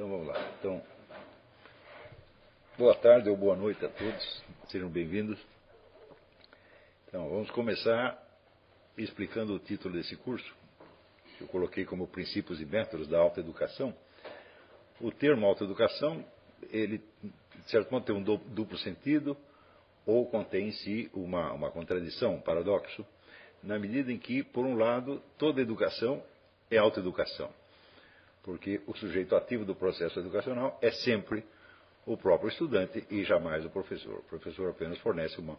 Então vamos lá. Então, boa tarde ou boa noite a todos. Sejam bem-vindos. Então, vamos começar explicando o título desse curso, que eu coloquei como princípios e métodos da alta educação. O termo alta educação, ele, de certo modo, tem um duplo sentido ou contém em si uma, uma contradição, um paradoxo, na medida em que, por um lado, toda educação é autoeducação porque o sujeito ativo do processo educacional é sempre o próprio estudante e jamais o professor. O professor apenas fornece uma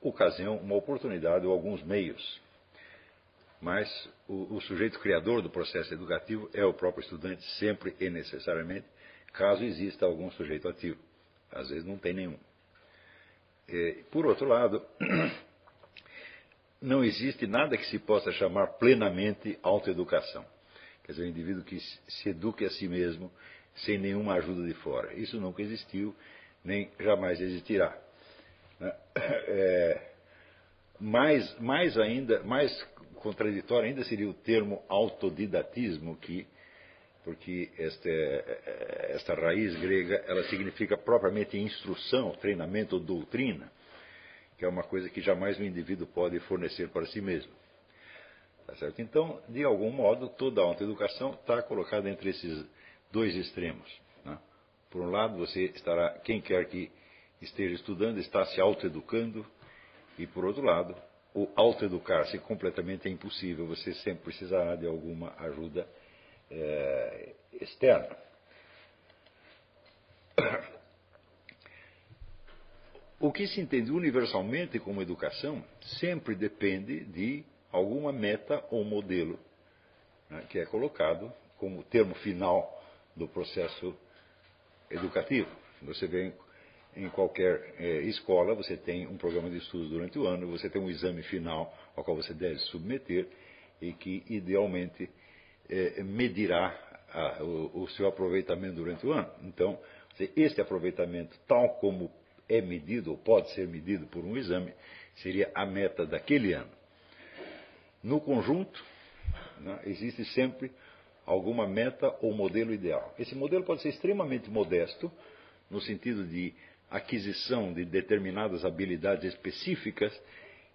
ocasião, uma oportunidade ou alguns meios. Mas o, o sujeito criador do processo educativo é o próprio estudante, sempre e necessariamente, caso exista algum sujeito ativo. Às vezes não tem nenhum. E, por outro lado, não existe nada que se possa chamar plenamente autoeducação. Quer dizer, o indivíduo que se eduque a si mesmo sem nenhuma ajuda de fora. Isso nunca existiu, nem jamais existirá. Né? É, mais, mais ainda, mais contraditório ainda seria o termo autodidatismo, que, porque esta, esta raiz grega ela significa propriamente instrução, treinamento ou doutrina, que é uma coisa que jamais o indivíduo pode fornecer para si mesmo. Tá certo? Então, de algum modo, toda a autoeducação está colocada entre esses dois extremos. Né? Por um lado, você estará, quem quer que esteja estudando está se autoeducando, e por outro lado, o autoeducar-se completamente é impossível, você sempre precisará de alguma ajuda é, externa. O que se entende universalmente como educação sempre depende de alguma meta ou modelo né, que é colocado como termo final do processo educativo. Você vê em qualquer é, escola, você tem um programa de estudos durante o ano, você tem um exame final ao qual você deve submeter e que, idealmente, é, medirá a, o, o, seu aproveitamento durante o ano. Então, este aproveitamento, tal como é medido, ou pode ser medido por um exame, seria a meta daquele ano. No conjunto, né, existe sempre alguma meta ou modelo ideal. Esse modelo pode ser extremamente modesto, no sentido de aquisição de determinadas habilidades específicas,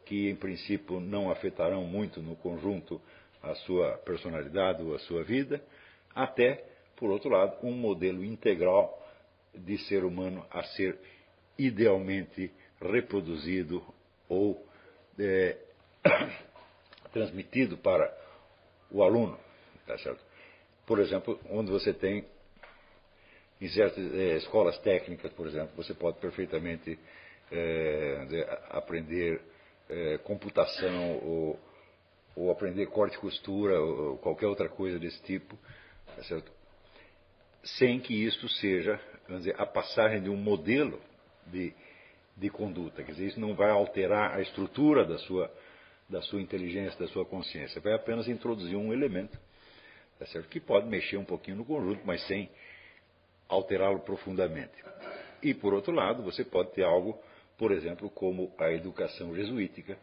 que em princípio não afetarão muito no conjunto a sua personalidade ou a sua vida, até, por outro lado, um modelo integral de ser humano a ser idealmente reproduzido ou é, transmitido para o aluno. Tá certo? Por exemplo, onde você tem, em certas é, escolas técnicas, por exemplo, você pode perfeitamente é, aprender é, computação ou, ou, aprender corte e costura ou, qualquer outra coisa desse tipo, tá certo? sem que isso seja dizer, a passagem de um modelo de, de conduta. Quer dizer, isso não vai alterar a estrutura da sua da sua inteligência, da sua consciência. Vai apenas introduzir um elemento, tá certo? que pode mexer um pouquinho no conjunto, mas sem alterá-lo profundamente. E, por outro lado, você pode ter algo, por exemplo, como a educação jesuítica,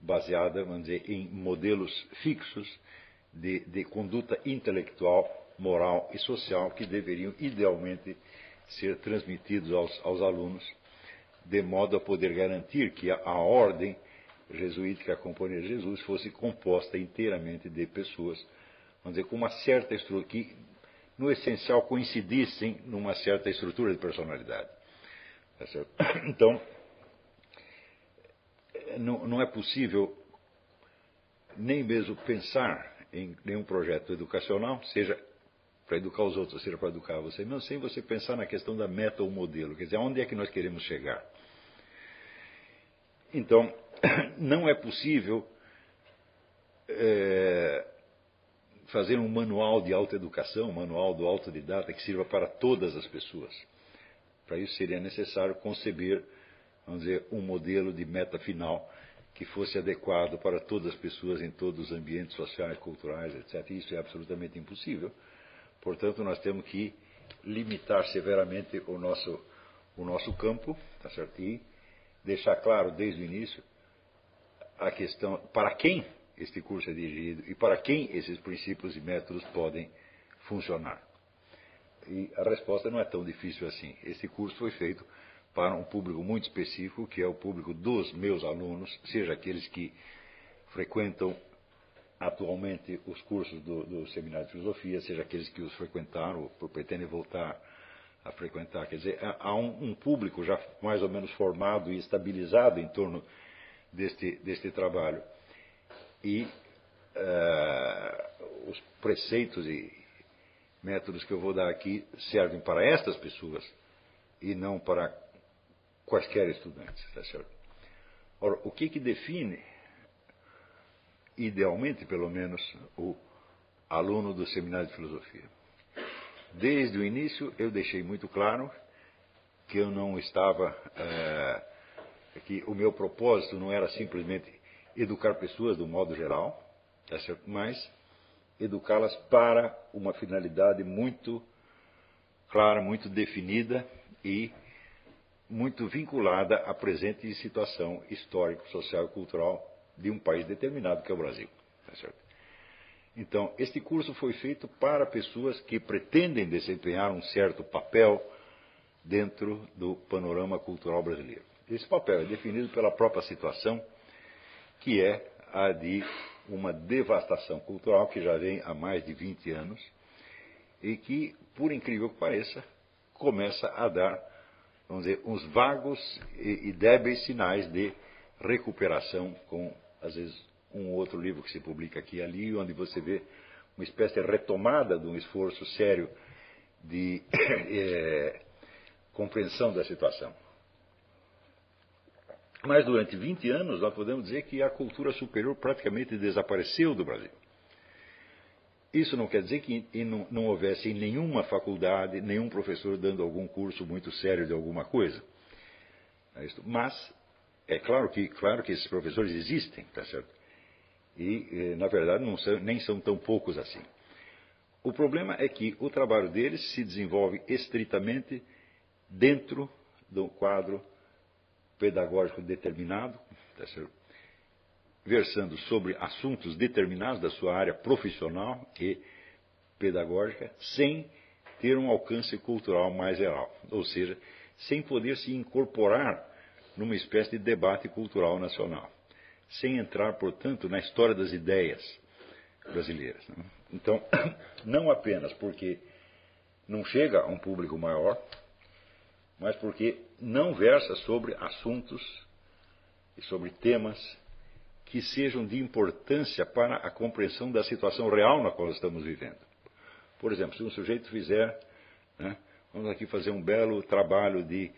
baseada, vamos dizer, em modelos fixos de, de conduta intelectual, moral e social que deveriam, idealmente, ser transmitidos aos, aos alunos, de modo a poder garantir que a, a ordem jesuítica, a Companhia de Jesus, fosse composta inteiramente de pessoas, vamos dizer, com uma certa estrutura, que no essencial coincidissem numa certa estrutura de personalidade. Tá então, não, é possível nem mesmo pensar em nenhum projeto educacional, seja para educar os outros, seja para educar você mesmo, sem você pensar na questão da meta ou modelo, quer dizer, aonde é que nós queremos chegar. Então, não é possível é, fazer um manual de autoeducação, um manual do autodidata que sirva para todas as pessoas. Para isso seria necessário conceber, vamos dizer, um modelo de meta final que fosse adequado para todas as pessoas em todos os ambientes sociais, culturais, etc. Isso é absolutamente impossível. Portanto, nós temos que limitar severamente o nosso, o nosso campo, tá certo? E deixar claro desde o início a questão para quem este curso é dirigido e para quem esses princípios e métodos podem funcionar. e a resposta não é tão difícil assim. Esse curso foi feito para um público muito específico, que é o público dos meus alunos, seja aqueles que frequentam atualmente os cursos do, do Seminário de Filosofia, seja aqueles que os frequentaram ou pretendem voltar a frequentar. Quer dizer, há um, um, público já mais ou menos formado e estabilizado em torno deste, deste trabalho. E uh, os preceitos e métodos que eu vou dar aqui servem para estas pessoas e não para quaisquer estudantes, tá certo? Ora, o que que define, idealmente pelo menos, o aluno do seminário de filosofia? Desde o início eu deixei muito claro que eu não estava, é, que o meu propósito não era simplesmente educar pessoas do modo geral, tá mas educá-las para uma finalidade muito clara, muito definida e muito vinculada à presente situação histórica, social e cultural de um país determinado, que é o Brasil. Tá então, este curso foi feito para pessoas que pretendem desempenhar um certo papel dentro do panorama cultural brasileiro. Esse papel é definido pela própria situação, que é a de uma devastação cultural que já vem há mais de 20 anos e que, por incrível que pareça, começa a dar, vamos dizer, uns vagos e, débeis sinais de recuperação com, às vezes, um outro livro que se publica aqui e ali, onde você vê uma espécie de retomada de um esforço sério de é, compreensão da situação. Mas durante 20 anos nós podemos dizer que a cultura superior praticamente desapareceu do Brasil. Isso não quer dizer que não, não houvesse em nenhuma faculdade, nenhum professor dando algum curso muito sério de alguma coisa. É Mas é claro que, claro que esses professores existem, tá certo? E, eh, na verdade, são, nem são tão poucos assim. O problema é que o trabalho deles se desenvolve estritamente dentro do quadro pedagógico determinado, tá versando sobre assuntos determinados da sua área profissional e pedagógica, sem ter um alcance cultural mais geral, ou seja, sem poder se incorporar numa espécie de debate cultural nacional, sem entrar, portanto, na história das ideias brasileiras. Né? Então, não apenas porque não chega a um público maior, mas porque não versa sobre assuntos e sobre temas que sejam de importância para a compreensão da situação real na qual estamos vivendo. Por exemplo, se um sujeito fizer, né, vamos aqui fazer um belo trabalho de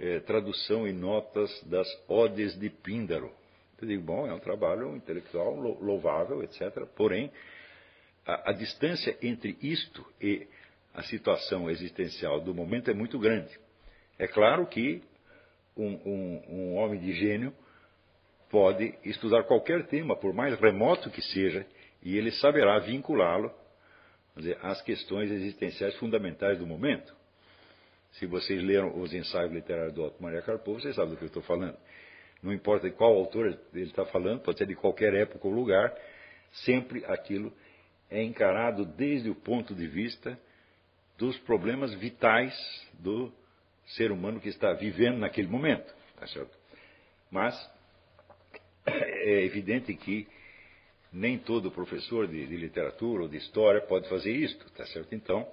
eh, tradução e notas das odes de Píndaro. Eu digo, bom, é um trabalho intelectual louvável, etc. Porém, a, a distância entre isto e a situação existencial do momento é muito grande. É claro que um, um, um homem de gênio pode estudar qualquer tema, por mais remoto que seja, e ele saberá vinculá-lo às questões existenciais fundamentais do momento. Se vocês leram os ensaios literários do Otto Maria Karpov, vocês sabem do que eu estou falando. Não importa de qual autor ele está falando, pode ser de qualquer época ou lugar, sempre aquilo é encarado desde o ponto de vista dos problemas vitais do ser humano que está vivendo naquele momento. Tá? Mas é evidente que nem todo professor de, de, literatura ou de história pode fazer isto, tá certo? Então,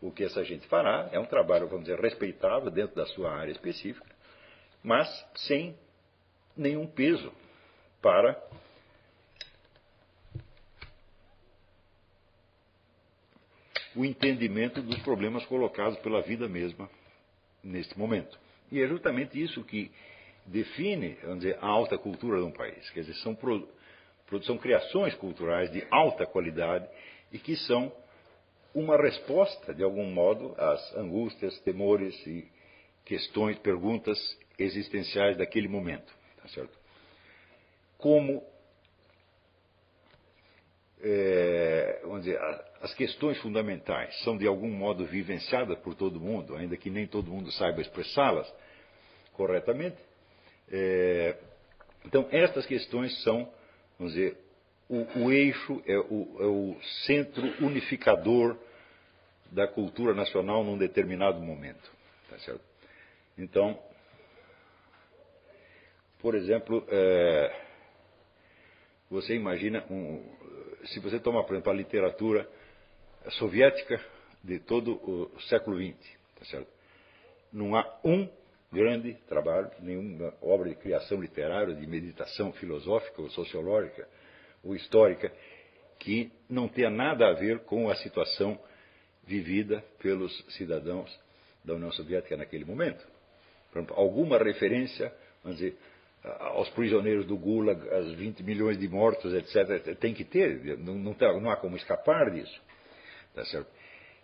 o que essa gente fará é um trabalho, vamos dizer, respeitável dentro da sua área específica, mas sem nenhum peso para o entendimento dos problemas colocados pela vida mesma neste momento. E é justamente isso que define, vamos dizer, a alta cultura de um país. Quer dizer, são, pro, são criações culturais de alta qualidade e que são uma resposta, de algum modo, às angústias, temores e questões, perguntas existenciais daquele momento. Tá certo? Como é, vamos dizer, as questões fundamentais são de algum modo vivenciadas por todo mundo, ainda que nem todo mundo saiba expressá-las corretamente. É, então, estas questões são, vamos dizer, o, o eixo, é o, é o, centro unificador da cultura nacional num determinado momento. Tá certo? Então, por exemplo, é, você imagina, um, se você toma, por exemplo, a literatura soviética de todo o século XX, tá não há um grande trabalho, nenhuma obra de criação literária, de meditação filosófica ou sociológica ou histórica que não tenha nada a ver com a situação vivida pelos cidadãos da União Soviética naquele momento. Exemplo, alguma referência, vamos dizer, aos prisioneiros do Gulag, aos 20 milhões de mortos, etc. Tem que ter, não, não, não há como escapar disso. Tá certo?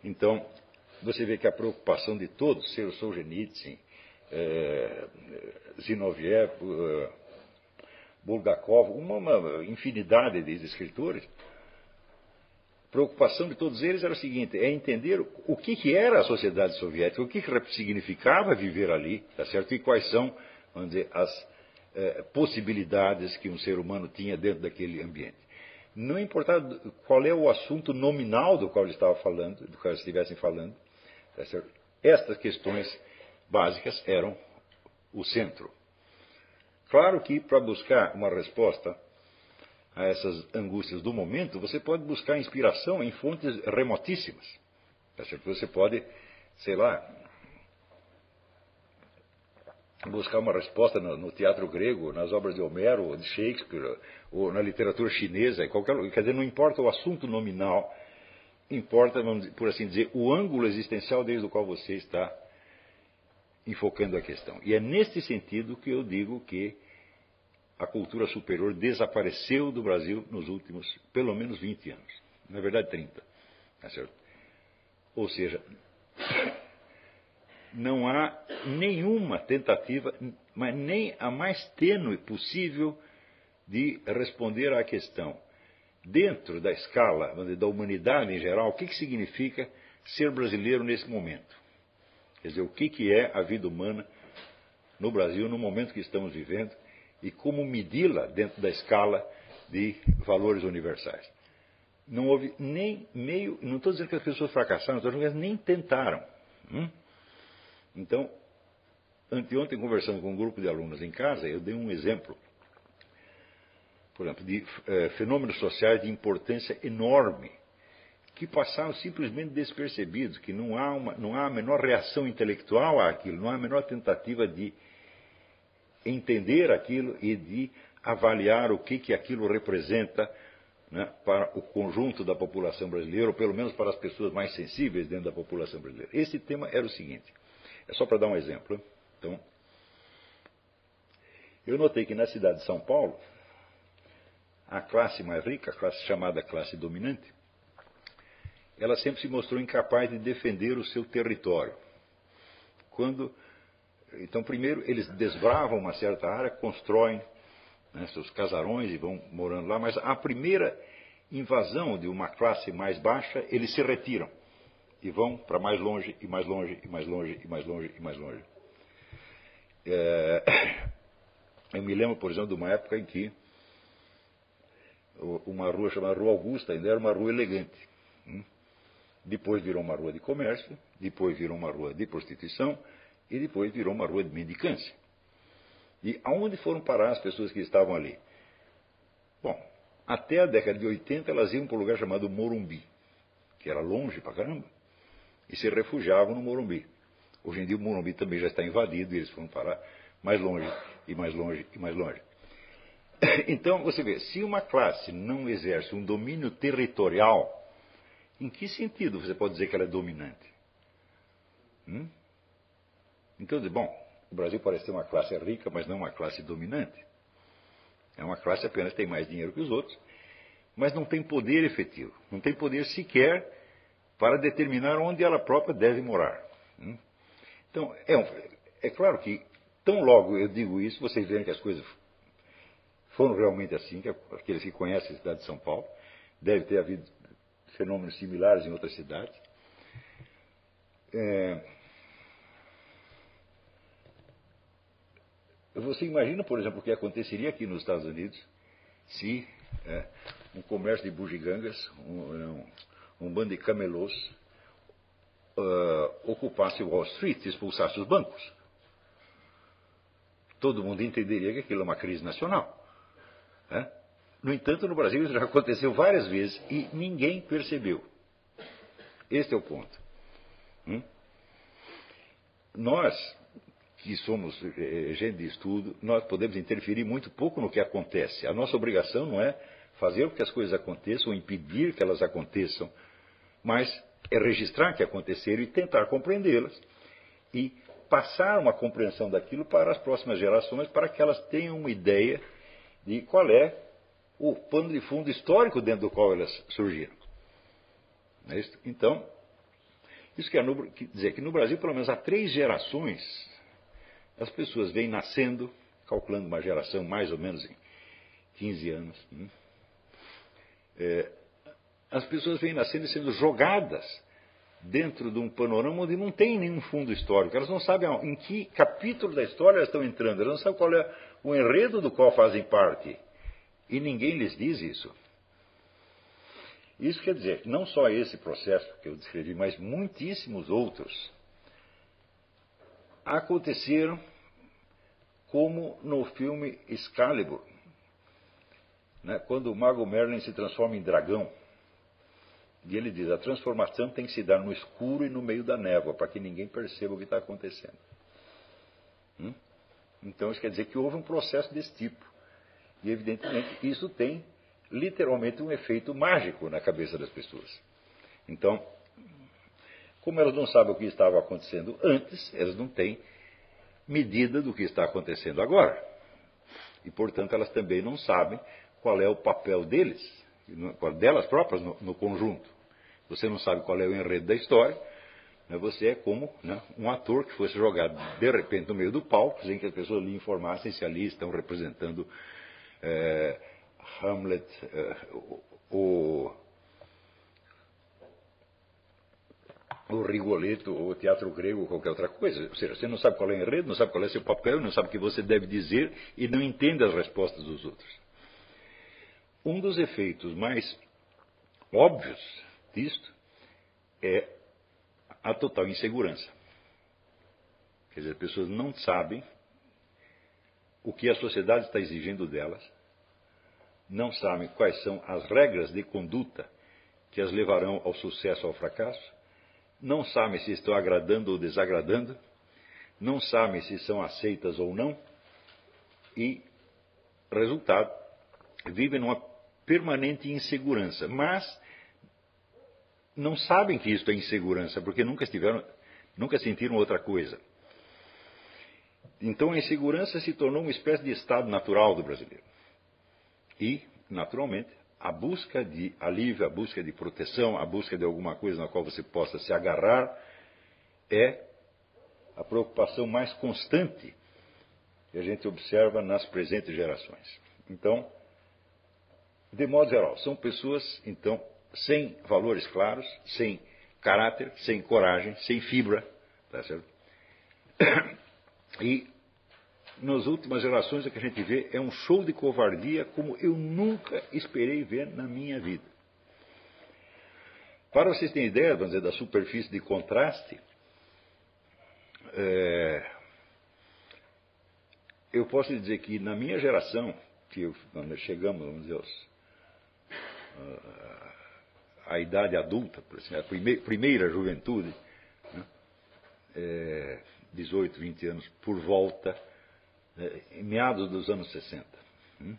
Então, você vê que a preocupação de todos, ser o Solzhenitsyn, é, Zinoviev, é, Bulgakov, uma, uma infinidade de escritores, a preocupação de todos eles era o seguinte, é entender o que, que era a sociedade soviética, o que, que significava viver ali, tá certo? e quais são, vamos dizer, as é, possibilidades que um ser humano tinha dentro daquele ambiente. Não importava qual é o assunto nominal do qual ele estava falando, do qual eles estivessem falando, tá estas questões básicas eram o centro. Claro que para buscar uma resposta a essas angústias do momento, você pode buscar inspiração em fontes remotíssimas. Tá você pode, sei lá, buscar uma resposta no, no, teatro grego, nas obras de Homero, de Shakespeare, ou na literatura chinesa, qualquer, quer dizer, não importa o assunto nominal, importa, vamos, por assim dizer, o ângulo existencial desde o qual você está enfocando a questão. E é nesse sentido que eu digo que a cultura superior desapareceu do Brasil nos últimos, pelo menos 20 anos. Na verdade, 30. Tá certo? Ou seja, não há nenhuma tentativa, mas nem a mais tênue possível, de responder à questão. Dentro da escala da humanidade em geral, o que, que significa ser brasileiro nesse momento? Quer dizer, o que, que é a vida humana no Brasil no momento que estamos vivendo e como medi-la dentro da escala de valores universais. Não houve nem meio, não estou dizendo que as pessoas fracassaram, estou dizendo que elas nem tentaram. Hum? Então, anteontem, conversando com um grupo de alunos em casa, eu dei um exemplo, por exemplo, de é, fenômenos sociais de importância enorme, que passaram simplesmente despercebidos, que não há, uma, não há a menor reação intelectual àquilo, não há a menor tentativa de entender aquilo e de avaliar o que, que aquilo representa né, para o conjunto da população brasileira, ou pelo menos para as pessoas mais sensíveis dentro da população brasileira. Esse tema era o seguinte: é só para dar um exemplo. Então, eu notei que na cidade de São Paulo, a classe mais rica, a classe chamada classe dominante, ela sempre se mostrou incapaz de defender o seu território. Quando, então, primeiro eles desbravam uma certa área, constroem né, seus casarões e vão morando lá, mas a primeira invasão de uma classe mais baixa, eles se retiram e vão para mais longe e mais longe e mais longe e mais longe e mais longe. É, eu me lembro, por exemplo, de uma época em que uma rua chamada Rua Augusta ainda era uma rua elegante. Hum? Depois virou uma rua de comércio, depois virou uma rua de prostituição e depois virou uma rua de mendicância. E aonde foram parar as pessoas que estavam ali? Bom, até a década de 80 elas iam para um lugar chamado Morumbi, que era longe pra caramba e se refugiavam no Morumbi. Hoje em dia o Morumbi também já está invadido e eles foram parar mais longe e mais longe e mais longe. Então, você vê, se uma classe não exerce um domínio territorial, em que sentido você pode dizer que ela é dominante? Hum? Então, bom, o Brasil parece ser uma classe rica, mas não uma classe dominante. É uma classe apenas que tem mais dinheiro que os outros, mas não tem poder efetivo, não tem poder sequer para determinar onde ela própria deve morar. Hum? Então, é, um, é claro que, tão logo eu digo isso, vocês veem que as coisas foram realmente assim, que aqueles que conhecem a cidade de São Paulo, deve ter havido fenômenos similares em outras cidades. É, você imagina, por exemplo, o que aconteceria aqui nos Estados Unidos se é, um comércio de bugigangas, um, um, um bando de camelôs uh, ocupasse Wall Street, expulsasse os bancos. Todo mundo entenderia que aquilo é uma crise nacional. Né? No entanto, no Brasil isso já aconteceu várias vezes e ninguém percebeu. Este é o ponto. Hum? Nós, que somos eh, gente de estudo, nós podemos interferir muito pouco no que acontece. A nossa obrigação não é fazer com que as coisas aconteçam, impedir que elas aconteçam, mas é registrar que aconteceram e tentar compreendê-las. E passar uma compreensão daquilo para as próximas gerações, para que elas tenham uma ideia de qual é o pano de fundo histórico dentro do qual elas surgiram. É então, isso quer dizer que no Brasil, pelo menos há três gerações, as pessoas vêm nascendo, calculando uma geração mais ou menos em 15 anos. Né? É, as pessoas vêm nascendo e sendo jogadas dentro de um panorama onde não tem nenhum fundo histórico. Elas não sabem em que capítulo da história elas estão entrando, elas não sabem qual é o enredo do qual fazem parte. E ninguém lhes diz isso. Isso quer dizer que não só esse processo que eu descrevi, mas muitíssimos outros aconteceram como no filme Excalibur, né, quando o mago Merlin se transforma em dragão. E ele diz: a transformação tem que se dar no escuro e no meio da névoa, para que ninguém perceba o que está acontecendo. Hum? Então isso quer dizer que houve um processo desse tipo. E evidentemente isso tem literalmente um efeito mágico na cabeça das pessoas. Então, como elas não sabem o que estava acontecendo antes, elas não têm medida do que está acontecendo agora. E, portanto, elas também não sabem qual é o papel deles, delas próprias no, no conjunto. Você não sabe qual é o enredo da história, né? você é como né, um ator que fosse jogado de repente no meio do palco, sem que as pessoas lhe informassem se ali estão representando é, Hamlet, é, o, o Rigoletto, ou o teatro grego, ou qualquer outra coisa. Ou seja, você não sabe qual é o enredo, não sabe qual é o seu papel, não sabe o que você deve dizer e não entende as respostas dos outros. Um dos efeitos mais óbvios disto é a total insegurança. Quer dizer, as pessoas não sabem o que a sociedade está exigindo delas, não sabem quais são as regras de conduta que as levarão ao sucesso ou ao fracasso, não sabem se estão agradando ou desagradando, não sabem se são aceitas ou não, e, resultado, vivem numa permanente insegurança. Mas não sabem que isto é insegurança, porque nunca estiveram, nunca sentiram outra coisa. Então a insegurança se tornou uma espécie de estado natural do brasileiro. E, naturalmente, a busca de alívio, a busca de proteção, a busca de alguma coisa na qual você possa se agarrar é a preocupação mais constante que a gente observa nas presentes gerações. Então, de modo geral, são pessoas, então, sem valores claros, sem caráter, sem coragem, sem fibra, tá certo? E nas últimas gerações o que a gente vê é um show de covardia como eu nunca esperei ver na minha vida. Para vocês terem ideia, vamos dizer, da superfície de contraste, é, eu posso dizer que na minha geração, que eu, quando chegamos, vamos dizer, aos, a idade adulta, assim, a primeira, primeira juventude, né, é, 18, 20 anos por volta, é, em meados dos anos 60. Hum?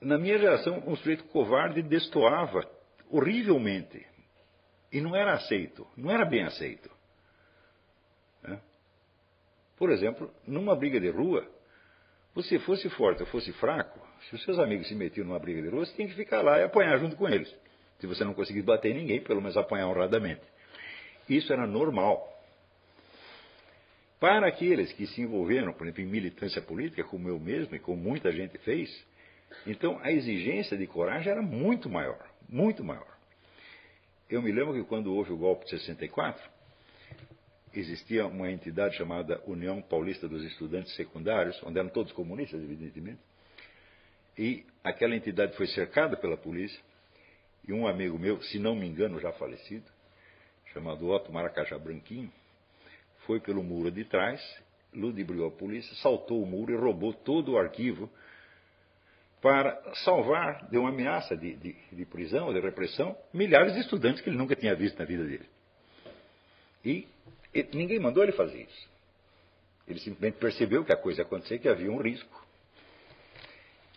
Na minha geração, um sujeito covarde destoava horrivelmente. E não era aceito, não era bem aceito. Né? Por exemplo, numa briga de rua, você fosse forte ou fosse fraco, se os seus amigos se metiam numa briga de rua, você tinha que ficar lá e apanhar junto com eles. Se você não conseguisse bater ninguém, pelo menos apanhar honradamente. Isso era normal. Para aqueles que se envolveram, por exemplo, em militância política, como eu mesmo e como muita gente fez, então a exigência de coragem era muito maior, muito maior. Eu me lembro que quando houve o golpe de 64, existia uma entidade chamada União Paulista dos Estudantes Secundários, onde eram todos comunistas, evidentemente, e aquela entidade foi cercada pela polícia, e um amigo meu, se não me engano, já falecido, chamado Otto Maracajá Branquinho, foi pelo muro de trás, ludibriou a polícia, saltou o muro e roubou todo o arquivo para salvar de uma ameaça de, de, de prisão, de repressão, milhares de estudantes que ele nunca tinha visto na vida dele. E, e ninguém mandou ele fazer isso. Ele simplesmente percebeu que a coisa ia acontecer, que havia um risco.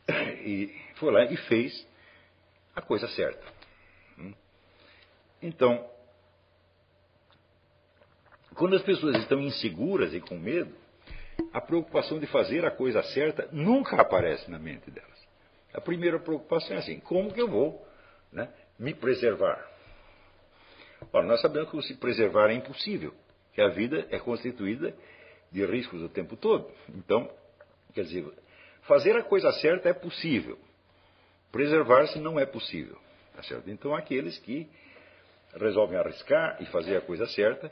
E foi lá e fez a coisa certa. Hum? Então, quando as pessoas estão inseguras e com medo, a preocupação de fazer a coisa certa nunca aparece na mente delas. A primeira preocupação é assim: como que eu vou né, me preservar? Ora, nós sabemos que se preservar é impossível, que a vida é constituída de riscos o tempo todo. Então, quer dizer, fazer a coisa certa é possível, preservar-se não é possível. Tá? Então, aqueles que resolvem arriscar e fazer a coisa certa,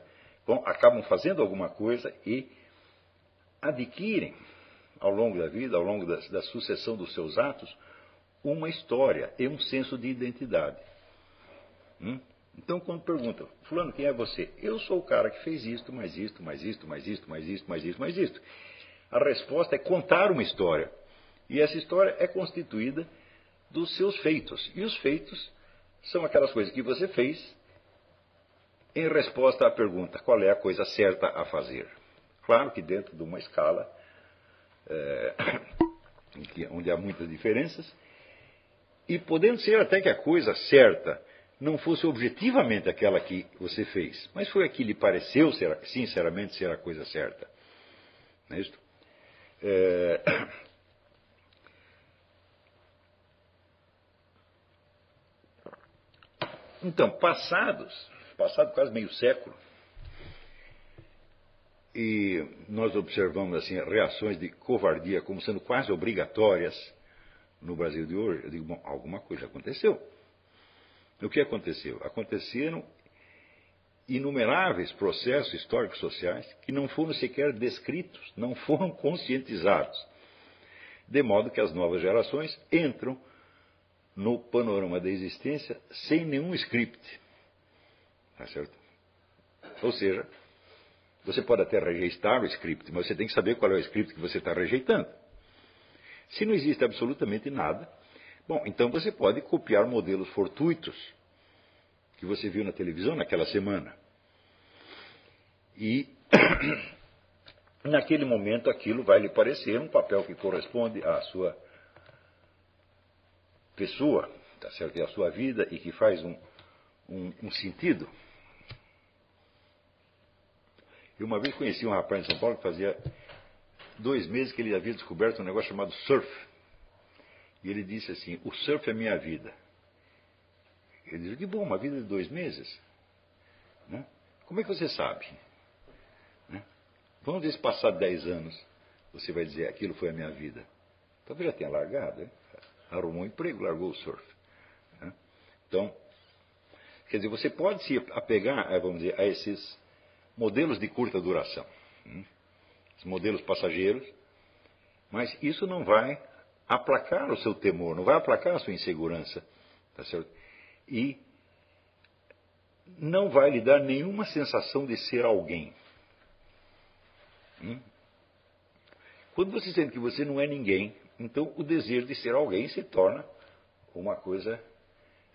acabam fazendo alguma coisa e adquirem, ao longo da vida, ao longo da, da sucessão dos seus atos, uma história e um senso de identidade. Hum? Então, quando perguntam, Fulano, quem é você? Eu sou o cara que fez isto, mais isto, mais isto, mais isto, mais isto, mais isto, mais isto. A resposta é contar uma história. E essa história é constituída dos seus feitos. E os feitos são aquelas coisas que você fez em resposta à pergunta: qual é a coisa certa a fazer? Claro que dentro de uma escala é, onde há muitas diferenças, e podendo ser até que a coisa certa não fosse objetivamente aquela que você fez, mas foi a que lhe pareceu, ser, sinceramente, ser a coisa certa. Não é isso? É... Então, passados, passado quase meio século, e nós observamos assim reações de covardia como sendo quase obrigatórias no Brasil de hoje, eu digo, bom, alguma coisa aconteceu. O que aconteceu? Aconteceram inumeráveis processos históricos sociais que não foram sequer descritos, não foram conscientizados. De modo que as novas gerações entram no panorama da existência sem nenhum script. Tá certo? Ou seja, você pode até rejeitar o script, mas você tem que saber qual é o script que você está rejeitando. Se não existe absolutamente nada, bom, então você pode copiar modelos fortuitos que você viu na televisão naquela semana. E naquele momento aquilo vai lhe parecer um papel que corresponde à sua pessoa, tá certo? E à sua vida e que faz um, um, um sentido. Eu uma vez conheci um rapaz em São Paulo que fazia dois meses que ele havia descoberto um negócio chamado surf. E ele disse assim: O surf é minha vida. Ele disse: Que bom, uma vida de dois meses. Né? Como é que você sabe? Né? Vamos se passar dez anos você vai dizer: Aquilo foi a minha vida. Talvez já tenha largado. Hein? Arrumou um emprego, largou o surf. Né? Então, quer dizer, você pode se apegar, vamos dizer, a esses modelos de curta duração. Né? modelos passageiros, mas isso não vai aplacar o seu temor, não vai aplacar a sua insegurança, tá certo? E não vai lhe dar nenhuma sensação de ser alguém. Hum? Quando você sente que você não é ninguém, então o desejo de ser alguém se torna uma coisa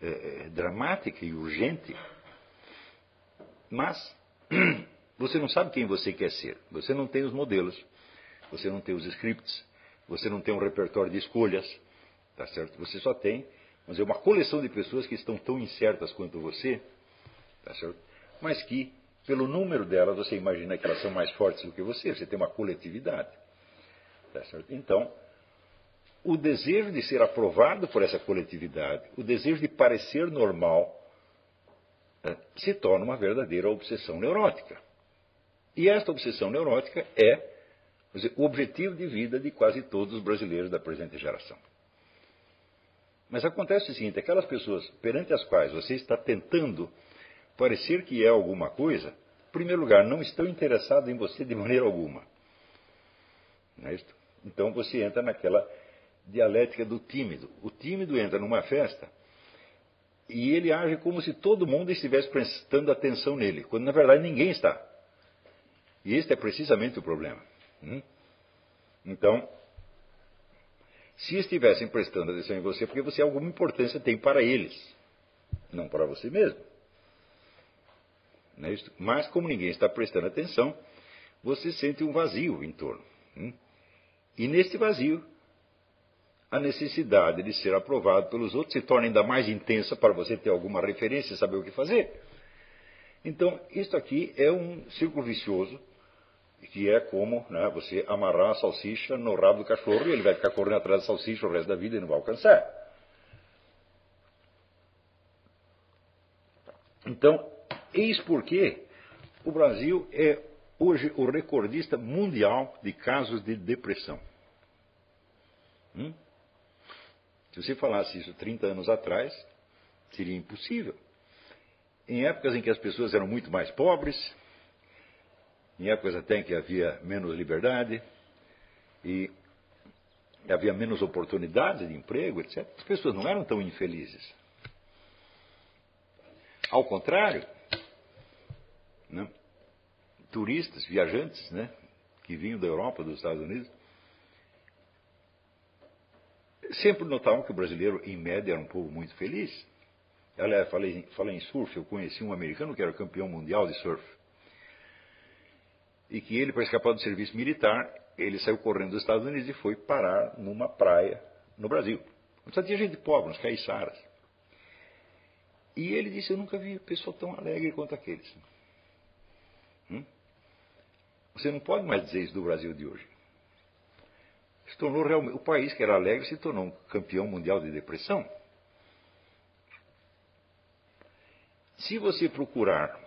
é, é, dramática e urgente. Mas Você não sabe quem você quer ser. Você não tem os modelos. Você não tem os scripts. Você não tem um repertório de escolhas. Tá certo? Você só tem mas é uma coleção de pessoas que estão tão incertas quanto você, tá certo? mas que, pelo número delas, você imagina que elas são mais fortes do que você. Você tem uma coletividade. Tá certo? Então, o desejo de ser aprovado por essa coletividade, o desejo de parecer normal, né, se torna uma verdadeira obsessão neurótica. E esta obsessão neurótica é dizer, o objetivo de vida de quase todos os brasileiros da presente geração. Mas acontece o seguinte: aquelas pessoas perante as quais você está tentando parecer que é alguma coisa, em primeiro lugar, não estão interessados em você de maneira alguma. Não é isso? Então você entra naquela dialética do tímido. O tímido entra numa festa E ele age como se todo mundo estivesse prestando atenção nele, quando na verdade ninguém está. E este é precisamente o problema. Hum? Então, se estivessem prestando atenção em você, porque você alguma importância tem para eles, não para você mesmo. É? Mas como ninguém está prestando atenção, você sente um vazio em torno. Hum? E neste vazio, a necessidade de ser aprovado pelos outros se torna ainda mais intensa para você ter alguma referência e saber o que fazer. Então, isto aqui é um círculo vicioso, que é como né, você amarrar a salsicha no rabo do cachorro e ele vai ficar correndo atrás da salsicha o resto da vida e não vai alcançar. Então, eis porque o Brasil é hoje o recordista mundial de casos de depressão. Hum? Se você falasse isso 30 anos atrás, seria impossível. Em épocas em que as pessoas eram muito mais pobres, em épocas até em que havia menos liberdade e havia menos oportunidades de emprego, etc., as pessoas não eram tão infelizes. Ao contrário, né, turistas, viajantes, né, que vinham da Europa, dos Estados Unidos, sempre notavam que o brasileiro, em média, era um povo muito feliz. Aliás, falei, falei em surf, eu conheci um americano que era campeão mundial de surf. E que ele, para escapar do serviço militar, ele saiu correndo dos Estados Unidos e foi parar numa praia no Brasil. Só tinha gente pobre, uns caiçaras. E ele disse, eu nunca vi pessoa tão alegre quanto aqueles. Hum? Você não pode mais dizer isso do Brasil de hoje se tornou realmente. O país que era alegre se tornou um campeão mundial de depressão. Se você procurar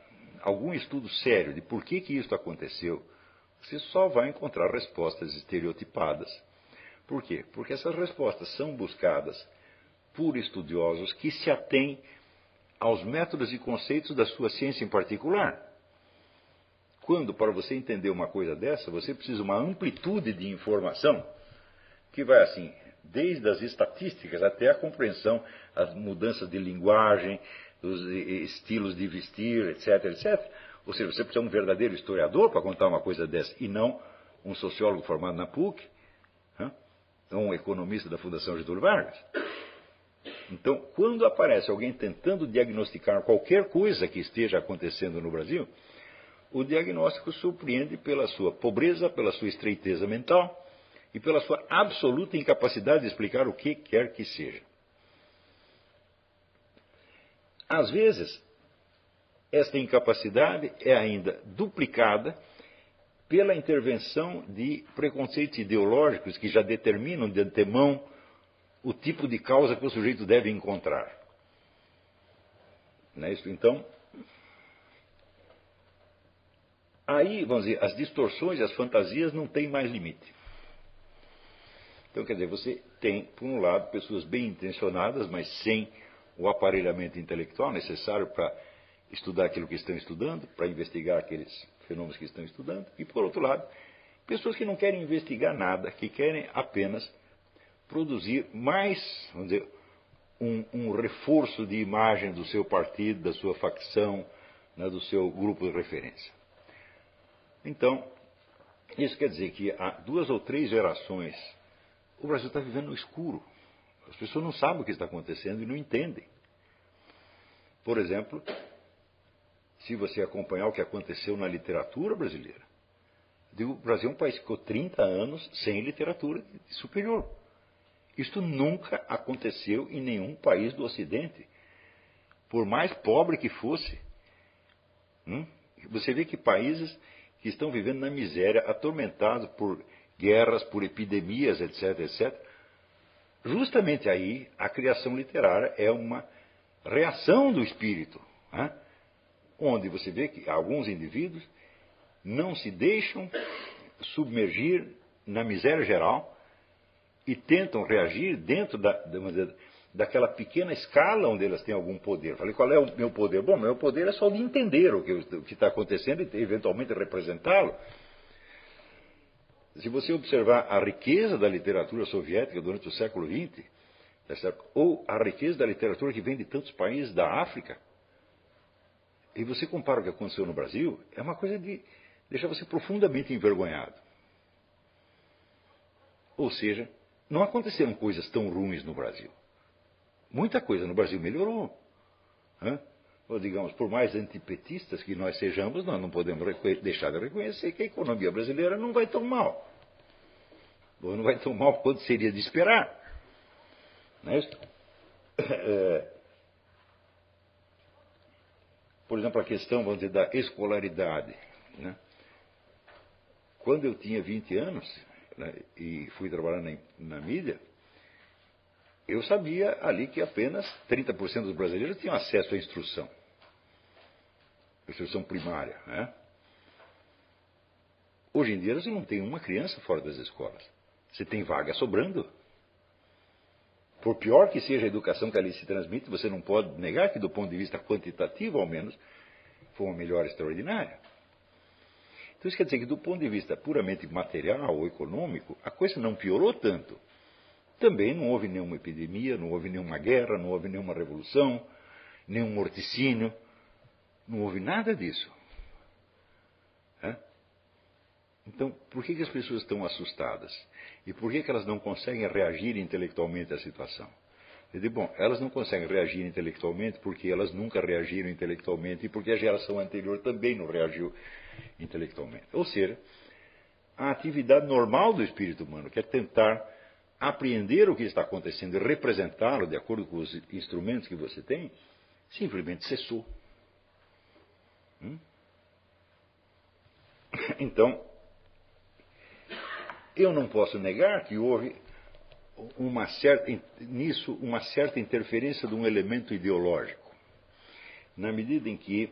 algum estudo sério de por que, que isso aconteceu, você só vai encontrar respostas estereotipadas. Por quê? Porque essas respostas são buscadas por estudiosos que se atêm aos métodos e conceitos da sua ciência em particular. Quando, para você entender uma coisa dessa, você precisa de uma amplitude de informação que vai assim, desde as estatísticas até a compreensão, as mudanças de linguagem, dos estilos de vestir, etc, etc. Ou seja, você precisa de um verdadeiro historiador para contar uma coisa dessa, e não um sociólogo formado na PUC, ou um economista da Fundação Getúlio Vargas. Então, quando aparece alguém tentando diagnosticar qualquer coisa que esteja acontecendo no Brasil, o diagnóstico surpreende pela sua pobreza, pela sua estreiteza mental, e pela sua absoluta incapacidade de explicar o que quer que seja. Às vezes, esta incapacidade é ainda duplicada pela intervenção de preconceitos ideológicos que já determinam de antemão o tipo de causa que o sujeito deve encontrar. Não é isso? Então, aí, vamos dizer, as distorções e as fantasias não têm mais limite. Então, quer dizer, você tem, por um lado, pessoas bem intencionadas, mas sem o aparelhamento intelectual necessário para estudar aquilo que estão estudando, para investigar aqueles fenômenos que estão estudando, e, por outro lado, pessoas que não querem investigar nada, que querem apenas produzir mais, vamos dizer, um, um reforço de imagem do seu partido, da sua facção, né, do seu grupo de referência. Então, isso quer dizer que há duas ou três gerações o Brasil está vivendo no escuro. As pessoas não sabem o que está acontecendo e não entendem. Por exemplo, se você acompanhar o que aconteceu na literatura brasileira, o Brasil é um país que ficou 30 anos sem literatura superior. Isto nunca aconteceu em nenhum país do Ocidente. Por mais pobre que fosse. Hum? Você vê que países que estão vivendo na miséria, atormentados por guerras, por epidemias, etc, etc. Justamente aí a criação literária é uma reação do espírito, né? onde você vê que alguns indivíduos não se deixam submergir na miséria geral e tentam reagir dentro da, daquela pequena escala onde elas têm algum poder. Falei, qual é o meu poder? Bom, meu poder é só de entender o que está acontecendo e eventualmente representá-lo. Se você observar a riqueza da literatura soviética durante o século XX, Ou a riqueza da literatura que vem de tantos países da África. E você compara o que aconteceu no Brasil, é uma coisa de deixar você profundamente envergonhado. Ou seja, não aconteceram coisas tão ruins no Brasil. Muita coisa no Brasil melhorou. Ou, digamos, por mais antipetistas que nós sejamos, nós não podemos deixar de reconhecer que a economia brasileira não vai tão mal. Ou não vai tão mal quanto seria de esperar. Não é isso? É, por exemplo, a questão, vamos dizer, da escolaridade. Né? Quando eu tinha 20 anos né, e fui trabalhar na, na mídia, eu sabia ali que apenas 30% dos brasileiros tinham acesso à instrução. Instrução primária. Né? Hoje em dia você não tem uma criança fora das escolas. Você tem vaga sobrando. Por pior que seja a educação que ali se transmite, você não pode negar que, do ponto de vista quantitativo, ao menos, foi uma melhora extraordinária. Então, isso quer dizer que, do ponto de vista puramente material ou econômico, a coisa não piorou tanto. Também não houve nenhuma epidemia, não houve nenhuma guerra, não houve nenhuma revolução, nenhum morticínio, não houve nada disso. É? Então, por que, que, as pessoas estão assustadas? E por que, que elas não conseguem reagir intelectualmente à situação? Eu digo, bom, elas não conseguem reagir intelectualmente porque elas nunca reagiram intelectualmente e porque a geração anterior também não reagiu intelectualmente. Ou seja, a atividade normal do espírito humano, que é tentar apreender o que está acontecendo e representá-lo de acordo com os instrumentos que você tem, simplesmente cessou. Hum? Então, eu não posso negar que houve uma certa, nisso uma certa interferência de um elemento ideológico. Na medida em que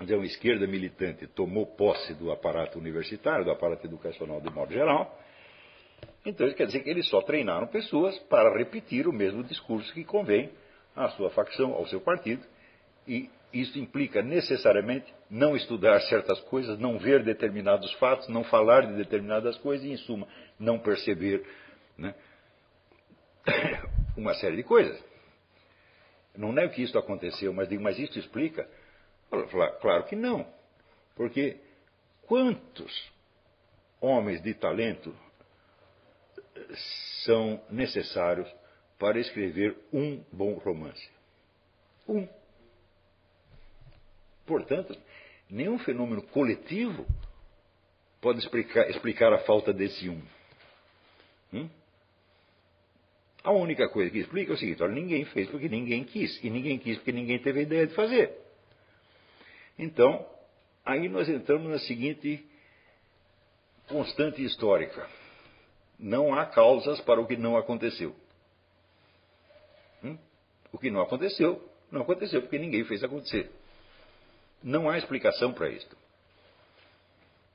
dizer, uma esquerda militante tomou posse do aparato universitário, do aparato educacional de modo geral, então quer dizer que eles só treinaram pessoas para repetir o mesmo discurso que convém à sua facção, ao seu partido, e isso implica necessariamente não estudar certas coisas, não ver determinados fatos, não falar de determinadas coisas e, em suma, não perceber né, uma série de coisas. Não nego que isso aconteceu, mas digo, mas isso explica? Claro que não. Porque quantos homens de talento são necessários para escrever um bom romance. Um. Portanto, nenhum fenômeno coletivo pode explicar, explicar a falta desse um. Hum? A única coisa que explica é o seguinte: olha, ninguém fez porque ninguém quis, e ninguém quis porque ninguém teve ideia de fazer. Então, aí nós entramos na seguinte constante histórica não há causas para o que não aconteceu. Hum? O que não aconteceu, não aconteceu porque ninguém fez acontecer. Não há explicação para isto.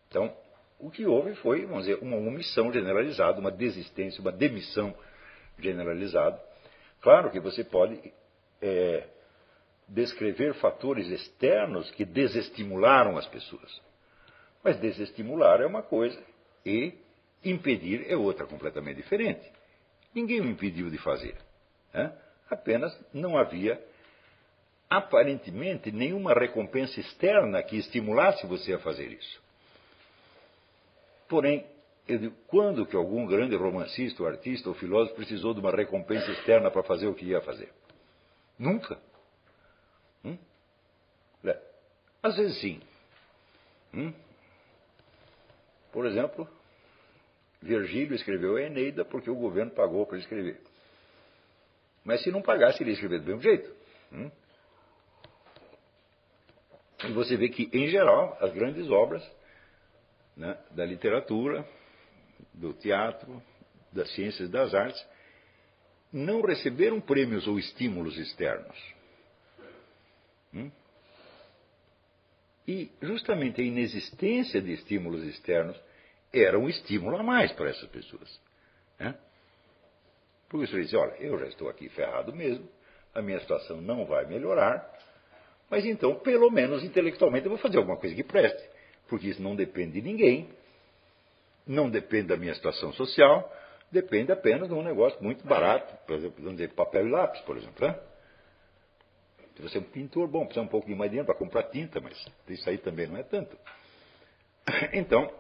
Então, o que houve foi, vamos dizer, uma omissão generalizada, uma desistência, uma demissão generalizada. Claro que você pode é, descrever fatores externos que desestimularam as pessoas. Mas desestimular é uma coisa e Impedir é outra completamente diferente. Ninguém o impediu de fazer. Né? Apenas não havia, aparentemente, nenhuma recompensa externa que estimulasse você a fazer isso. Porém, digo, quando que algum grande romancista, ou artista, ou filósofo precisou de uma recompensa externa para fazer o que ia fazer? Nunca. Hum? Às vezes sim. Hum? Por exemplo, Virgílio escreveu a Eneida porque o governo pagou para escrever. Mas se não pagasse, ele ia escrever do mesmo jeito. Hum? E você vê que, em geral, as grandes obras né, da literatura, do teatro, das ciências e das artes, não receberam prêmios ou estímulos externos. Hum? E justamente a inexistência de estímulos externos era um estímulo a mais para essas pessoas. Né? Por isso ele disse, olha, eu já estou aqui ferrado mesmo, a minha situação não vai melhorar, mas então, pelo menos intelectualmente, eu vou fazer alguma coisa que preste, porque isso não depende de ninguém, não depende da minha situação social, depende apenas de um negócio muito barato, por exemplo, de papel e lápis, por exemplo. Né? Se você é um pintor, bom, precisa um pouco de mais dinheiro para comprar tinta, mas isso aí também não é tanto. Então,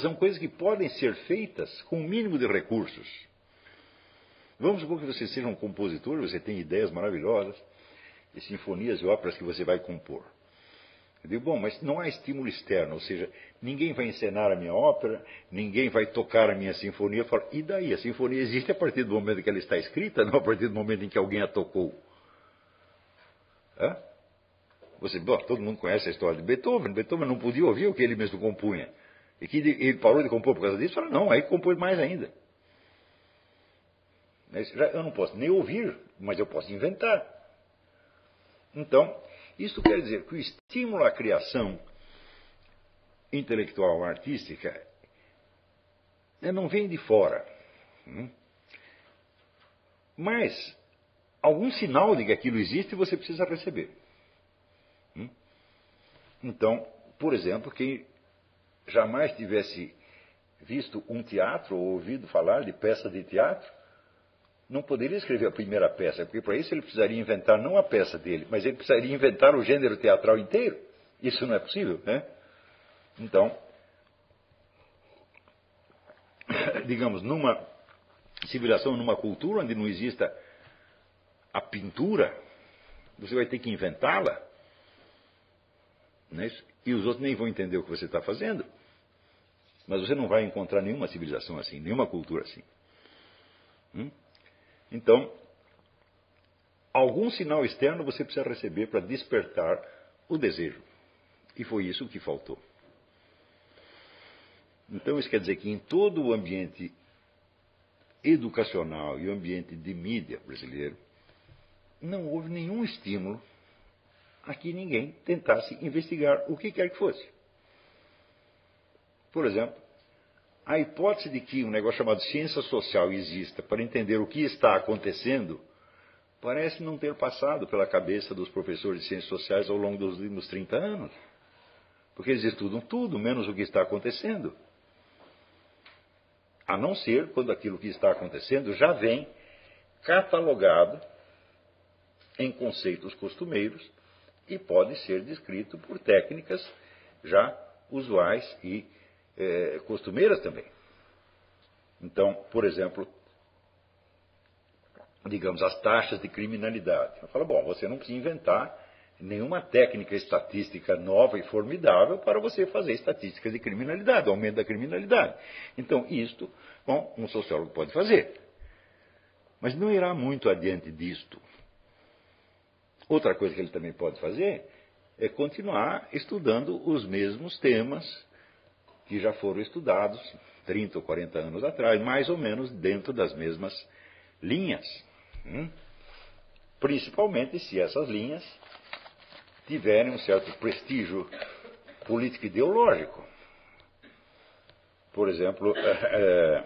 são coisas que podem ser feitas com o mínimo de recursos. Vamos supor que você seja um compositor, você tem ideias maravilhosas, e sinfonias e óperas que você vai compor. Eu digo, bom, mas não há estímulo externo, ou seja, ninguém vai encenar a minha ópera, ninguém vai tocar a minha sinfonia. Eu falo, e daí? A sinfonia existe a partir do momento que ela está escrita, não a partir do momento em que alguém a tocou. Hã? Você, bom, todo mundo conhece a história de Beethoven. Beethoven não podia ouvir o que ele mesmo compunha. E que ele parou de compor por causa disso? Fala, não, aí compôs mais ainda. Eu não posso nem ouvir, mas eu posso inventar. Então, isso quer dizer que o estímulo à criação intelectual artística né, não vem de fora. Hum? Mas algum sinal de que aquilo existe você precisa receber. Hum? Então, por exemplo, quem jamais tivesse visto um teatro ou ouvido falar de peça de teatro, não poderia escrever a primeira peça, porque para isso ele precisaria inventar não a peça dele, mas ele precisaria inventar o gênero teatral inteiro. Isso não é possível, né? Então, digamos, numa civilização, numa cultura onde não exista a pintura, você vai ter que inventá-la, é e os outros nem vão entender o que você está fazendo. Mas você não vai encontrar nenhuma civilização assim, nenhuma cultura assim. Hum? Então, algum sinal externo você precisa receber para despertar o desejo. E foi isso que faltou. Então, isso quer dizer que em todo o ambiente educacional e o ambiente de mídia brasileiro, não houve nenhum estímulo a que ninguém tentasse investigar o que quer que fosse. Por exemplo, a hipótese de que um negócio chamado ciência social exista para entender o que está acontecendo parece não ter passado pela cabeça dos professores de ciências sociais ao longo dos últimos 30 anos. Porque eles estudam tudo, menos o que está acontecendo. A não ser quando aquilo que está acontecendo já vem catalogado em conceitos costumeiros e pode ser descrito por técnicas já usuais e é, costumeiras também. Então, por exemplo, digamos, as taxas de criminalidade. Eu falo, bom, você não precisa inventar nenhuma técnica estatística nova e formidável para você fazer estatísticas de criminalidade, aumento da criminalidade. Então, isto, bom, um sociólogo pode fazer. Mas não irá muito adiante disto. Outra coisa que ele também pode fazer é continuar estudando os mesmos temas que já foram estudados 30 ou 40 anos atrás, mais ou menos dentro das mesmas linhas. Hum? Principalmente se essas linhas tiverem um certo prestígio político ideológico. Por exemplo, é,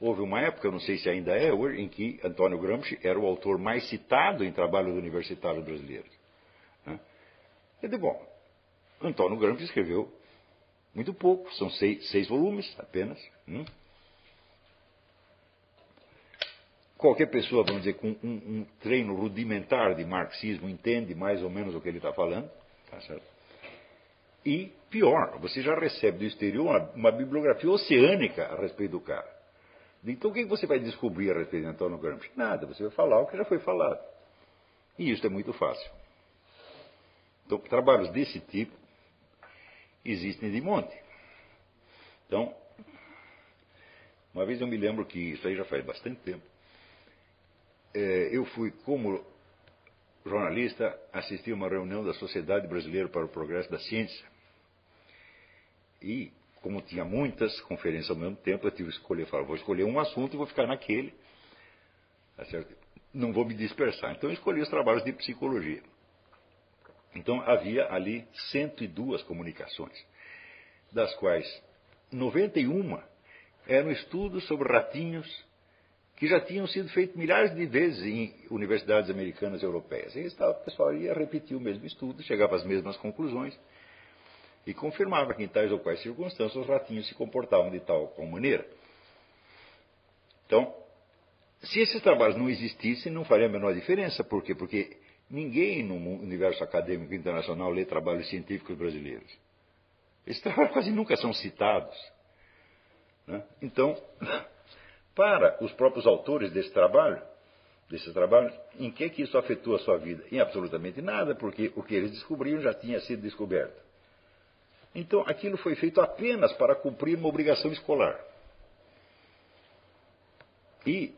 houve uma época, não sei se ainda é hoje, em que Antônio Gramsci era o autor mais citado em trabalhos universitários brasileiros. Né? E de bom, Antônio Gramsci escreveu muito pouco, são seis, seis volumes apenas. Hum? Qualquer pessoa, vamos dizer, com um, um, treino rudimentar de marxismo entende mais ou menos o que ele está falando. Tá certo? E, pior, você já recebe do exterior uma, uma, bibliografia oceânica a respeito do cara. Então, o que você vai descobrir a respeito de Antônio Gramsci? Nada, você vai falar o que já foi falado. E isso é muito fácil. Então, trabalhos desse tipo existem de monte. Então, uma vez eu me lembro que, isso aí já faz bastante tempo, é, eu fui como jornalista assistir uma reunião da Sociedade Brasileira para o Progresso da Ciência. E, como tinha muitas conferências ao mesmo tempo, eu tive que escolher, falar, vou escolher um assunto e vou ficar naquele. Tá Não vou me dispersar. Então eu escolhi os trabalhos de psicologia. Então havia ali 102 comunicações, das quais 91 eram estudos sobre ratinhos que já tinham sido feitos milhares de vezes em universidades americanas e europeias. E o pessoal ia repetir o mesmo estudo, chegava às mesmas conclusões e confirmava que em tais ou quais circunstâncias os ratinhos se comportavam de tal ou qual maneira. Então, se esses trabalhos não existissem, não faria a menor diferença. Por quê? Porque ninguém no universo acadêmico internacional lê trabalhos científicos brasileiros. Esses trabalhos quase nunca são citados. Né? Então, para os próprios autores desse trabalho, desses trabalhos, em que, que isso afetou a sua vida? Em absolutamente nada, porque o que eles descobriram já tinha sido descoberto. Então, aquilo foi feito apenas para cumprir uma obrigação escolar. E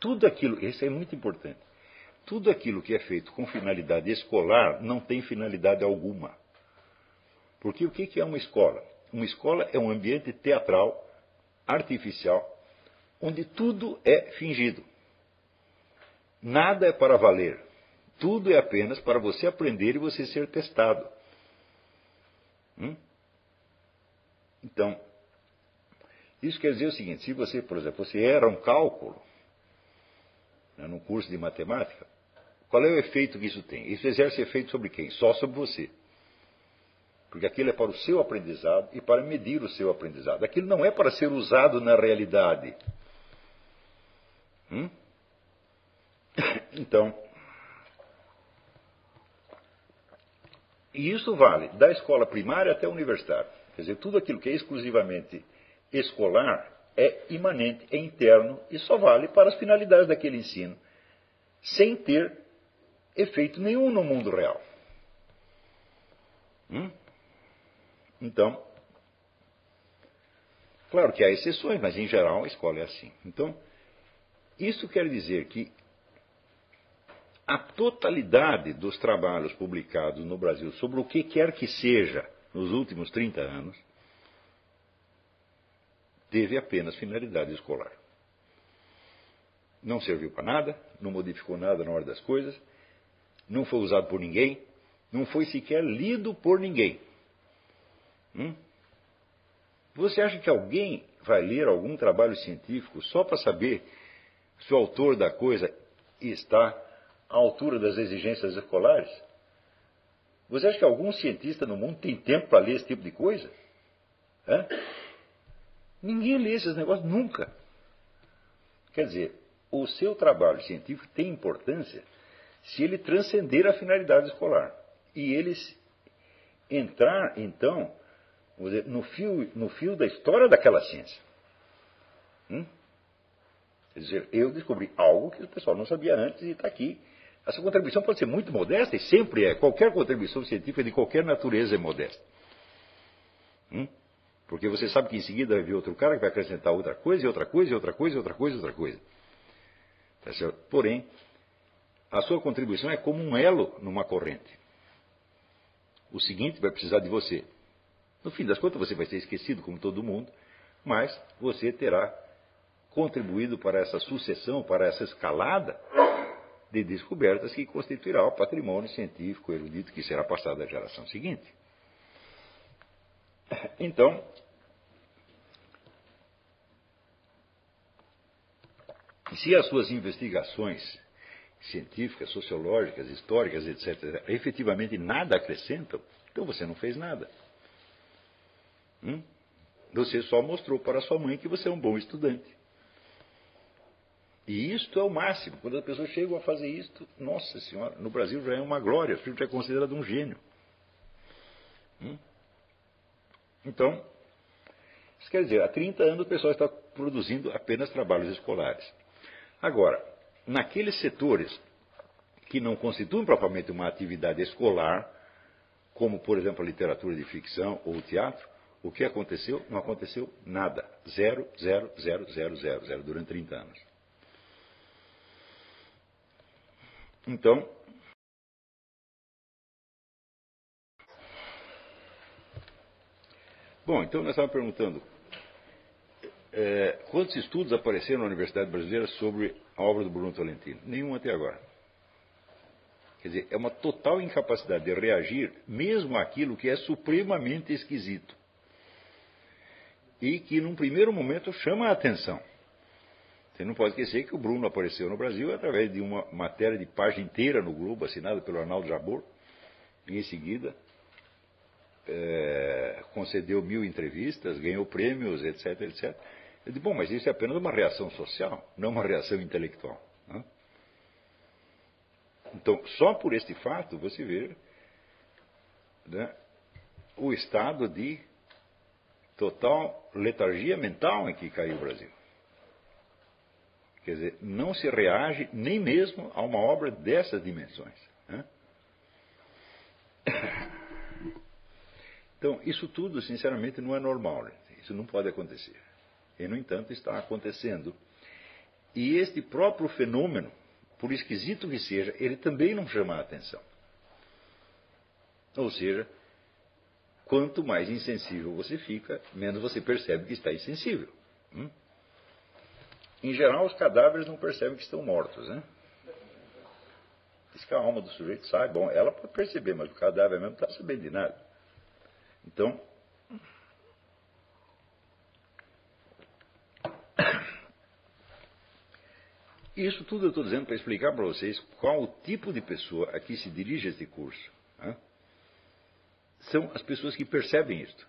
tudo aquilo, isso é muito importante, tudo aquilo que é feito com finalidade escolar não tem finalidade alguma. Porque o que é uma escola? Uma escola é um ambiente teatral, artificial, onde tudo é fingido. Nada é para valer. Tudo é apenas para você aprender e você ser testado. Hum? Então, isso quer dizer o seguinte: se você, por exemplo, você era um cálculo né, no curso de matemática, qual é o efeito que isso tem? Isso exerce efeito sobre quem? Só sobre você. Porque aquilo é para o seu aprendizado e para medir o seu aprendizado. Aquilo não é para ser usado na realidade. Hum? Então, e isso vale da escola primária até a universitária. Quer dizer, tudo aquilo que é exclusivamente escolar é imanente, é interno e só vale para as finalidades daquele ensino, sem ter efeito nenhum no mundo real. Hum? Então, claro que há exceções, mas em geral a escola é assim. Então, isso quer dizer que a totalidade dos trabalhos publicados no Brasil sobre o que quer que seja nos últimos 30 anos teve apenas finalidade escolar. Não serviu para nada, não modificou nada na hora das coisas, não foi usado por ninguém, não foi sequer lido por ninguém. Hum? Você acha que alguém vai ler algum trabalho científico só para saber se o autor da coisa está à altura das exigências escolares? Você acha que algum cientista no mundo tem tempo para ler esse tipo de coisa? Hã? Ninguém lê esses negócios nunca. Quer dizer, o seu trabalho científico tem importância se ele transcender a finalidade escolar. E ele entrar, então, dizer, no, fio, no fio da história daquela ciência. Hum? Quer dizer, eu descobri algo que o pessoal não sabia antes e está aqui. Essa contribuição pode ser muito modesta e sempre é. Qualquer contribuição científica de qualquer natureza é modesta. Hum? Porque você sabe que em seguida vai vir outro cara que vai acrescentar outra coisa, e outra coisa, e outra coisa, e outra coisa, e outra coisa. Tá Porém, a sua contribuição é como um elo numa corrente. O seguinte vai precisar de você. No fim das contas, você vai ser esquecido como todo mundo, mas você terá contribuído para essa sucessão, para essa escalada de descobertas que constituirá o patrimônio científico erudito que será passado à geração seguinte. Então, se as suas investigações científicas, sociológicas, históricas, etc., efetivamente nada acrescentam, então você não fez nada. Hum? Você só mostrou para sua mãe que você é um bom estudante. E isto é o máximo. Quando as pessoas chegam a fazer isto, nossa senhora, no Brasil já é uma glória, o filho já é considerado um gênio. Hum? Então, isso quer dizer, há 30 anos o pessoal está produzindo apenas trabalhos escolares. Agora, naqueles setores que não constituem propriamente uma atividade escolar, como por exemplo a literatura de ficção ou o teatro, o que aconteceu? Não aconteceu nada. Zero, zero, zero, zero, zero, zero, durante 30 anos. Então, bom, então nós estávamos perguntando é, quantos estudos apareceram na Universidade Brasileira sobre a obra do Bruno Tolentino? Nenhum até agora. Quer dizer, é uma total incapacidade de reagir mesmo àquilo que é supremamente esquisito. E que, num primeiro momento, chama a atenção. Você não pode esquecer que o Bruno apareceu no Brasil através de uma matéria de página inteira no Globo, assinada pelo Arnaldo Jabor, e em seguida é, concedeu mil entrevistas, ganhou prêmios, etc, etc. Eu digo, bom, mas isso é apenas uma reação social, não uma reação intelectual. Né? Então, só por este fato você vê né, o estado de total letargia mental em que caiu o Brasil. Quer dizer, não se reage nem mesmo a uma obra dessas dimensões. Né? Então, isso tudo, sinceramente, não é normal. Isso não pode acontecer. E, no entanto, está acontecendo. E este próprio fenômeno, por esquisito que seja, ele também não chama a atenção. Ou seja, quanto mais insensível você fica, menos você percebe que está insensível. Hum? Em geral, os cadáveres não percebem que estão mortos. Né? Diz que a alma do sujeito sai, bom, ela pode perceber, mas o cadáver mesmo não está sabendo de nada. Então, isso tudo eu estou dizendo para explicar para vocês qual o tipo de pessoa a que se dirige este curso. Né? São as pessoas que percebem isto.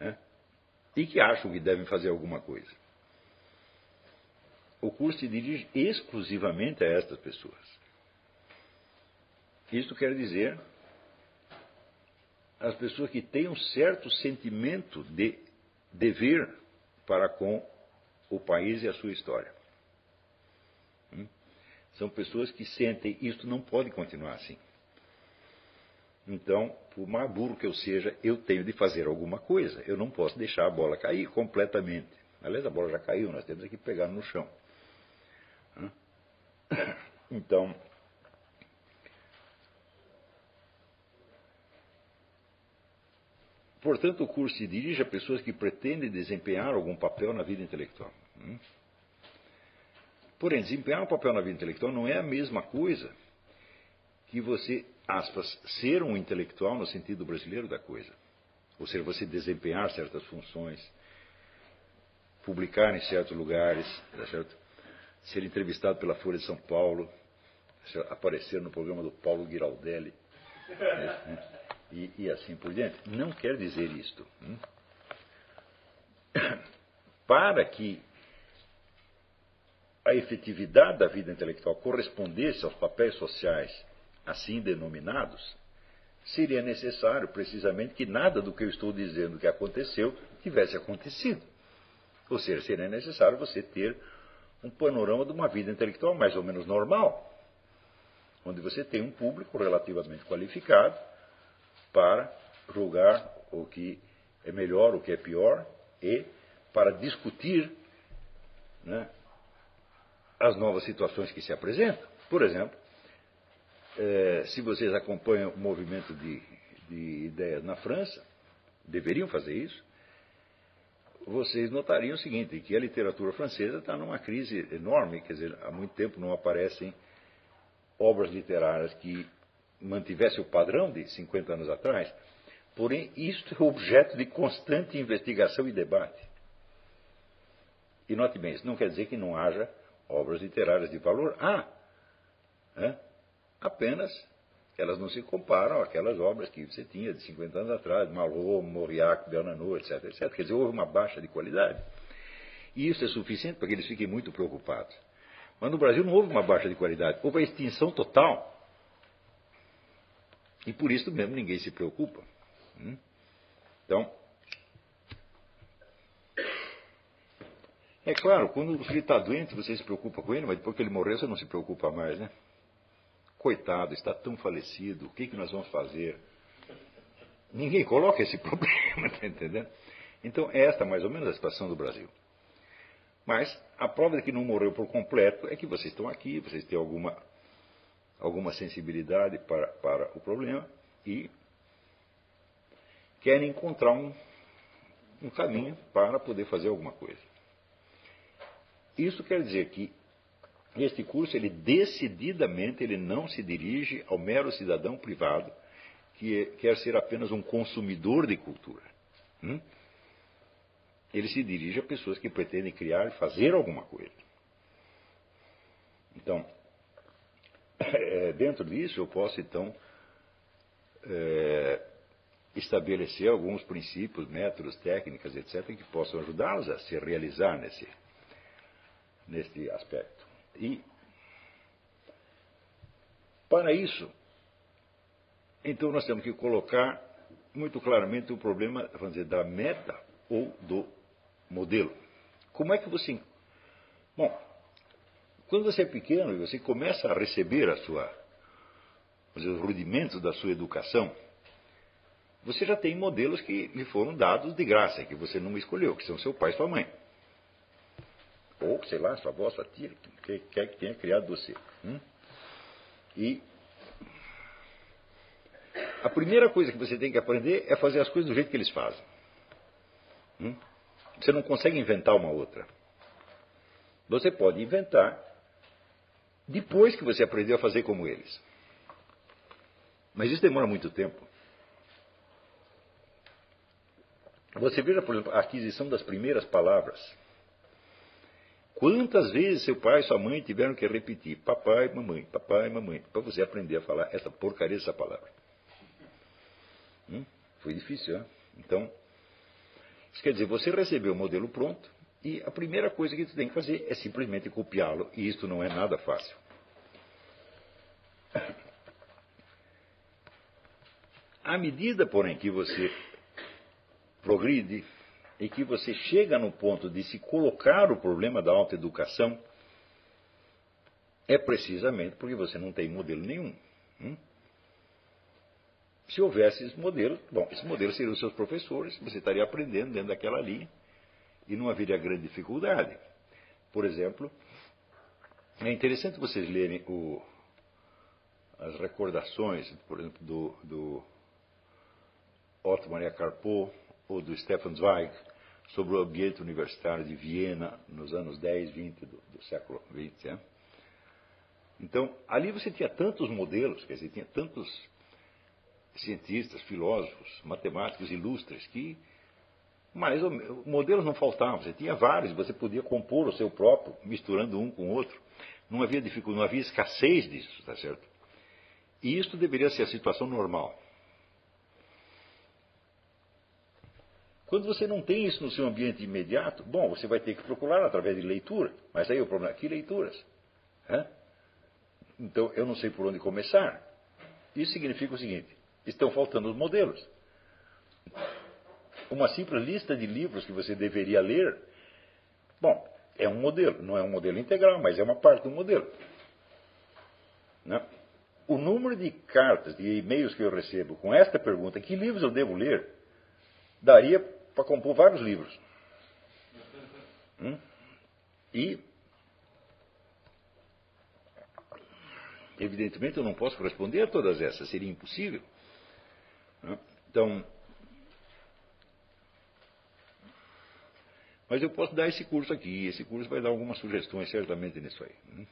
Né? E que acham que devem fazer alguma coisa. O curso se dirige exclusivamente a estas pessoas. Isto quer dizer as pessoas que têm um certo sentimento de dever para com o país e a sua história. Hum? São pessoas que sentem isto não pode continuar assim. Então, por mais burro que eu seja, eu tenho de fazer alguma coisa. Eu não posso deixar a bola cair completamente. Aliás, a bola já caiu, nós temos que pegar no chão. Hum? Então, Portanto, o curso se dirige a pessoas que pretendem desempenhar algum papel na vida intelectual. Porém, desempenhar um papel na vida intelectual não é a mesma coisa que você, aspas, ser um intelectual no sentido brasileiro da coisa. Ou seja, você desempenhar certas funções, publicar em certos lugares, tá certo? ser entrevistado pela Folha de São Paulo, aparecer no programa do Paulo Giraldelli. Né? e, e assim por diante. Não quer dizer isto. Hum? Para que a efetividade da vida intelectual correspondesse aos papéis sociais assim denominados, seria necessário precisamente que nada do que eu estou dizendo que aconteceu tivesse acontecido. Ou seja, seria necessário você ter um panorama de uma vida intelectual mais ou menos normal, onde você tem um público relativamente qualificado, para julgar o que é melhor, o que é pior e para discutir né, as novas situações que se apresentam. Por exemplo, é, se vocês acompanham o movimento de, de ideias na França, deveriam fazer isso, vocês notariam o seguinte, que a literatura francesa está numa crise enorme, quer dizer, há muito tempo não aparecem obras literárias que mantivesse o padrão de 50 anos atrás, porém, isto é objeto de constante investigação e debate. E note bem, isso não quer dizer que não haja obras literárias de valor. Há. Né? Apenas elas não se comparam àquelas obras que você tinha de 50 anos atrás, Malraux, Mauriac, Bernanou, etc, etc. Quer dizer, houve uma baixa de qualidade. E isso é suficiente para que eles fiquem muito preocupados. Mas no Brasil não houve uma baixa de qualidade, houve a extinção total e por isso mesmo ninguém se preocupa. Hum? Então, é claro, quando o filho está doente, você se preocupa com ele, mas depois que ele morrer, você não se preocupa mais, né? Coitado, está tão falecido, o que, que nós vamos fazer? Ninguém coloca esse problema, está entendendo? Então, é esta mais ou menos a situação do Brasil. Mas a prova de que não morreu por completo é que vocês estão aqui, vocês têm alguma alguma sensibilidade para, para o problema e querem encontrar um, um caminho para poder fazer alguma coisa. Isso quer dizer que este curso, ele decididamente, ele não se dirige ao mero cidadão privado que é, quer ser apenas um consumidor de cultura. Hum? Ele se dirige a pessoas que pretendem criar e fazer alguma coisa. Então, é, dentro disso eu posso então é, estabelecer alguns princípios, métodos, técnicas, etc., que possam ajudá-los a se realizar nesse, nesse aspecto. E, para isso, então nós temos que colocar muito claramente o problema vamos dizer, da meta ou do modelo. Como é que você. Bom, quando você é pequeno e você começa a receber a sua, dizer, os rudimentos da sua educação, você já tem modelos que lhe foram dados de graça, que você não escolheu, que são seu pai e sua mãe. Ou, sei lá, sua avó, sua tia, que quer que tenha criado você. Hum? E a primeira coisa que você tem que aprender é fazer as coisas do jeito que eles fazem. Hum? Você não consegue inventar uma outra. Você pode inventar depois que você aprendeu a fazer como eles. Mas isso demora muito tempo. Você veja, por exemplo, a aquisição das primeiras palavras. Quantas vezes seu pai e sua mãe tiveram que repetir papai, mamãe, papai, mamãe, para você aprender a falar essa porcaria dessa palavra? Hum? Foi difícil, né? Então, isso quer dizer, você recebeu o modelo pronto e a primeira coisa que você tem que fazer é simplesmente copiá-lo, e isso não é nada fácil. À medida, porém, que você progride e que você chega no ponto de se colocar o problema da autoeducação, é precisamente porque você não tem modelo nenhum. Hum? Se houvesse esse modelo, bom, esse modelo seriam os seus professores, você estaria aprendendo dentro daquela linha e não haveria grande dificuldade. Por exemplo, é interessante vocês lerem o, as recordações, por exemplo, do, do Otto Maria Carpo ou do Stefan Zweig sobre o ambiente universitário de Viena nos anos 10, 20 do, do século XX. Né? Então, ali você tinha tantos modelos, quer dizer, tinha tantos cientistas, filósofos, matemáticos ilustres que mas modelos não faltavam, você tinha vários, você podia compor o seu próprio, misturando um com o outro. Não havia dificuldade, não havia escassez disso, está certo? E isso deveria ser a situação normal. Quando você não tem isso no seu ambiente imediato, bom, você vai ter que procurar através de leitura. Mas aí o problema é que leituras? Hã? Então eu não sei por onde começar. Isso significa o seguinte: estão faltando os modelos. Uma simples lista de livros que você deveria ler, bom, é um modelo, não é um modelo integral, mas é uma parte do modelo. Né? O número de cartas, de e-mails que eu recebo com esta pergunta, que livros eu devo ler, daria para compor vários livros. Hum? E, evidentemente, eu não posso responder a todas essas, seria impossível. Então, mas eu posso dar esse curso aqui, esse curso vai dar algumas sugestões certamente nisso aí. Hum?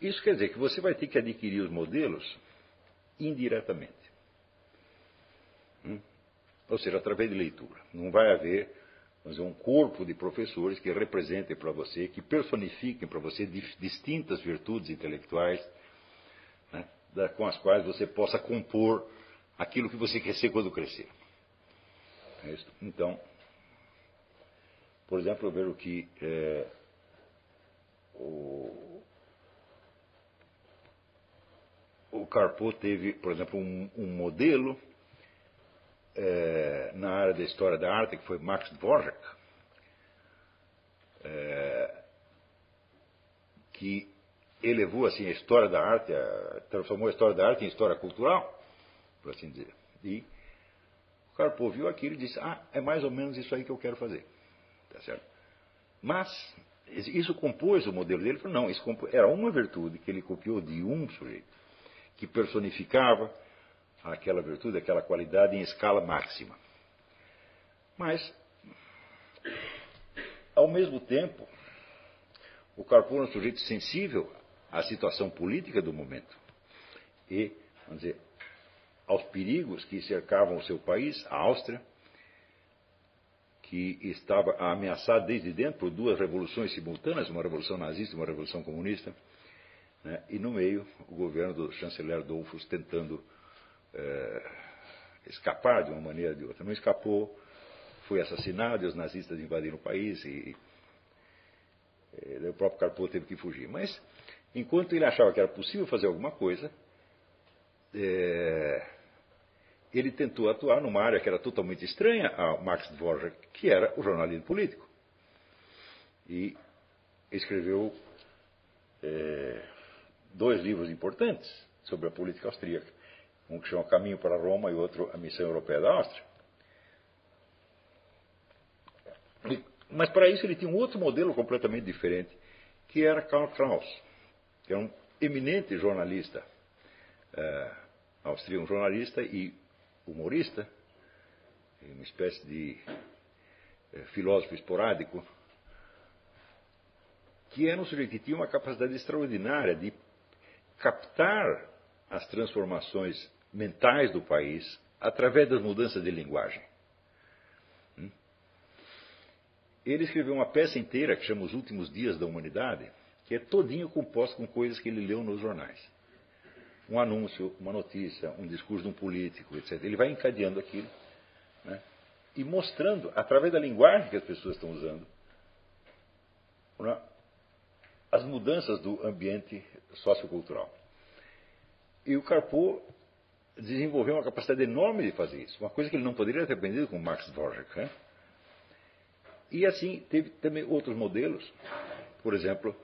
Isso quer dizer que você vai ter que adquirir os modelos indiretamente. Ou seja, através de leitura. Não vai haver dizer, um corpo de professores que representem para você, que personifiquem para você distintas virtudes intelectuais né, com as quais você possa compor aquilo que você quer ser quando crescer. É então, por exemplo, ver o que é, o, o Carpo teve, por exemplo, um, um modelo é, na área da história da arte, que foi Max Dvorak, é, que elevou assim a história da arte, a, transformou a história da arte em história cultural, por assim dizer. E o Carpo viu aquilo e disse: Ah, é mais ou menos isso aí que eu quero fazer. Tá certo? Mas isso compôs o modelo dele. Não, isso era uma virtude que ele copiou de um sujeito, que personificava aquela virtude, aquela qualidade em escala máxima. Mas, ao mesmo tempo, o Carpo era um sujeito sensível à situação política do momento e, vamos dizer, aos perigos que cercavam o seu país, a Áustria, que estava ameaçada desde dentro por duas revoluções simultâneas, uma revolução nazista e uma revolução comunista. né? e no meio o governo do chanceler Dollfuss tentando é, escapar de uma maneira ou de outra. Não escapou, foi assassinado e os nazistas invadiram o país e, e o próprio Carpo teve que fugir. Mas enquanto ele achava que era possível fazer alguma coisa, é, ele tentou atuar numa área que era totalmente estranha a Max Dvorak, que era o jornalismo político. E escreveu é, dois livros importantes sobre a política austríaca. Um que chama Caminho para Roma e outro A Missão Europeia da Áustria. Mas para isso ele tinha um outro modelo completamente diferente, que era Karl Kraus, que era um eminente jornalista é, austríaco, um jornalista e humorista, uma espécie de é, filósofo esporádico, que era um sujeito que tinha uma capacidade extraordinária de captar as transformações mentais do país através das mudanças de linguagem. Hum? Ele escreveu uma peça inteira que chama Os Últimos Dias da Humanidade, que é todinho composto com coisas que ele leu nos jornais um anúncio, uma notícia, um discurso de um político, etc. Ele vai encadeando aquilo né, e mostrando, através da linguagem que as pessoas estão usando, né, as mudanças do ambiente sociocultural. E o Carpo desenvolveu uma capacidade enorme de fazer isso, uma coisa que ele não poderia ter aprendido com Max Dvorak. Né? E assim, teve também outros modelos, por exemplo,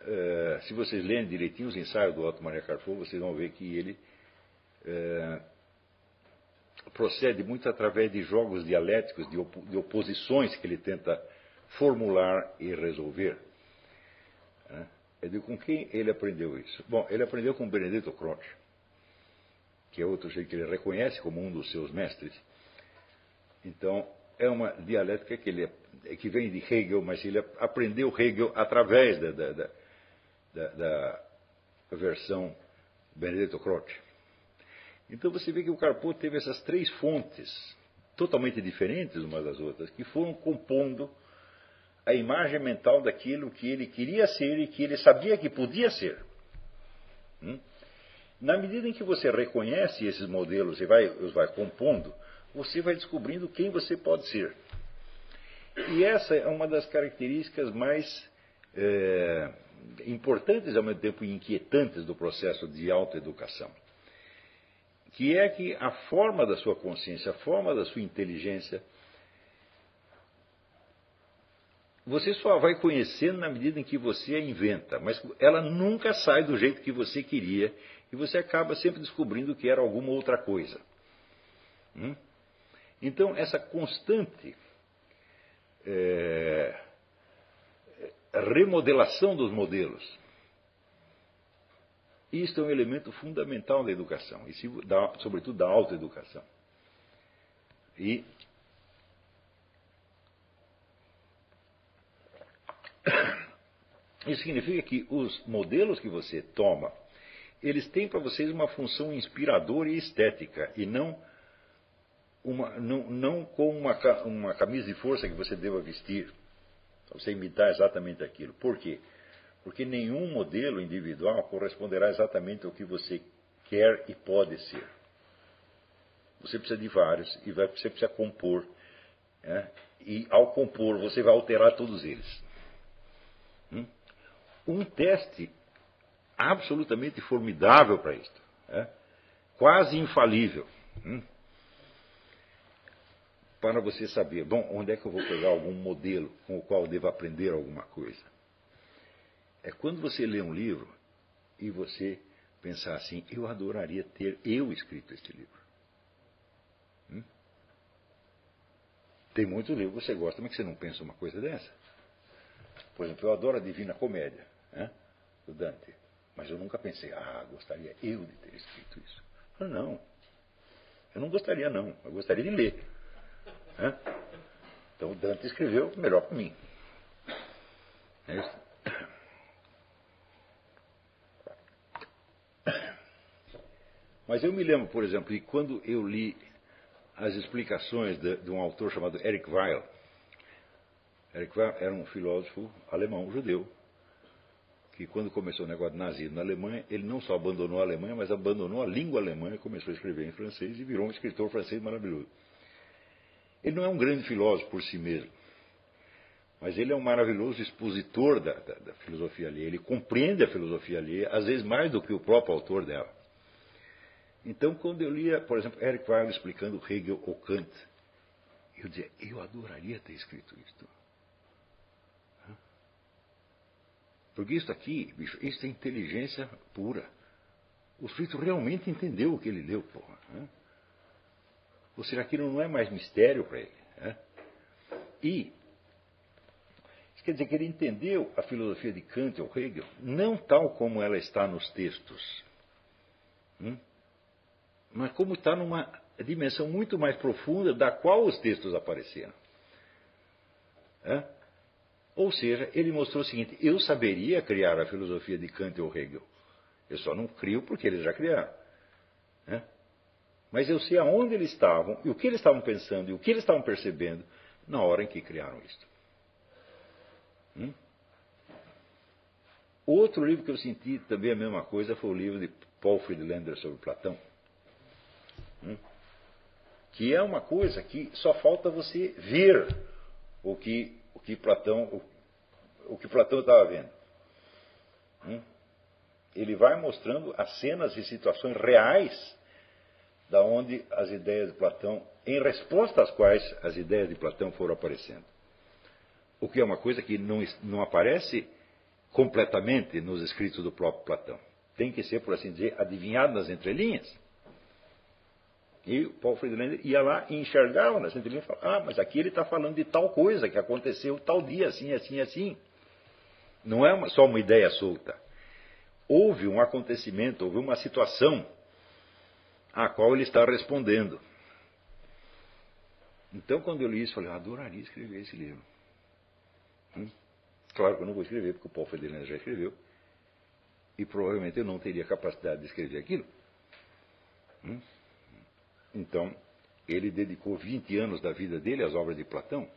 é, se vocês lerem direitinho os ensaios do Otto Maria Carrefour, vocês vão ver que ele é, procede muito através de jogos dialéticos, de, op de, oposições que ele tenta formular e resolver. É, eu digo, com quem ele aprendeu isso? Bom, ele aprendeu com Benedetto Croce, que é outro jeito que ele reconhece como um dos seus mestres. Então, é uma dialética que, ele, que vem de Hegel, mas ele aprendeu Hegel através da, da, da da, da versão Benedetto Croce. Então você vê que o Carpo teve essas três fontes, totalmente diferentes umas das outras, que foram compondo a imagem mental daquilo que ele queria ser e que ele sabia que podia ser. Hum? Na medida em que você reconhece esses modelos e vai, os vai compondo, você vai descobrindo quem você pode ser. E essa é uma das características mais é, importantes ao mesmo tempo inquietantes do processo de autoeducação, que é que a forma da sua consciência, a forma da sua inteligência, você só vai conhecendo na medida em que você a inventa, mas ela nunca sai do jeito que você queria e você acaba sempre descobrindo que era alguma outra coisa. Hum? Então, essa constante é, remodelação dos modelos. Isto é um elemento fundamental da educação, e sobretudo da autoeducação. E isso significa que os modelos que você toma, eles têm para vocês uma função inspiradora e estética, e não, uma, não, não como uma, uma camisa de força que você deva vestir você imitar exatamente aquilo. Por quê? Porque nenhum modelo individual corresponderá exatamente ao que você quer e pode ser. Você precisa de vários e vai, você precisa compor. Né? E ao compor, você vai alterar todos eles. Hum? Um teste absolutamente formidável para isto. Né? Quase infalível. Hum? para você saber, bom, onde é que eu vou pegar algum modelo com o qual devo aprender alguma coisa. É quando você lê um livro e você pensar assim, eu adoraria ter eu escrito este livro. Hum? Tem muitos livros que você gosta, mas que você não pensa uma coisa dessa. Por exemplo, eu adoro a Divina Comédia, né, do Dante. Mas eu nunca pensei, ah, gostaria eu de ter escrito isso. Não, eu não gostaria não, eu gostaria de ler. Então Dante escreveu melhor para mim. É isso. Mas eu me lembro, por exemplo, que quando eu li as explicações de, de um autor chamado Eric Weil, Eric Weil era um filósofo alemão, judeu, que quando começou o negócio de nazismo na Alemanha, ele não só abandonou a Alemanha, mas abandonou a língua alemã e começou a escrever em francês e virou um escritor francês maravilhoso. Ele não é um grande filósofo por si mesmo, mas ele é um maravilhoso expositor da, da, da filosofia alheia. Ele compreende a filosofia alheia, às vezes mais do que o próprio autor dela. Então, quando eu lia, por exemplo, Eric Weil explicando Hegel ou Kant, eu dizia, eu adoraria ter escrito isso. Porque isso aqui, bicho, isso é inteligência pura. O sujeito realmente entendeu o que ele leu, porra. Né? Ou seja, aquilo não é mais mistério para ele. Né? E, isso quer dizer que ele entendeu a filosofia de Kant ou Hegel, não tal como ela está nos textos, hum? mas como está numa dimensão muito mais profunda da qual os textos apareceram. É? Ou seja, ele mostrou o seguinte: eu saberia criar a filosofia de Kant ou Hegel. Eu só não crio porque eles já criaram. Né? Mas eu sei aonde eles estavam, e o que eles estavam pensando, e o que eles estavam percebendo na hora em que criaram isto. Hum? Outro livro que eu senti também a mesma coisa foi o livro de Paul Friedlander sobre Platão. Hum? Que é uma coisa que só falta você ver o que que Platão, o, o que Platão estava vendo. Hum? Ele vai mostrando as cenas e situações reais da onde as ideias de Platão, em resposta às quais as ideias de Platão foram aparecendo. O que é uma coisa que não, não aparece completamente nos escritos do próprio Platão. Tem que ser, por assim dizer, adivinhado nas entrelinhas. E o Paul Friedlander ia lá e enxergava nas entrelinhas e falava, ah, mas aqui ele está falando de tal coisa que aconteceu tal dia, assim, assim, assim. Não é uma, só uma ideia solta. Houve um acontecimento, houve uma situação a qual ele está respondendo. Então, quando eu li isso, eu falei, eu adoraria escrever esse livro. Hum? Claro que eu não vou escrever, porque o Paul Friedlander já escreveu. E provavelmente eu não teria capacidade de escrever aquilo. Hum? Então, ele dedicou 20 anos da vida dele às obras de Platão.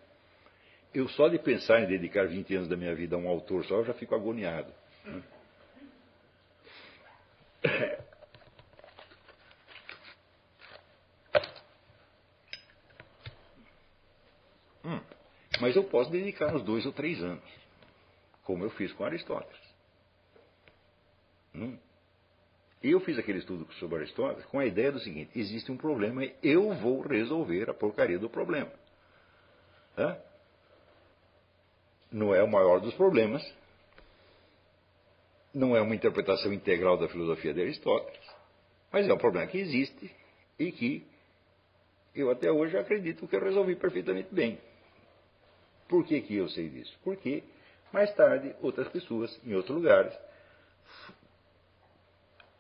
Eu só de pensar em dedicar 20 anos da minha vida a um autor só, eu já fico agoniado. Hum, mas eu posso dedicar uns dois ou três anos, como eu fiz com Aristóteles. Hum. Eu fiz aquele estudo sobre Aristóteles com a ideia do seguinte: existe um problema e eu vou resolver a porcaria do problema. Hã? Não é o maior dos problemas, não é uma interpretação integral da filosofia de Aristóteles, mas é um problema que existe e que eu até hoje acredito que eu resolvi perfeitamente bem. Por que, que eu sei disso? Porque mais tarde outras pessoas, em outros lugares,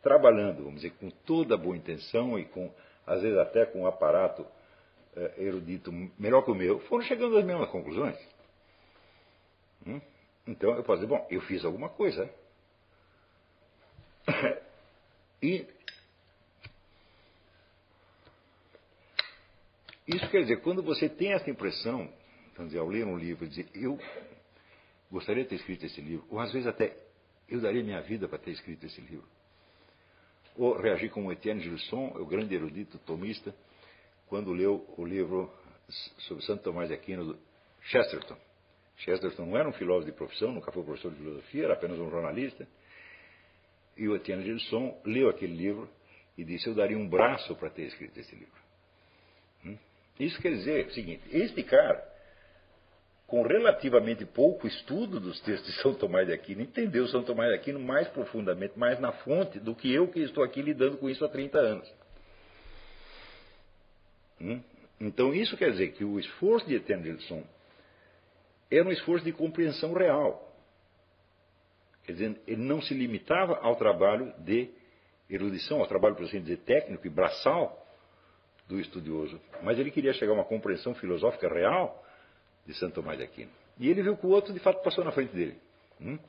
trabalhando, vamos dizer, com toda a boa intenção e com, às vezes até com um aparato eh, erudito melhor que o meu, foram chegando às mesmas conclusões. Hum? Então eu posso dizer, bom, eu fiz alguma coisa. e isso quer dizer, quando você tem essa impressão, vamos dizer, ao ler um livro, dizer, eu gostaria de ter escrito esse livro, ou às vezes até eu daria minha vida para ter escrito esse livro ou reagir como Etienne Gilson, o grande erudito tomista, quando leu o livro sobre Santo Tomás de Aquino do Chesterton. Chesterton não era um filósofo de profissão, nunca foi professor de filosofia, era apenas um jornalista. E o Etienne Gilson leu aquele livro e disse: Eu daria um braço para ter escrito esse livro. Hum? Isso quer dizer o seguinte: este cara com relativamente pouco estudo dos textos de São Tomás de Aquino, entendeu São Tomás de Aquino mais profundamente, mais na fonte, do que eu que estou aqui lidando com isso há 30 anos. Hum? Então, isso quer dizer que o esforço de Etengelson era um esforço de compreensão real. Quer dizer, ele não se limitava ao trabalho de erudição, ao trabalho, por assim dizer, técnico e braçal do estudioso, mas ele queria chegar a uma compreensão filosófica real de Santo Tomás de Aquino. E ele viu que o outro de fato passou na frente dele. Hum?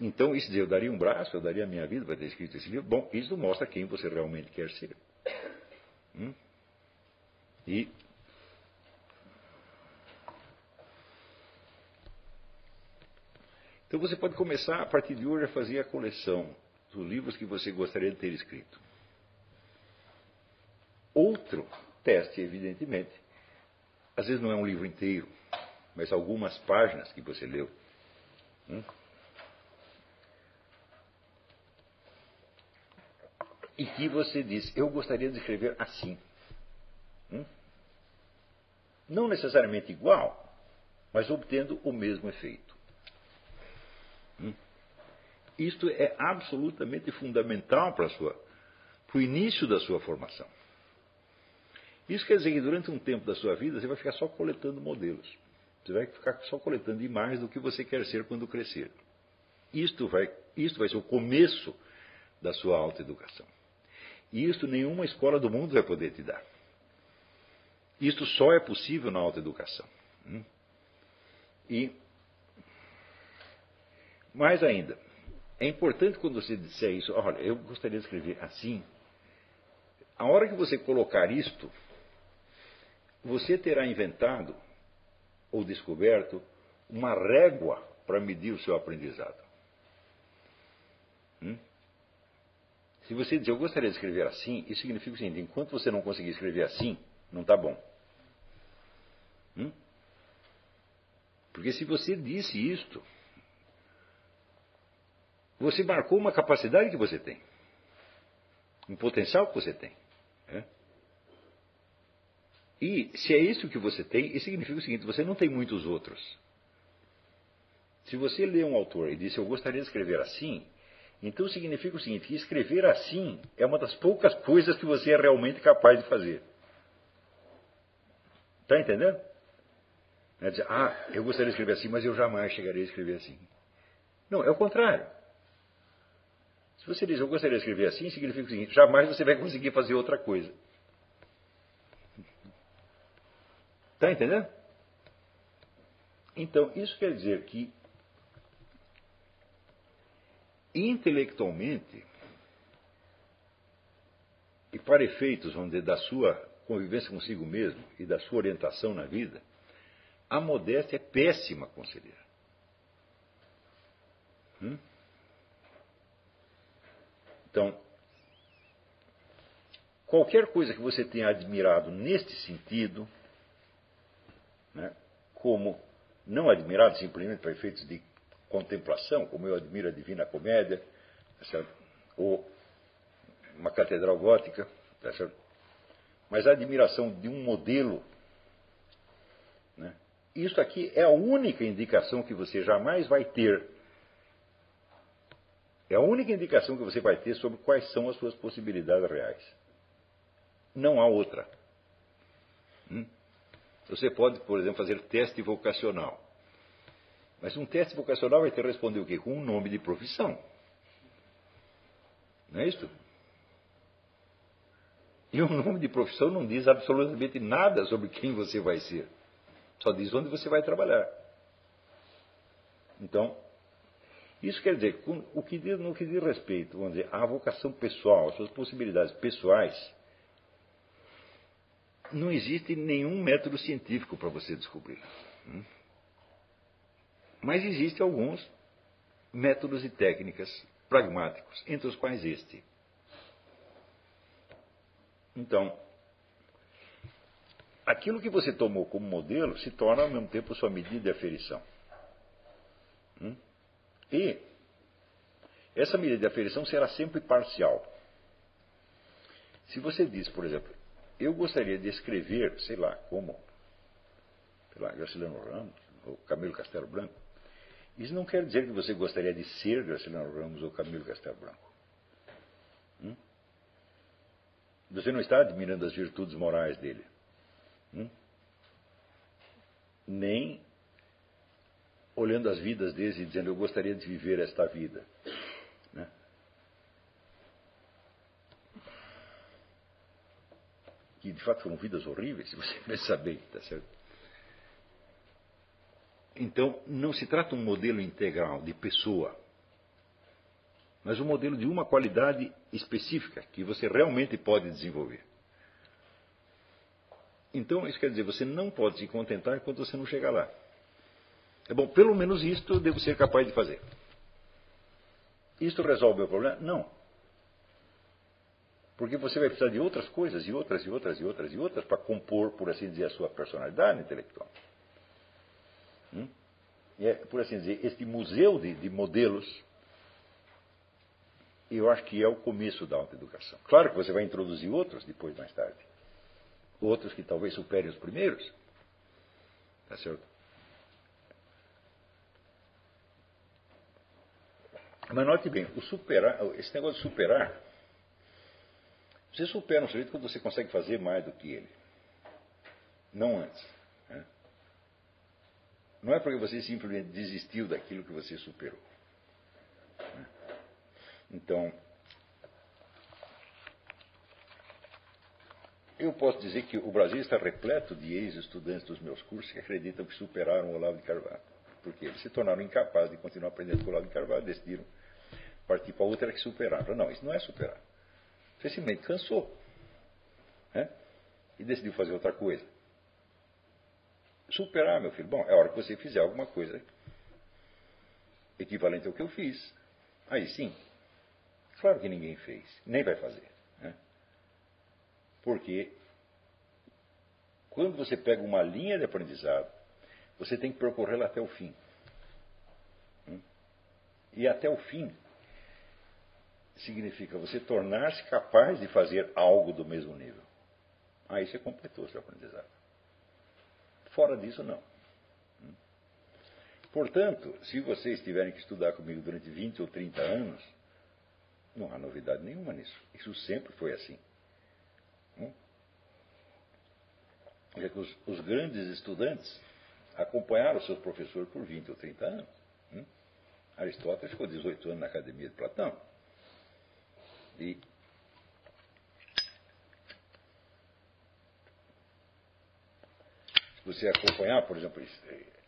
Então, isso de eu daria um braço, eu daria a minha vida para ter escrito esse livro. Bom, isso mostra quem você realmente quer ser. Hum? E Então você pode começar a partir de hoje a fazer a coleção dos livros que você gostaria de ter escrito. Outro teste, evidentemente, às vezes não é um livro inteiro, mas algumas páginas que você leu. Hum? E que você diz, eu gostaria de escrever assim. Hum? Não necessariamente igual, mas obtendo o mesmo efeito. Hum? Isto é absolutamente fundamental para, para o início da sua formação. Isso quer dizer que durante um tempo da sua vida você vai ficar só coletando modelos. Você vai ficar só coletando imagens do que você quer ser quando crescer. Isto vai, isto vai ser o começo da sua autoeducação. E isto nenhuma escola do mundo vai poder te dar. Isto só é possível na autoeducação. Hum? E, mais ainda, é importante quando você disser isso, olha, eu gostaria de escrever assim. A hora que você colocar isto, você terá inventado ou descoberto uma régua para medir o seu aprendizado. Hum? Se você dizer, eu gostaria de escrever assim, isso significa o seguinte: enquanto você não conseguir escrever assim, não está bom. Hum? Porque se você disse isto, você marcou uma capacidade que você tem, um potencial que você tem. E se é isso que você tem, isso significa o seguinte: você não tem muitos outros. Se você lê um autor e diz, eu gostaria de escrever assim, então significa o seguinte: que escrever assim é uma das poucas coisas que você é realmente capaz de fazer. Está entendendo? É dizer, ah, eu gostaria de escrever assim, mas eu jamais chegaria a escrever assim. Não, é o contrário. Se você diz, eu gostaria de escrever assim, significa o seguinte, jamais você vai conseguir fazer outra coisa. Está entendendo? Então, isso quer dizer que, intelectualmente, e para efeitos, vamos dizer, da sua convivência consigo mesmo e da sua orientação na vida, a modéstia é péssima conselheira. Hum? Então, qualquer coisa que você tenha admirado neste sentido, como não admirado simplesmente para efeitos de contemplação, como eu admiro a Divina Comédia, ou uma catedral gótica, mas a admiração de um modelo né, isso aqui é a única indicação que você jamais vai ter. É a única indicação que você vai ter sobre quais são as suas possibilidades reais. Não há outra. Hum? Você pode, por exemplo, fazer teste vocacional. Mas um teste vocacional vai ter que responder o quê? Com um nome de profissão. Não é isso? E o nome de profissão não diz absolutamente nada sobre quem você vai ser. Só diz onde você vai trabalhar. Então, isso quer dizer, o que diz, no que diz respeito, vamos dizer, à vocação pessoal, às suas possibilidades pessoais, não existe nenhum método científico para você descobrir. Hum? Mas existem alguns métodos e técnicas pragmáticos, entre os quais este. Então, aquilo que você tomou como modelo se torna ao mesmo tempo sua medida de aferição. Hum? E essa medida de aferição será sempre parcial. Se você diz, por exemplo, eu gostaria de escrever, sei lá, como, sei Graciliano Ramos, ou Camilo Castelo Branco, isso não quer dizer que você gostaria de ser Graciliano Ramos ou Camilo Castelo Branco. Hum? Você não está admirando as virtudes morais dele. Hum? Nem olhando as vidas deles e dizendo, eu gostaria de viver esta vida. Né? Que de fato foram vidas horríveis, se você pensar bem, tá certo? Então, não se trata um modelo integral de pessoa, mas um modelo de uma qualidade específica que você realmente pode desenvolver. Então, isso quer dizer, você não pode se contentar enquanto você não chegar lá. É bom, pelo menos isto eu devo ser capaz de fazer. Isto resolve o problema? Não. Porque você vai precisar de outras coisas, e outras, e outras, e outras, e outras, para compor, por assim dizer, a sua personalidade intelectual. Hum? E é, por assim dizer, este museu de, de modelos, eu acho que é o começo da autoeducação. Claro que você vai introduzir outros depois, mais tarde. Outros que talvez superem os primeiros. Tá certo? Mas note bem, o superar, esse negócio de superar, você supera um sujeito quando você consegue fazer mais do que ele. Não antes. Né? Não é porque você simplesmente desistiu daquilo que você superou. Né? Então, eu posso dizer que o Brasil está repleto de ex-estudantes dos meus cursos que acreditam que superaram o Olavo de Carvalho. Porque eles se tornaram incapazes de continuar aprendendo com o Olavo de Carvalho, decidiram partir para outra que superaram. Não, isso não é superar. Você simplesmente cansou. Né? E decidiu fazer outra coisa. Superar, meu filho. Bom, é hora que você fizer alguma coisa equivalente ao que eu fiz. Aí sim. Claro que ninguém fez, nem vai fazer. Né? Porque quando você pega uma linha de aprendizado, você tem que percorrê-la até o fim. Hum? E até o fim significa você tornar-se capaz de fazer algo do mesmo nível. Aí você completou seu aprendizado. Fora disso, não. Portanto, se vocês tiverem que estudar comigo durante 20 ou 30 anos, não há novidade nenhuma nisso. Isso sempre foi assim. É que os, os, grandes estudantes acompanharam seus professores por 20 ou 30 anos. Aristóteles ficou 18 anos na academia de Platão. Se você acompanhar, por exemplo,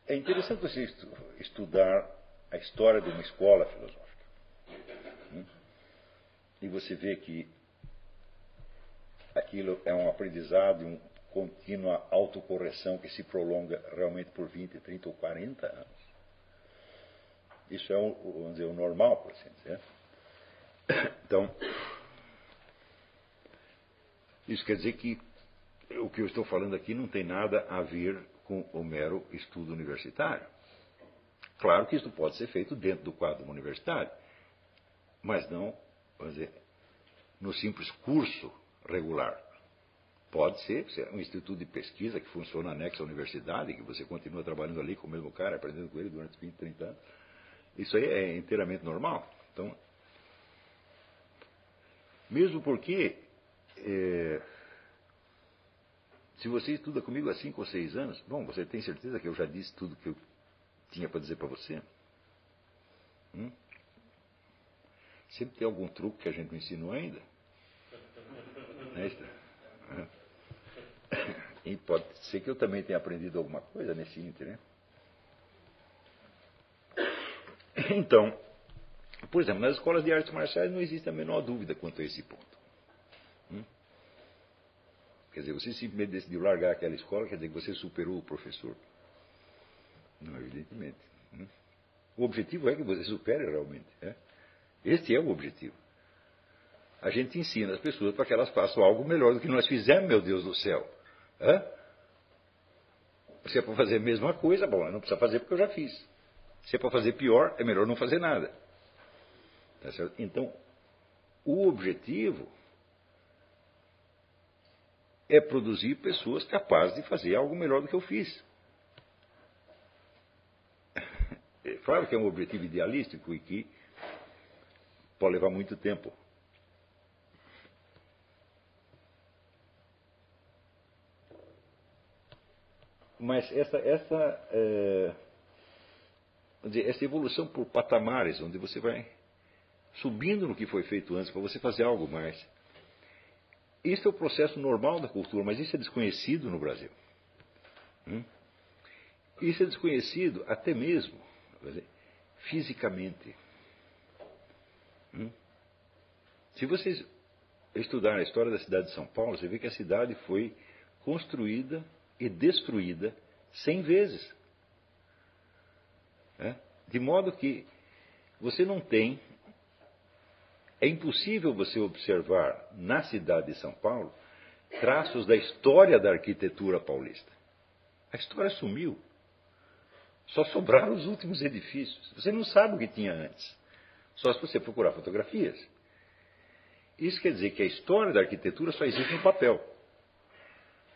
é interessante você estudar a história de uma escola filosófica. Hum? E você vê que aquilo é um aprendizado uma contínua autocorreção que se prolonga realmente por 20, 30 ou 40 anos. Isso é, vamos dizer, o normal, por assim dizer. Então, isso quer dizer que o que eu estou falando aqui não tem nada a ver com o mero estudo universitário. Claro que isso pode ser feito dentro do quadro universitário, mas não, vamos dizer, no simples curso regular. Pode ser, é um instituto de pesquisa que funciona anexo à universidade, que você continua trabalhando ali com o mesmo cara, aprendendo com ele durante 20, 30 anos. Isso aí é inteiramente normal. Então, mesmo porque, é, se você estuda comigo há cinco ou seis anos, bom, você tem certeza que eu já disse tudo que eu tinha para dizer para você? Hum? Sempre tem algum truque que a gente não ensinou ainda. É e pode ser que eu também tenha aprendido alguma coisa nesse ínter, né? Então, por exemplo, nas escolas de artes marciais não existe a menor dúvida quanto a esse ponto. Hum? Quer dizer, você simplesmente decidiu largar aquela escola, quer dizer que você superou o professor. Não, evidentemente. Hum? O objetivo é que você supere realmente. É? Este é o objetivo. A gente ensina as pessoas para que elas façam algo melhor do que nós fizemos, meu Deus do céu. É? Se é para fazer a mesma coisa, bom, não precisa fazer porque eu já fiz. Se é para fazer pior, é melhor não fazer nada. Tá então, o objetivo é produzir pessoas capazes de fazer algo melhor do que eu fiz. É claro que é um objetivo idealístico e que pode levar muito tempo. Mas essa, essa, é, essa evolução por patamares, onde você vai subindo no que foi feito antes, para você fazer algo mais. Isso é o processo normal da cultura, mas isso é desconhecido no Brasil. Hum? Isso é desconhecido até mesmo dizer, fisicamente. Hum? Se vocês estudarem a história da cidade de São Paulo, você vê que a cidade foi construída e destruída cem vezes. Né? De modo que você não tem. É impossível você observar na cidade de São Paulo traços da história da arquitetura paulista. A história sumiu. Só sobraram os últimos edifícios. Você não sabe o que tinha antes. Só se você procurar fotografias. Isso quer dizer que a história da arquitetura só existe no papel.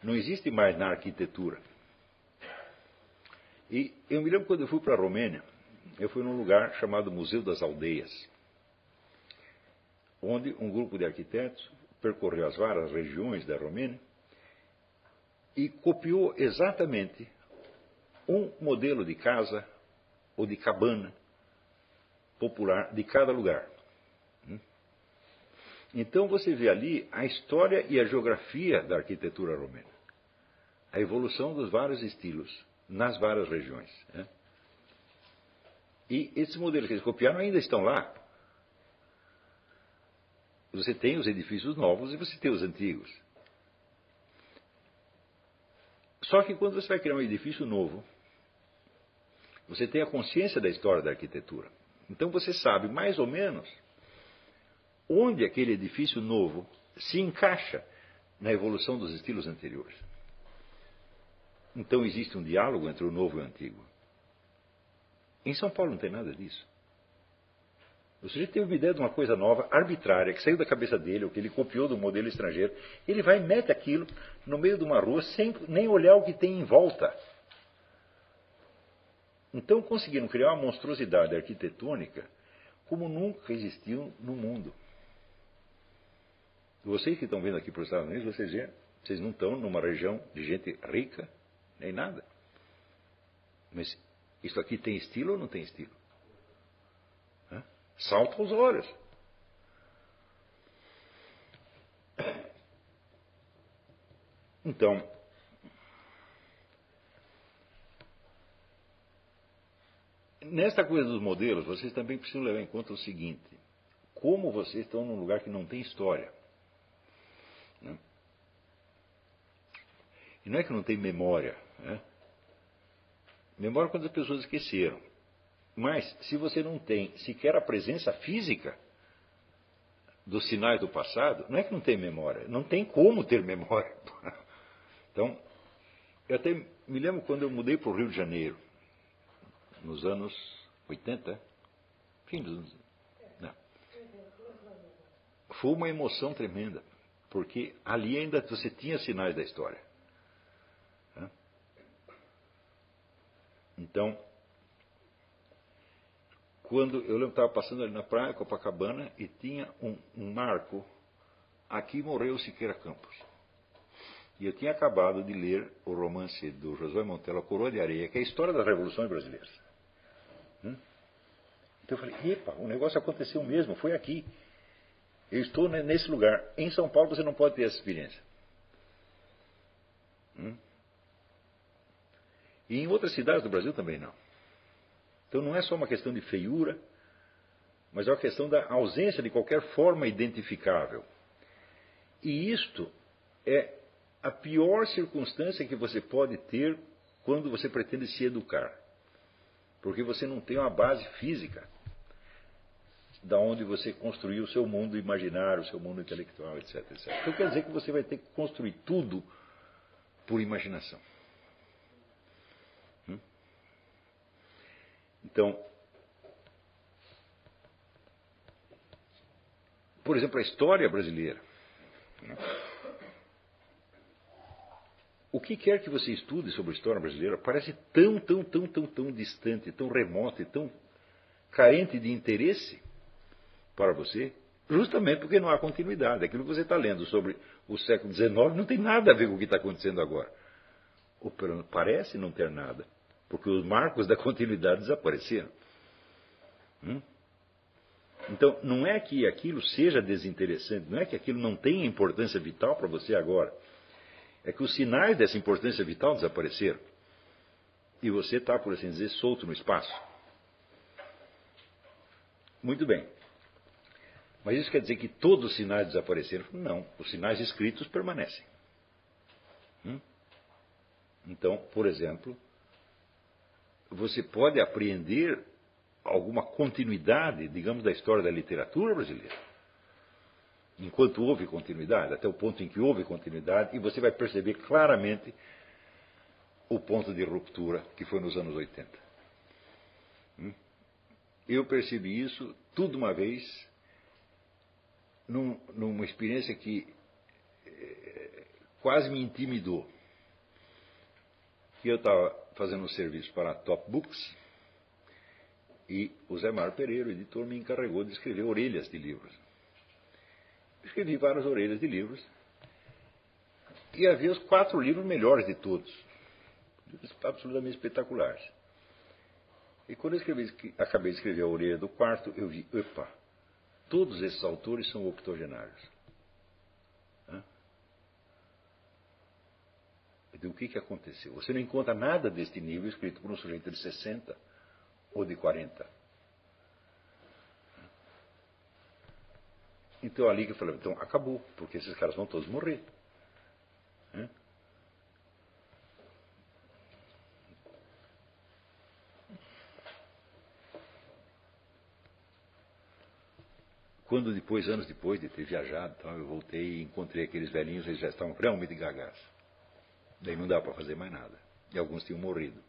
Não existe mais na arquitetura. E eu me lembro quando eu fui para a Romênia, eu fui num lugar chamado Museu das Aldeias, onde um grupo de arquitetos percorreu as várias regiões da Romênia e copiou exatamente um modelo de casa ou de cabana popular de cada lugar. Então você vê ali a história e a geografia da arquitetura romena, a evolução dos vários estilos nas várias regiões. Né? E esses modelos que eles copiaram ainda estão lá. Você tem os edifícios novos e você tem os antigos. Só que quando você vai criar um edifício novo, você tem a consciência da história da arquitetura. Então você sabe mais ou menos onde aquele edifício novo se encaixa na evolução dos estilos anteriores. Então existe um diálogo entre o novo e o antigo. Em São Paulo não tem nada disso. O sujeito teve uma ideia de uma coisa nova, arbitrária, que saiu da cabeça dele, ou que ele copiou do modelo estrangeiro. Ele vai e mete aquilo no meio de uma rua sem nem olhar o que tem em volta. Então conseguiram criar uma monstruosidade arquitetônica como nunca existiu no mundo. Vocês que estão vindo aqui para os Estados Unidos, vocês, vocês não estão numa região de gente rica, nem nada. Mas isso aqui tem estilo ou não tem estilo? Salta aos olhos. Então, nesta coisa dos modelos, vocês também precisam levar em conta o seguinte: como vocês estão num lugar que não tem história. Né? E não é que não tem memória. Né? Memória quando as pessoas esqueceram. Mas, se você não tem sequer a presença física dos sinais do passado, não é que não tem memória, não tem como ter memória. Então, eu até me lembro quando eu mudei para o Rio de Janeiro, nos anos 80, fim dos anos. Não. Foi uma emoção tremenda, porque ali ainda você tinha sinais da história. Então, quando eu lembro estava passando ali na praia, Copacabana, e tinha um, um marco, aqui morreu Siqueira Campos. E eu tinha acabado de ler o romance do Josué Montello, A Coroa de Areia, que é a história das revoluções brasileiras. Hum? Então eu falei, epa, o negócio aconteceu mesmo, foi aqui. Eu estou nesse lugar. Em São Paulo você não pode ter essa experiência. Hum? E em outras cidades do Brasil também não. Então não é só uma questão de feiura, mas é uma questão da ausência de qualquer forma identificável. E isto é a pior circunstância que você pode ter quando você pretende se educar. Porque você não tem uma base física da onde você construiu o seu mundo imaginário, o seu mundo intelectual, etc, etc. Então quer dizer que você vai ter que construir tudo por imaginação. Então, por exemplo, a história brasileira. O que quer que você estude sobre a história brasileira parece tão, tão, tão, tão, tão distante, tão remoto e tão carente de interesse para você, justamente porque não há continuidade. Aquilo que você está lendo sobre o século XIX não tem nada a ver com o que está acontecendo agora. Ou parece não ter nada porque os marcos da continuidade desapareceram. Hum? Então, não é que aquilo seja desinteressante, não é que aquilo não tenha importância vital para você agora. É que os sinais dessa importância vital desapareceram. E você está, por assim dizer, solto no espaço. Muito bem. Mas isso quer dizer que todos os sinais desapareceram? Não. Os sinais escritos permanecem. Hum? Então, por exemplo, você pode apreender alguma continuidade, digamos, da história da literatura brasileira. Enquanto houve continuidade, até o ponto em que houve continuidade, e você vai perceber claramente o ponto de ruptura que foi nos anos 80. Hum? Eu percebi isso tudo uma vez, num, numa experiência que é, quase me intimidou. Eu estava fazendo um serviço para a Top Books e o Zé Mar Pereira, o editor, me encarregou de escrever orelhas de livros. Escrevi várias orelhas de livros e havia os quatro livros melhores de todos. Livros absolutamente espetaculares. E quando eu escrevi, acabei de escrever a orelha do quarto, eu vi, opa, todos esses autores são octogenários. O que, que aconteceu. Você não encontra nada deste nível escrito por um sujeito de 60 ou de 40. Então ali que eu falei, então acabou, porque esses caras vão todos morrer. Quando depois, anos depois de ter viajado, então, eu voltei e encontrei aqueles velhinhos, eles já estavam realmente gagás. Daí não dá para fazer mais nada. E alguns tinham morrido.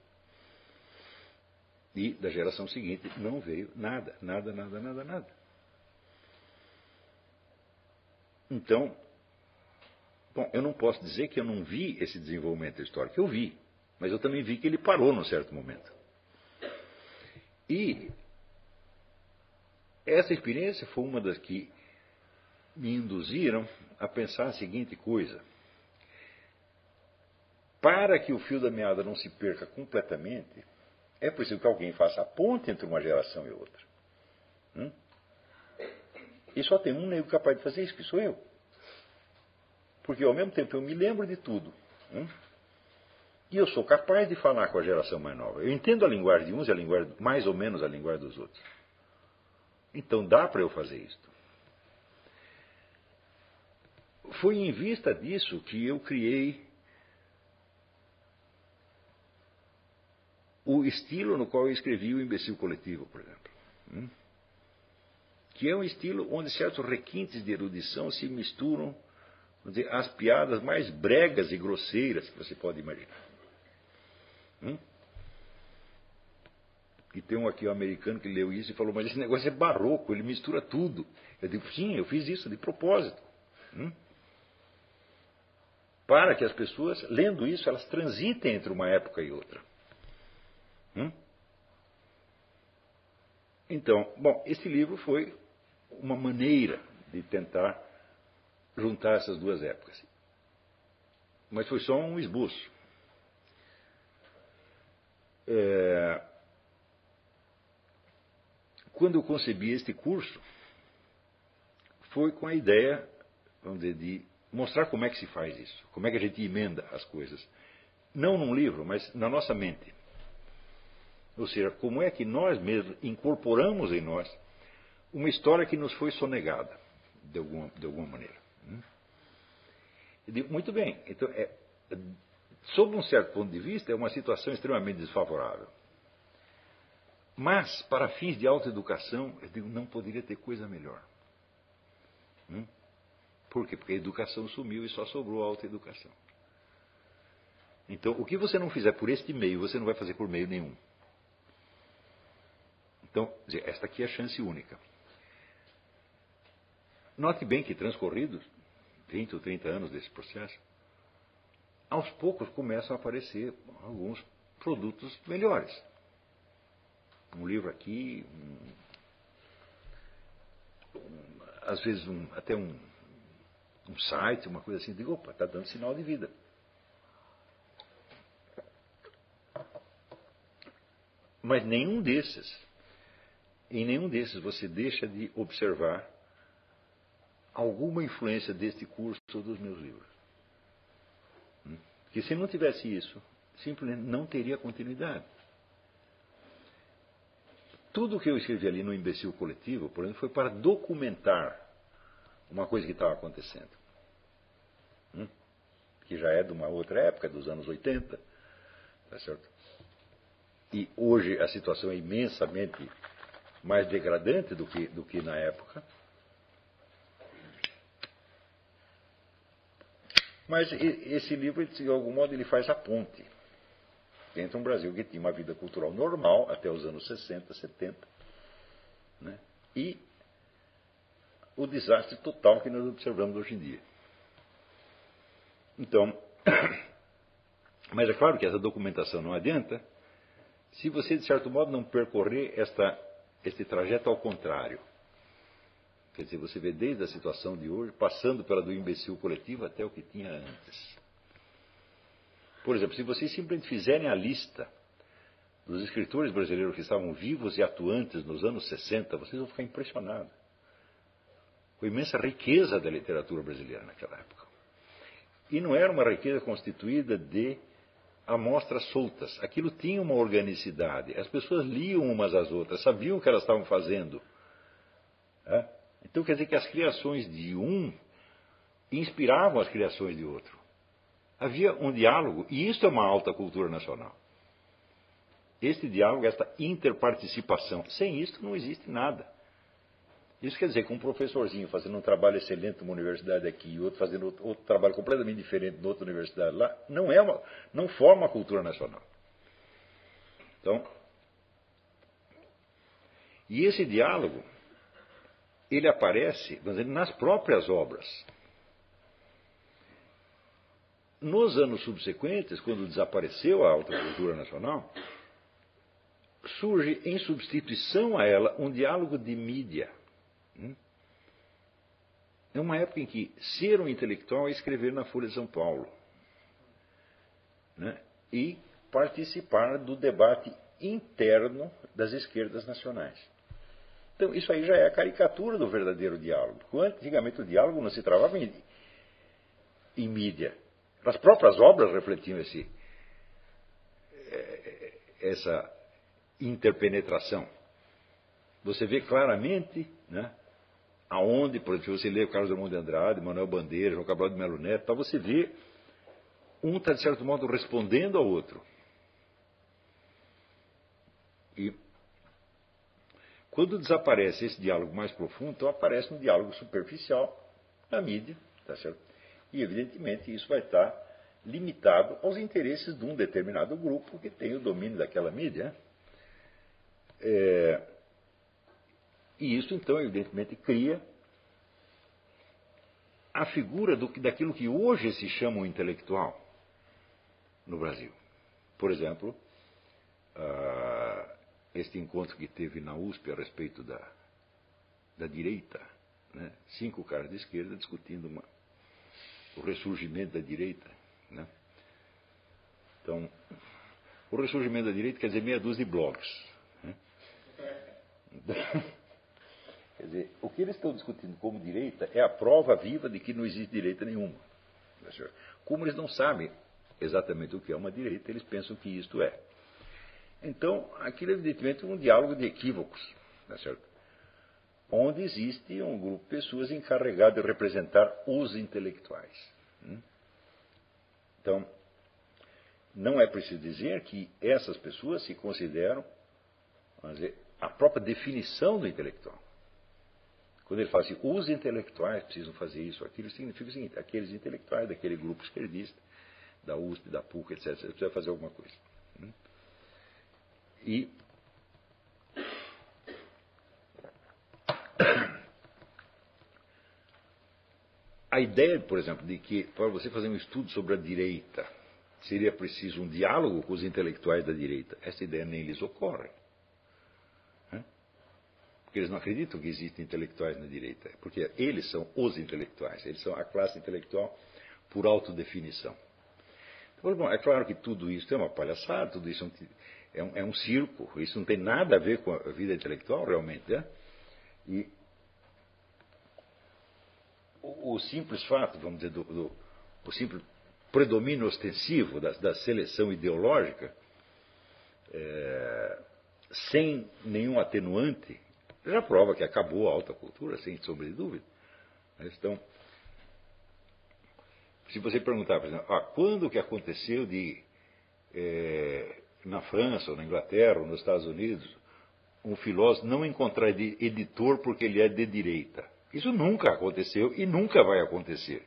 E da geração seguinte não veio nada, nada, nada, nada, nada. Então, bom, eu não posso dizer que eu não vi esse desenvolvimento histórico, eu vi, mas eu também vi que ele parou num certo momento. E essa experiência foi uma das que me induziram a pensar a seguinte coisa para que o fio da meada não se perca completamente, é preciso que alguém faça a ponte entre uma geração e outra. Hum? E só tem um negro capaz de fazer isso, que sou eu. Porque ao mesmo tempo eu me lembro de tudo. Hum? E eu sou capaz de falar com a geração mais nova. Eu entendo a linguagem de uns e a linguagem, mais ou menos a linguagem dos outros. Então dá para eu fazer isto. Foi em vista disso que eu criei o estilo no qual eu escrevi o Imbecil Coletivo, por exemplo. Hum? Que é um estilo onde certos requintes de erudição se misturam dizer, às piadas mais bregas e grosseiras que você pode imaginar. Hum? E tem um aqui um americano que leu isso e falou, mas esse negócio é barroco, ele mistura tudo. Eu digo, sim, eu fiz isso de propósito. Hum? Para que as pessoas, lendo isso, elas transitem entre uma época e outra. Hum? Então, bom, esse livro foi uma maneira de tentar juntar essas duas épocas. Mas foi só um esboço. É... Quando eu concebi este curso, foi com a ideia vamos dizer, de mostrar como é que se faz isso, como é que a gente emenda as coisas. Não num livro, mas na nossa mente. Ou seja, como é que nós mesmos incorporamos em nós uma história que nos foi sonegada, de alguma, de alguma maneira. Hum? Digo, muito bem, então, é, sob um certo ponto de vista, é uma situação extremamente desfavorável. Mas, para fins de autoeducação, eu digo, não poderia ter coisa melhor. Hum? Por quê? Porque a educação sumiu e só sobrou a autoeducação. Então, o que você não fizer por este meio, você não vai fazer por meio nenhum. Então, esta aqui é a chance única. Note bem que transcorridos 20 ou 30 anos desse processo, aos poucos começam a aparecer alguns produtos melhores. Um livro aqui, um, um, às vezes um, até um, um site, uma coisa assim, digo, opa, está dando sinal de vida. Mas nenhum desses em nenhum desses você deixa de observar alguma influência deste curso ou dos meus livros. Hum? Que se não tivesse isso, simplesmente não teria continuidade. Tudo que eu escrevi ali no Imbecil Coletivo, por exemplo, foi para documentar uma coisa que estava acontecendo. Hum? Que já é de uma outra época, dos anos 80. Tá certo? e hoje a situação é imensamente mais degradante do que, do que na época. Mas esse livro, de algum modo, ele faz a ponte entre um Brasil que tinha uma vida cultural normal até os anos 60, 70, né? e o desastre total que nós observamos hoje em dia. Então, mas é claro que essa documentação não adianta se você, de certo modo, não percorrer esta, este trajeto ao contrário. Quer dizer, você vê desde a situação de hoje, passando pela do imbecil coletivo até o que tinha antes. Por exemplo, se vocês simplesmente fizerem a lista dos escritores brasileiros que estavam vivos e atuantes nos anos 60, vocês vão ficar impressionados com a imensa riqueza da literatura brasileira naquela época. E não era uma riqueza constituída de amostras soltas. Aquilo tinha uma organicidade. As pessoas liam umas às outras, sabiam o que elas estavam fazendo. É? Então quer dizer que as criações de um inspiravam as criações de outro. Havia um diálogo, e isso é uma alta cultura nacional. Este diálogo, esta interparticipação. Sem isso não existe nada. Isso quer dizer que um professorzinho fazendo um trabalho excelente numa universidade aqui e outro fazendo outro, outro trabalho completamente diferente em outra universidade lá, não, é uma, não forma a cultura nacional. Então, e esse diálogo, ele aparece nas próprias obras. Nos anos subsequentes, quando desapareceu a alta cultura nacional, surge em substituição a ela um diálogo de mídia? É uma época em que ser um intelectual é escrever na Folha de São Paulo. Né? E participar do debate interno das esquerdas nacionais. Então, isso aí já é a caricatura do verdadeiro diálogo. Antigamente o diálogo não se travava em, em mídia. As próprias obras refletiam esse, eh, essa interpenetração. Você vê claramente né, aonde, por exemplo, você lê o Carlos Drummond de Andrade, Manuel Bandeira, João Cabral de Melo Neto, para você ver um está, de certo modo, respondendo ao outro. E quando desaparece esse diálogo mais profundo, então aparece um diálogo superficial na mídia, tá certo? E, evidentemente, isso vai estar limitado aos interesses de um determinado grupo que tem o domínio daquela mídia. É, e isso, então, evidentemente, cria a figura do, daquilo que hoje se chama o intelectual no Brasil. Por exemplo, uh, este encontro que teve na USP a respeito da, da direita, né? cinco caras de esquerda discutindo uma, o ressurgimento da direita. Né? Então, o ressurgimento da direita quer dizer meia dúzia de blogs. Né? Quer dizer, o que eles estão discutindo como direita é a prova viva de que não existe direita nenhuma. Como eles não sabem exatamente o que é uma direita, eles pensam que isto é. Então, aquilo é evidentemente um diálogo de equívocos, tá onde existe um grupo de pessoas encarregado de representar os intelectuais. Hum? Então, não é preciso dizer que essas pessoas se consideram dizer, a própria definição do intelectual. Quando ele fala assim, os intelectuais precisam fazer isso, aquilo significa o seguinte, aqueles intelectuais daquele grupo esquerdista, da USP, da PUC, etc., precisam fazer alguma coisa. Né? E a ideia, por exemplo, de que para você fazer um estudo sobre a direita seria preciso um diálogo com os intelectuais da direita, essa ideia nem lhes ocorre porque eles não acreditam que existem intelectuais na direita, porque eles são os intelectuais, eles são a classe intelectual por autodefinição. Então, bom, é claro que tudo isso é uma palhaçada, tudo isso é um, é um circo, isso não tem nada a ver com a vida intelectual realmente. Né? E o, o, simples fato, vamos dizer, do, do o simples predomínio ostensivo da, da seleção ideológica, é, sem nenhum atenuante, já prova que acabou a alta cultura, sem sombra de dúvida. Então, se você perguntar, por exemplo, ah, quando que aconteceu de é, na França, ou na Inglaterra, ou nos Estados Unidos, um filósofo não encontrar editor porque ele é de direita. Isso nunca aconteceu e nunca vai acontecer.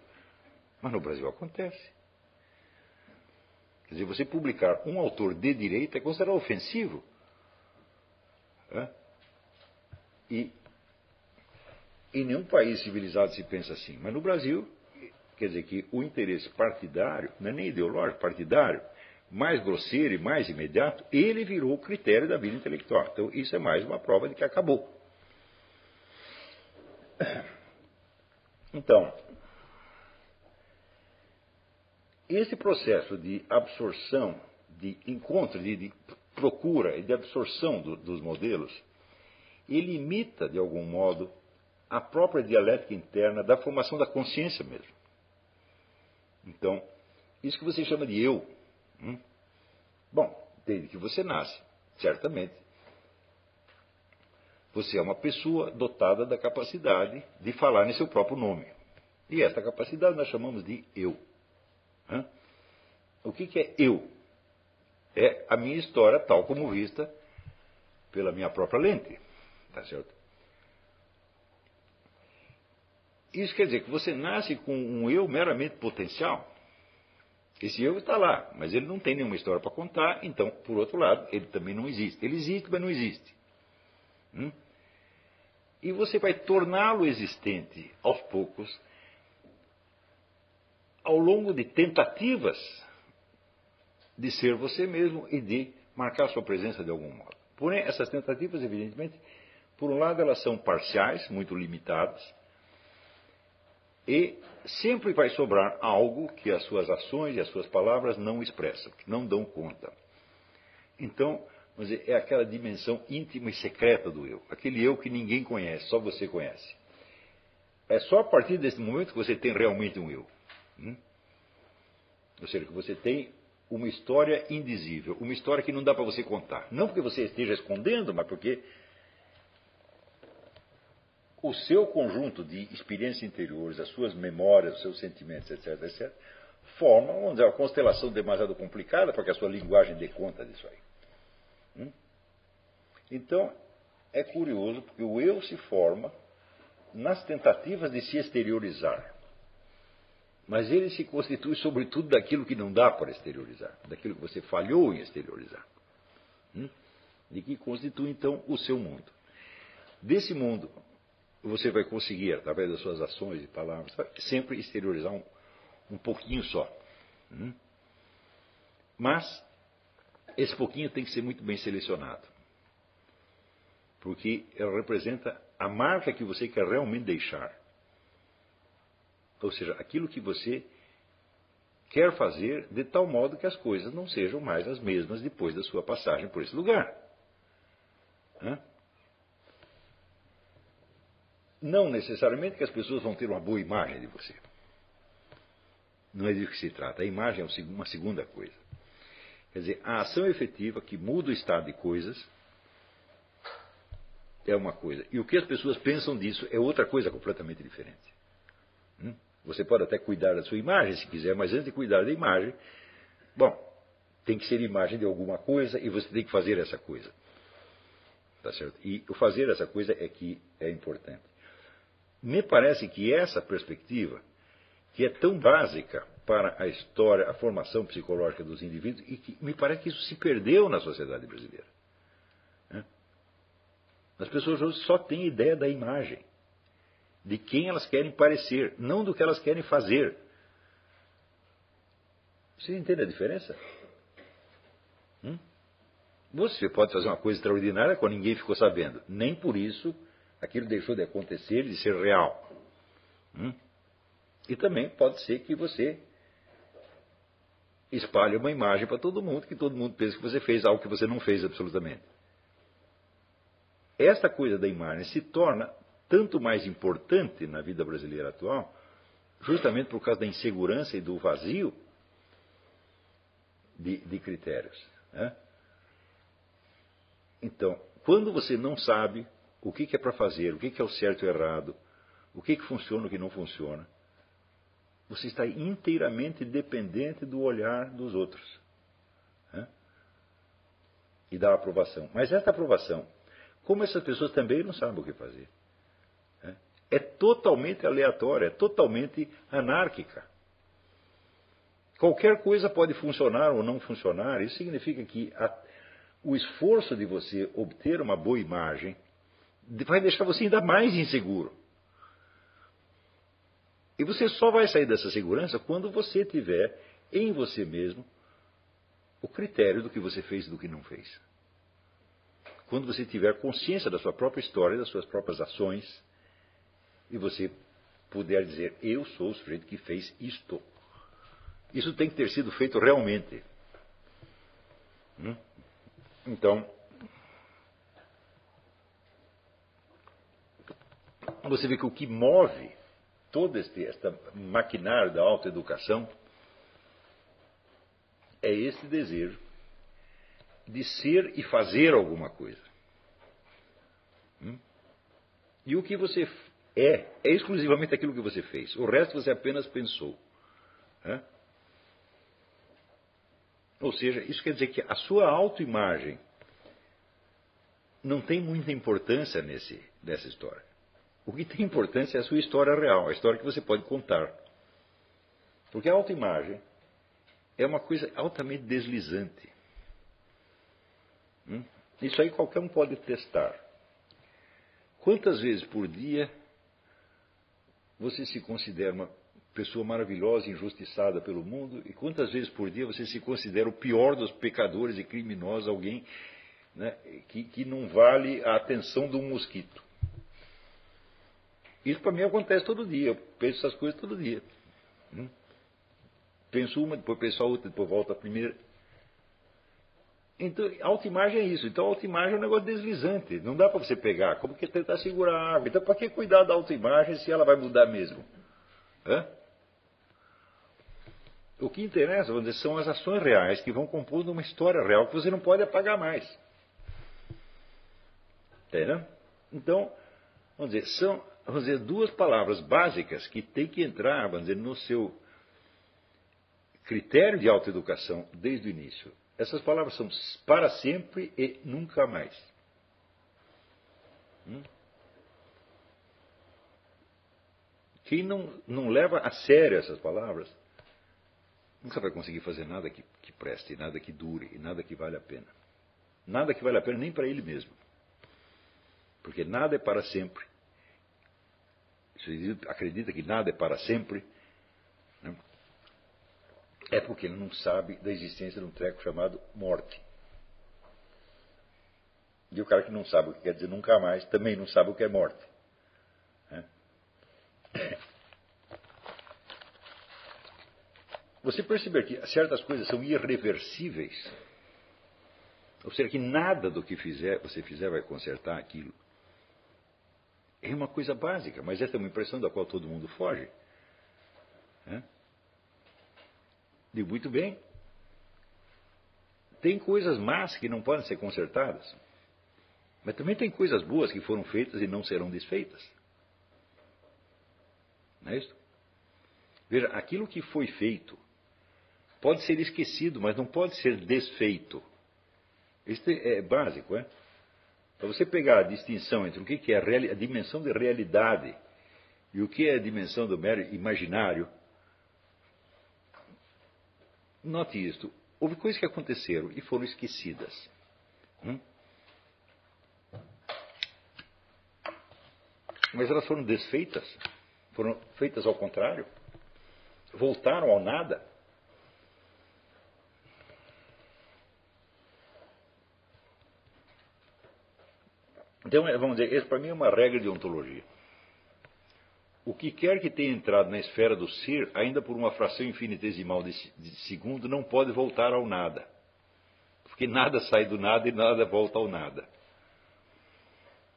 Mas no Brasil acontece. Quer dizer, você publicar um autor de direita é considerado ofensivo. É? E em nenhum país civilizado se pensa assim. Mas no Brasil, quer dizer que o interesse partidário, não é nem ideológico, partidário, mais grosseiro e mais imediato, ele virou o critério da vida intelectual. Então, isso é mais uma prova de que acabou. Então, esse processo de absorção, de encontro, de, de procura e de absorção do, dos modelos, ele imita, de algum modo, a própria dialética interna da formação da consciência mesmo. Então, isso que você chama de eu, Hum? Bom, desde que você nasce, certamente. Você é uma pessoa dotada da capacidade de falar em seu próprio nome. E esta capacidade nós chamamos de eu. O que, que é eu? É a minha história tal como vista pela minha própria lente. Tá certo? Isso quer dizer que você nasce com um eu meramente potencial. Esse eu está lá, mas ele não tem nenhuma história para contar, então, por outro lado, ele também não existe. Ele existe, mas não existe. Hum? E você vai torná-lo existente aos poucos, ao longo de tentativas de ser você mesmo e de marcar sua presença de algum modo. Porém, essas tentativas, evidentemente, por um lado, elas são parciais, muito limitadas, e sempre vai sobrar algo que as suas ações e as suas palavras não expressam, que não dão conta. Então, é aquela dimensão íntima e secreta do eu, aquele eu que ninguém conhece, só você conhece. É só a partir desse momento que você tem realmente um eu. Hum? Ou seja, que você tem uma história indizível, uma história que não dá para você contar. Não porque você esteja escondendo, mas porque o seu conjunto de experiências interiores, as suas memórias, os seus sentimentos, etc., etc., formam, vamos dizer, uma constelação demasiado complicada para que a sua linguagem dê conta disso aí. Hum? Então, é curioso, porque o eu se forma nas tentativas de se exteriorizar. Mas ele se constitui, sobretudo, daquilo que não dá para exteriorizar, daquilo que você falhou em exteriorizar. Hum? De que constitui, então, o seu mundo. Desse mundo você vai conseguir, através das suas ações e palavras, sempre exteriorizar um, um pouquinho só. Hum? Mas esse pouquinho tem que ser muito bem selecionado. Porque ela representa a marca que você quer realmente deixar. Ou seja, aquilo que você quer fazer de tal modo que as coisas não sejam mais as mesmas depois da sua passagem por esse lugar. Hã? Não necessariamente que as pessoas vão ter uma boa imagem de você. Não é disso que se trata. A imagem é uma segunda coisa. Quer dizer, a ação efetiva que muda o estado de coisas é uma coisa. E o que as pessoas pensam disso é outra coisa completamente diferente. Hum? Você pode até cuidar da sua imagem se quiser, mas antes de cuidar da imagem, bom, tem que ser imagem de alguma coisa e você tem que fazer essa coisa. Tá certo? E o fazer essa coisa é que é importante. Me parece que essa perspectiva, que é tão básica para a história, a formação psicológica dos indivíduos, e que me parece que isso se perdeu na sociedade brasileira. Né? As pessoas hoje só têm ideia da imagem, de quem elas querem parecer, não do que elas querem fazer. Você entende a diferença? Hum? Você pode fazer uma coisa extraordinária quando ninguém ficou sabendo. Nem por isso aquilo deixou de acontecer, de ser real. Hum? E também pode ser que você espalhe uma imagem para todo mundo, que todo mundo pense que você fez algo que você não fez absolutamente. Esta coisa da imagem se torna tanto mais importante na vida brasileira atual, justamente por causa da insegurança e do vazio de, de critérios. Né? Então, quando você não sabe o que, é para fazer, o que, é o certo e o errado, o que, que funciona e o que não funciona. Você está inteiramente dependente do olhar dos outros. Né? e dá aprovação. Mas essa aprovação, como essas pessoas também não sabem o que fazer, né? é totalmente aleatória, é totalmente anárquica. Qualquer coisa pode funcionar ou não funcionar. Isso significa que a, o esforço de você obter uma boa imagem vai deixar você ainda mais inseguro. E você só vai sair dessa segurança quando você tiver em você mesmo o critério do que você fez e do que não fez. Quando você tiver consciência da sua própria história, das suas próprias ações, e você puder dizer: Eu sou o sujeito que fez isto. Isso tem que ter sido feito realmente. Hum? Então, você vê que o que move este esta maquinário da autoeducação é esse desejo de ser e fazer alguma coisa. Hum? E o que você é, é exclusivamente aquilo que você fez. O resto você apenas pensou. Ou seja, isso quer dizer que a sua autoimagem não tem muita importância nesse, nessa história. O que tem importância é a sua história real, a história que você pode contar. Porque a autoimagem é uma coisa altamente deslizante. Hum? Isso aí qualquer um pode testar. Quantas vezes por dia você se considera uma pessoa maravilhosa, injustiçada pelo mundo, e quantas vezes por dia você se considera o pior dos pecadores e criminosos, alguém né, que, que não vale a atenção de um mosquito? Isso para mim acontece todo dia, eu penso essas coisas todo dia. Hum? Penso uma, depois penso a outra, depois volto a primeira. Então, autoimagem é isso. Então, autoimagem é um negócio deslizante. Não dá para você pegar. Como que tentar segurar a água? Então, para que cuidar da autoimagem se ela vai mudar mesmo? Hã? O que interessa, vamos dizer, são as ações reais que vão compondo uma história real que você não pode apagar mais. Entendeu? Então, vamos dizer, são vamos dizer, duas palavras básicas que tem que entrar, vamos dizer, no seu critério de autoeducação desde o início. Essas palavras são para sempre e nunca mais. Hum? Quem não, não leva a sério essas palavras nunca vai conseguir fazer nada que, que preste, nada que dure, nada que vale a pena. Nada que vale a pena nem para ele mesmo. Porque nada é para sempre. Acredita que nada é para sempre, né? é porque ele não sabe da existência de um treco chamado morte. E o cara que não sabe o que quer dizer nunca mais também não sabe o que é morte. Né? Você perceber que certas coisas são irreversíveis, ou seja, que nada do que fizer, você fizer vai consertar aquilo. É uma coisa básica, mas essa é uma impressão da qual todo mundo foge. É? Digo, muito bem. Tem coisas más que não podem ser consertadas. Mas também tem coisas boas que foram feitas e não serão desfeitas. Não é isso? Veja, aquilo que foi feito pode ser esquecido, mas não pode ser desfeito. Isso é básico, é? Para você pegar a distinção entre o que é a, dimensão de realidade e o que é a dimensão do mero imaginário, note isto. Houve coisas que aconteceram e foram esquecidas. Hum? Mas elas foram desfeitas, foram feitas ao contrário, voltaram ao nada. Então, é, vamos dizer, esse para mim é uma regra de ontologia. O que quer que tenha entrado na esfera do ser, ainda por uma fração infinitesimal de segundo, não pode voltar ao nada. Porque nada sai do nada e nada volta ao nada.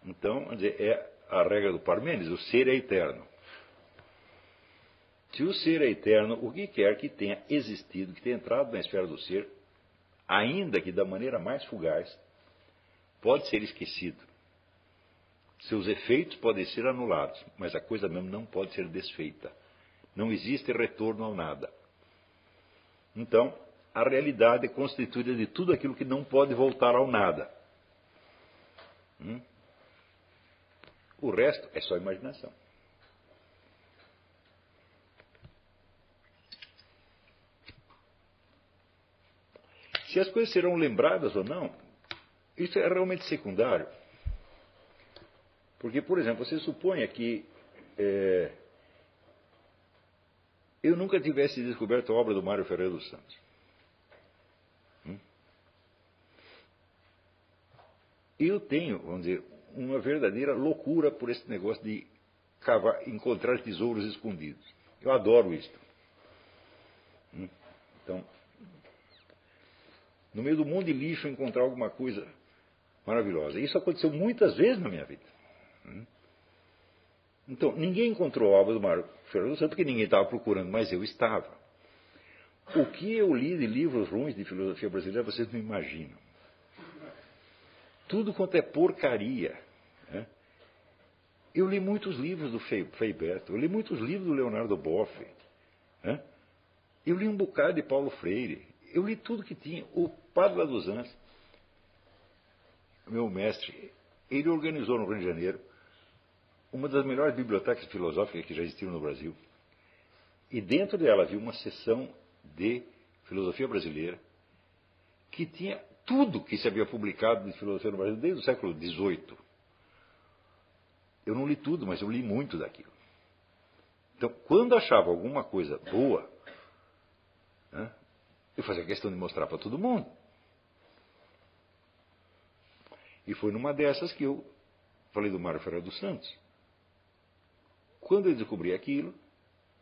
Então, vamos dizer, é a regra do Parmênides, o ser é eterno. Se o ser é eterno, o que quer que tenha existido, que tenha entrado na esfera do ser, ainda que da maneira mais fugaz, pode ser esquecido. Seus efeitos podem ser anulados, mas a coisa mesmo não pode ser desfeita. Não existe retorno ao nada. Então, a realidade é constituída de tudo aquilo que não pode voltar ao nada. Hum? O resto é só imaginação. Se as coisas serão lembradas ou não, isso é realmente secundário. Porque, por exemplo, você suponha que é, eu nunca tivesse descoberto a obra do Mário Ferreira dos Santos. Hum? Eu tenho, vamos dizer, uma verdadeira loucura por esse negócio de cavar, encontrar tesouros escondidos. Eu adoro isso. Hum? Então, no meio do mundo de lixo, encontrar alguma coisa maravilhosa. Isso aconteceu muitas vezes na minha vida. Hum? Então, ninguém encontrou a obra do Mário Ferreira Santos porque ninguém estava procurando, mas eu estava. O que eu li de livros ruins de filosofia brasileira, vocês não imaginam. Tudo quanto é porcaria. Né? Eu li muitos livros do Feiberto, eu li muitos livros do Leonardo Boff. Né? Eu li um bocado de Paulo Freire. Eu li tudo que tinha. O Padre dos Anjos, meu mestre, ele organizou no Rio de Janeiro uma das melhores bibliotecas filosóficas que já existiram no Brasil. E dentro dela havia uma seção de filosofia brasileira que tinha tudo que se havia publicado de filosofia no Brasil desde o século XVIII. Eu não li tudo, mas eu li muito daquilo. Então, quando achava alguma coisa boa, né, eu fazia questão de mostrar para todo mundo. E foi numa dessas que eu falei do Mário Ferreira dos Santos. Quando eu descobri aquilo,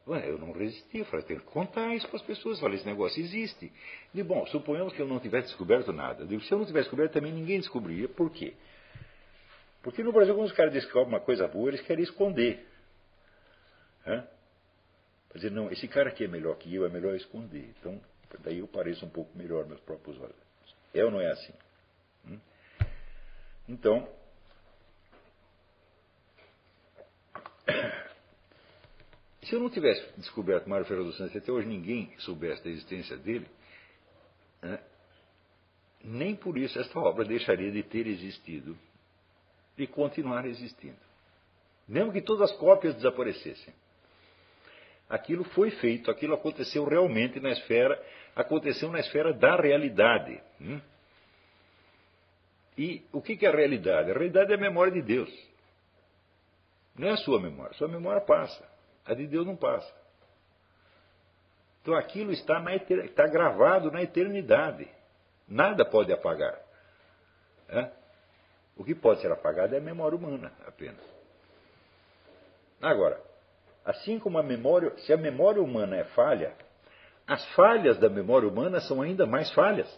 eu não resisti. Eu falei, tenho que contar isso para as pessoas. Falei, esse negócio existe. E, bom, suponhamos que eu não tivesse descoberto nada. Digo, se eu não tivesse descoberto, também ninguém descobriria. Por quê? Porque no Brasil, quando os caras descobrem uma coisa boa, eles querem esconder. Hã? dizer, não, esse cara aqui é melhor que eu, é melhor esconder. Então, daí eu pareço um pouco melhor meus próprios olhos. É ou não é assim? Hum? Então, se eu não tivesse descoberto Mário Ferreira dos Santos, até hoje ninguém soubesse da existência dele, né, nem por isso esta obra deixaria de ter existido e continuar existindo. Mesmo que todas as cópias desaparecessem. Aquilo foi feito, aquilo aconteceu realmente na esfera, aconteceu na esfera da realidade. Hum? E o que é a realidade? A realidade é a memória de Deus. Não é a sua memória. A sua memória passa. A de Deus não passa. Então aquilo está, na, está gravado na eternidade. Nada pode apagar. É? O que pode ser apagado é a memória humana apenas. Agora, assim como a memória, se a memória humana é falha, as falhas da memória humana são ainda mais falhas.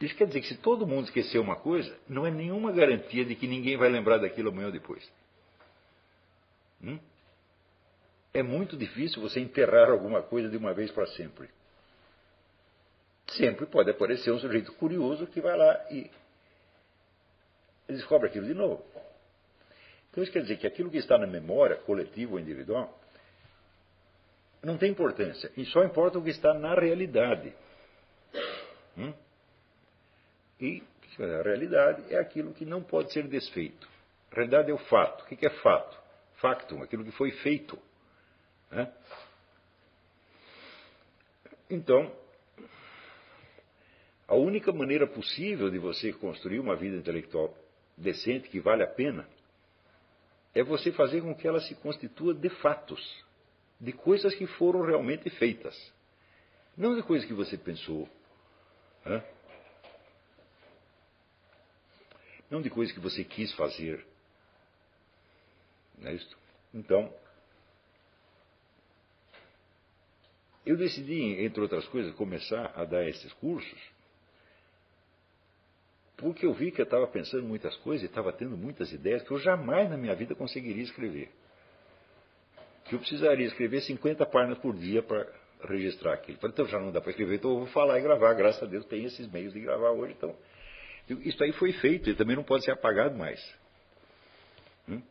Isso quer dizer que se todo mundo esquecer uma coisa, não é nenhuma garantia de que ninguém vai lembrar daquilo amanhã ou depois. Hum? É muito difícil você enterrar alguma coisa de uma vez para sempre. Sempre pode aparecer um sujeito curioso que vai lá e descobre aquilo de novo. Então isso quer dizer que aquilo que está na memória, coletiva ou individual, não tem importância. E só importa o que está na realidade. Hum? E a realidade é aquilo que não pode ser desfeito. A realidade é o fato. O que é fato? Factum, aquilo que foi feito. Né? Então, a única maneira possível de você construir uma vida intelectual decente, que vale a pena, é você fazer com que ela se constitua de fatos, de coisas que foram realmente feitas. Não de coisas que você pensou. Né? não de coisas que você quis fazer. Não é? Então, eu decidi, entre outras coisas, começar a dar esses cursos, porque eu vi que eu estava pensando muitas coisas e estava tendo muitas ideias que eu jamais na minha vida conseguiria escrever. Que eu precisaria escrever 50 páginas por dia para registrar aquilo. Então já não dá para escrever, então eu vou falar e gravar. Graças a Deus tem esses meios de gravar hoje, então isso aí foi feito e também não pode ser apagado mais. Hum?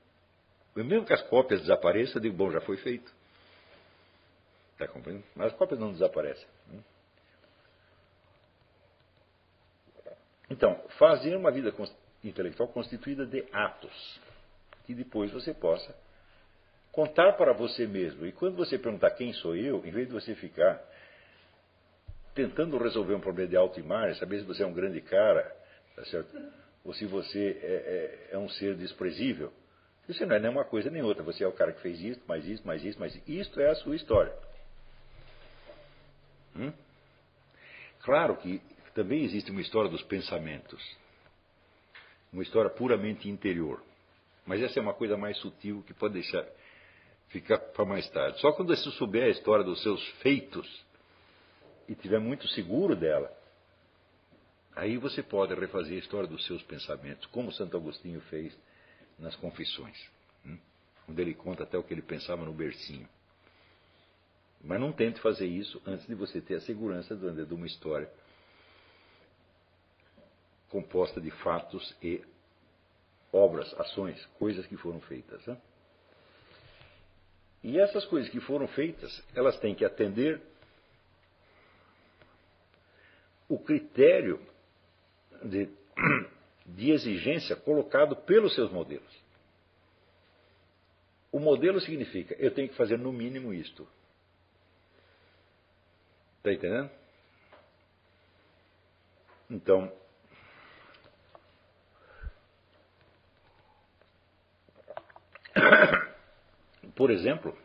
Mesmo que as cópias desapareçam, eu digo, bom, já foi feito. Está compreendendo? Mas as cópias não desaparecem. Hum? Então, fazer uma vida intelectual constituída de atos, que depois você possa contar para você mesmo. E quando você perguntar quem sou eu, em vez de você ficar tentando resolver um problema de autoimagem, saber se você é um grande cara, tá ou se você é, é, é um ser desprezível, você não é nem uma coisa nem outra. Você é o cara que fez isso, mais isso, mais isso, mais isso. Isto é a sua história. Hum? Claro que também existe uma história dos pensamentos. Uma história puramente interior. Mas essa é uma coisa mais sutil que pode deixar ficar para mais tarde. Só quando você souber a história dos seus feitos e tiver muito seguro dela, aí você pode refazer a história dos seus pensamentos, como Santo Agostinho fez nas Confissões, hum? onde ele conta até o que ele pensava no bercinho. Mas não tente fazer isso antes de você ter a segurança de uma história composta de fatos e obras, ações, coisas que foram feitas. Né? E essas coisas que foram feitas, elas têm que atender o critério de, de exigência colocado pelos seus modelos. O modelo significa, eu tenho que fazer no mínimo isto. Está entendendo? Então, por exemplo,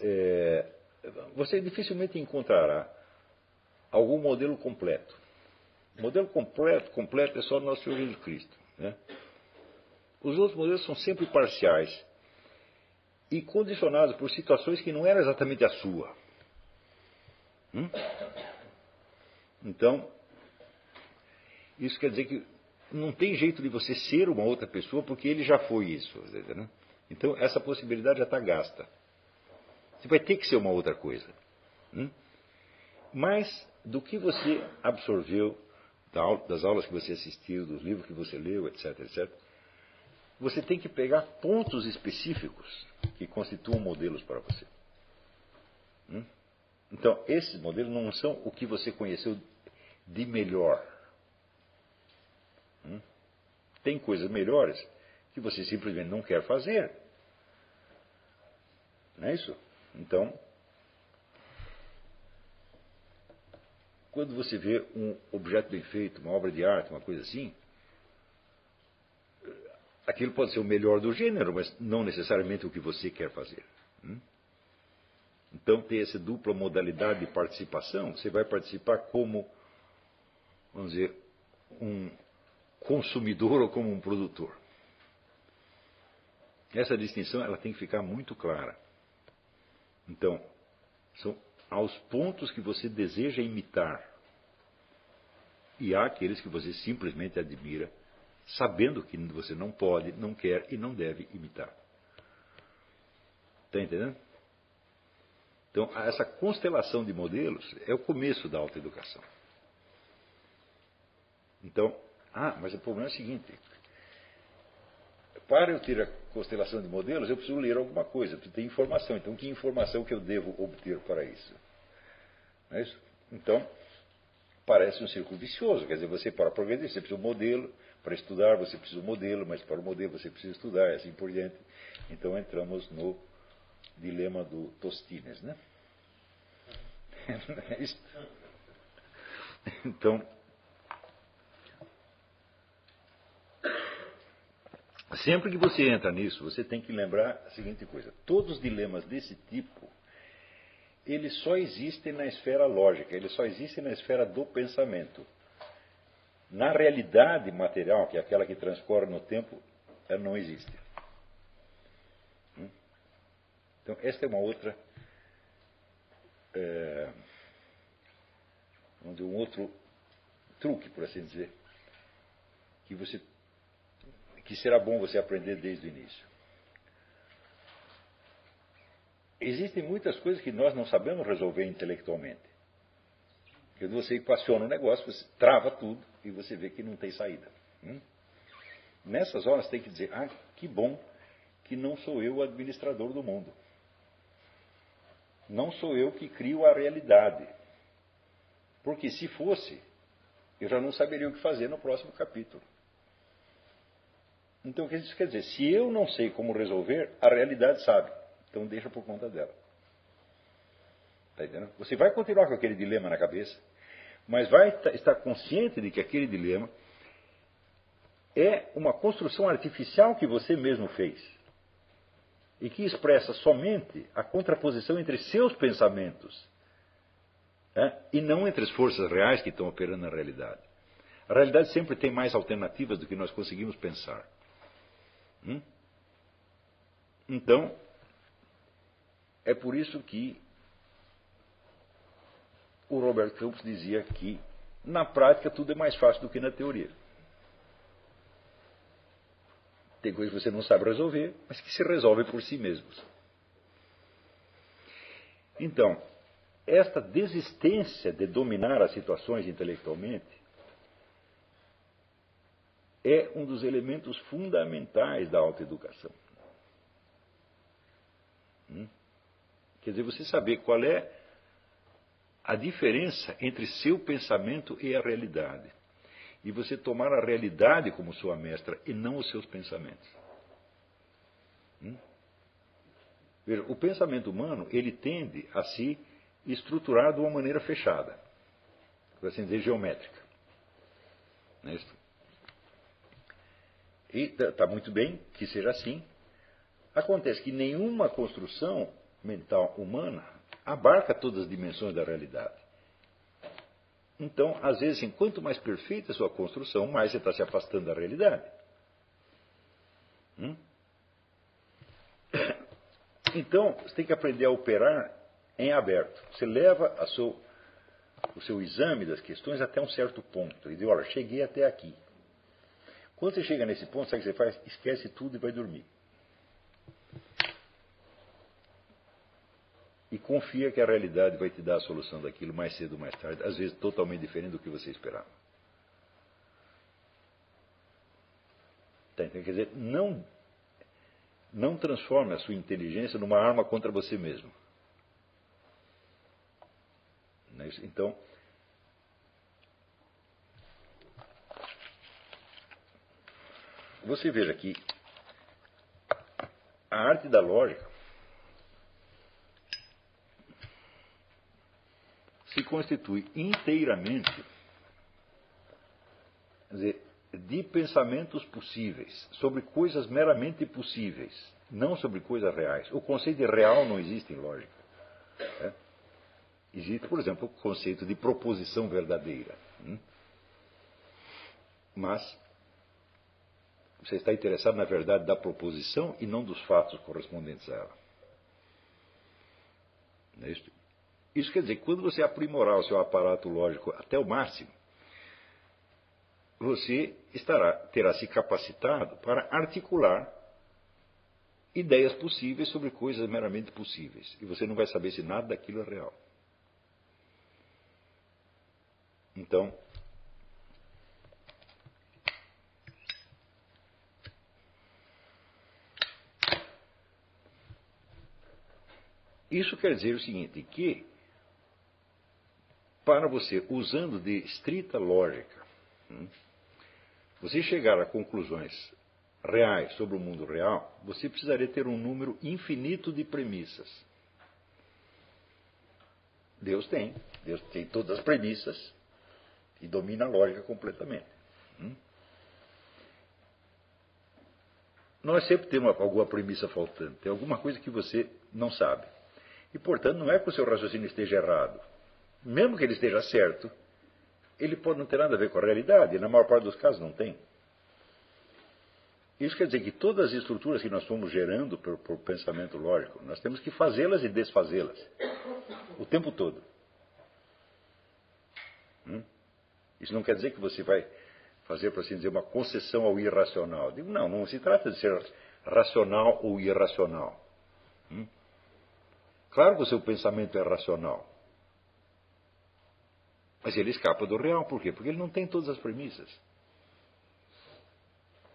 é, você dificilmente encontrará algum modelo completo. O modelo completo, completo é só o nosso Senhor Jesus Cristo. Né? Os outros modelos são sempre parciais e condicionados por situações que não eram exatamente a sua. Hum? Então, isso quer dizer que não tem jeito de você ser uma outra pessoa porque ele já foi isso. Né? Então, essa possibilidade já está gasta. Você vai ter que ser uma outra coisa. Hum? Mas, do que você absorveu das aulas que você assistiu, dos livros que você leu, etc, etc, você tem que pegar pontos específicos que constituam modelos para você. Hum? Então, esses modelos não são o que você conheceu de melhor. Hum? Tem coisas melhores que você simplesmente não quer fazer. Não é isso? Então, quando você vê um objeto bem feito, uma obra de arte, uma coisa assim, aquilo pode ser o melhor do gênero, mas não necessariamente o que você quer fazer. Hum? Então, tem essa dupla modalidade de participação. Você vai participar como, vamos dizer, um consumidor ou como um produtor. Essa distinção ela tem que ficar muito clara. Então, são aos pontos que você deseja imitar. E há aqueles que você simplesmente admira, sabendo que você não pode, não quer e não deve imitar. Está entendendo? Então, essa constelação de modelos é o começo da autoeducação. Então, ah, mas o problema é o seguinte: para eu ter a constelação de modelos, eu preciso ler alguma coisa, preciso ter informação. Então, que informação que eu devo obter para isso? Não é isso? Então, parece um círculo vicioso. Quer dizer, você para progredir, você precisa de um modelo. Para estudar, você precisa de um modelo, mas para o modelo você precisa estudar, e assim por diante. Então, entramos no dilema do Tostines, né? É? Então, Sempre que você entra nisso, você tem que lembrar a seguinte coisa: todos os dilemas desse tipo, eles só existem na esfera lógica, eles só existem na esfera do pensamento. Na realidade material, que é aquela que transcorre no tempo, ela não existe. Hum? Então, esta é uma outra. É, um outro truque, por assim dizer, que você que será bom você aprender desde o início. Existem muitas coisas que nós não sabemos resolver intelectualmente. Quando você equaciona um negócio, você trava tudo e você vê que não tem saída. Hum? Nessas horas tem que dizer, ah, que bom que não sou eu o administrador do mundo. Não sou eu que crio a realidade. Porque se fosse, eu já não saberia o que fazer no próximo capítulo. Então, o que isso quer dizer? Se eu não sei como resolver, a realidade sabe. Então, deixa por conta dela. Está entendendo? Você vai continuar com aquele dilema na cabeça, mas vai estar consciente de que aquele dilema é uma construção artificial que você mesmo fez e que expressa somente a contraposição entre seus pensamentos né, e não entre as forças reais que estão operando na realidade. A realidade sempre tem mais alternativas do que nós conseguimos pensar. Hum? Então, é por isso que o Robert Campos dizia que na prática tudo é mais fácil do que na teoria. Tem coisas que você não sabe resolver, mas que se resolvem por si mesmos. Então, esta desistência de dominar as situações intelectualmente é um dos elementos fundamentais da autoeducação. Hum? Quer dizer, você saber qual é a diferença entre seu pensamento e a realidade. E você tomar a realidade como sua mestra e não os seus pensamentos. Hum? Veja, o pensamento humano, ele tende a se estruturar de uma maneira fechada, por assim dizer, geométrica. Não é isso? E está muito bem que seja assim. Acontece que nenhuma construção mental humana abarca todas as dimensões da realidade. Então, às vezes, assim, quanto mais perfeita a sua construção, mais você está se afastando da realidade. Hum? Então, você tem que aprender a operar em aberto. Você leva seu, o seu exame das questões até um certo ponto. E diz, olha, cheguei até aqui. Quando você chega nesse ponto, sabe o que você faz? Esquece tudo e vai dormir. E confia que a realidade vai te dar a solução daquilo mais cedo ou mais tarde, às vezes totalmente diferente do que você esperava. Tá, então, quer dizer, não, não transforme a sua inteligência numa arma contra você mesmo. É então, Você veja que a arte da lógica se constitui inteiramente dizer, de pensamentos possíveis, sobre coisas meramente possíveis, não sobre coisas reais. O conceito de real não existe em lógica. Né? Existe, por exemplo, o conceito de proposição verdadeira. Hum? Mas você está interessado na verdade da proposição e não dos fatos correspondentes a ela. É isso? Isso quer dizer que quando você aprimorar o seu aparato lógico até o máximo, você estará, terá se capacitado para articular ideias possíveis sobre coisas meramente possíveis. E você não vai saber se nada daquilo é real. Então, Isso quer dizer o seguinte, que para você, usando de estrita lógica, hum, você chegar a conclusões reais sobre o mundo real, você precisaria ter um número infinito de premissas. Deus tem, Deus tem todas as premissas e domina a lógica completamente. Hum? Nós sempre temos alguma premissa faltante, tem alguma coisa que você não sabe. E, portanto, não é que o seu raciocínio esteja errado. Mesmo que ele esteja certo, ele pode não ter nada a ver com a realidade, na maior parte dos casos não tem. Isso quer dizer que todas as estruturas que nós fomos gerando por, por pensamento lógico, nós temos que fazê-las e desfazê-las o tempo todo. Hum? Isso não quer dizer que você vai fazer, por assim dizer, uma concessão ao irracional. Digo, não, não se trata de ser racional ou irracional. Hum? Claro que o seu pensamento é racional. Mas ele escapa do real. Por quê? Porque ele não tem todas as premissas.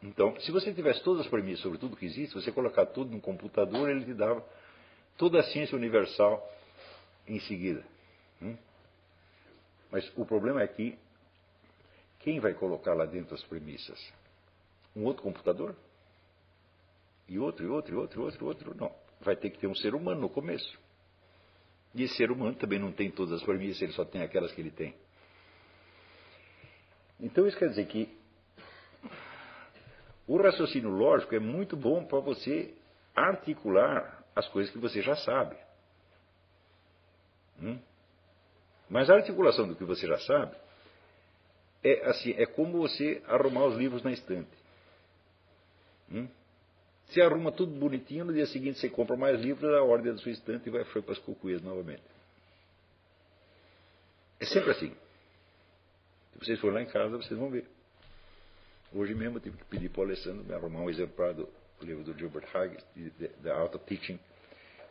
Então, se você tivesse todas as premissas sobre tudo que existe, você colocar tudo num computador, ele te dava toda a ciência universal em seguida. Hum? Mas o problema é que quem vai colocar lá dentro as premissas? Um outro computador? E outro, e outro, e outro, e outro, e outro? Não. Vai ter que ter um ser humano no começo. E ser humano também não tem todas as premissas, ele só tem aquelas que ele tem. Então isso quer dizer que o raciocínio lógico é muito bom para você articular as coisas que você já sabe. Hum? Mas a articulação do que você já sabe é assim, é como você arrumar os livros na estante. Hum? Você arruma tudo bonitinho, no dia seguinte você compra mais livros, a ordem da sua estante e vai para as cucuias novamente. É sempre assim. Se vocês forem lá em casa, vocês vão ver. Hoje mesmo eu tive que pedir para o Alessandro me arrumar um exemplar do livro do Gilbert Hague, da Art of Teaching,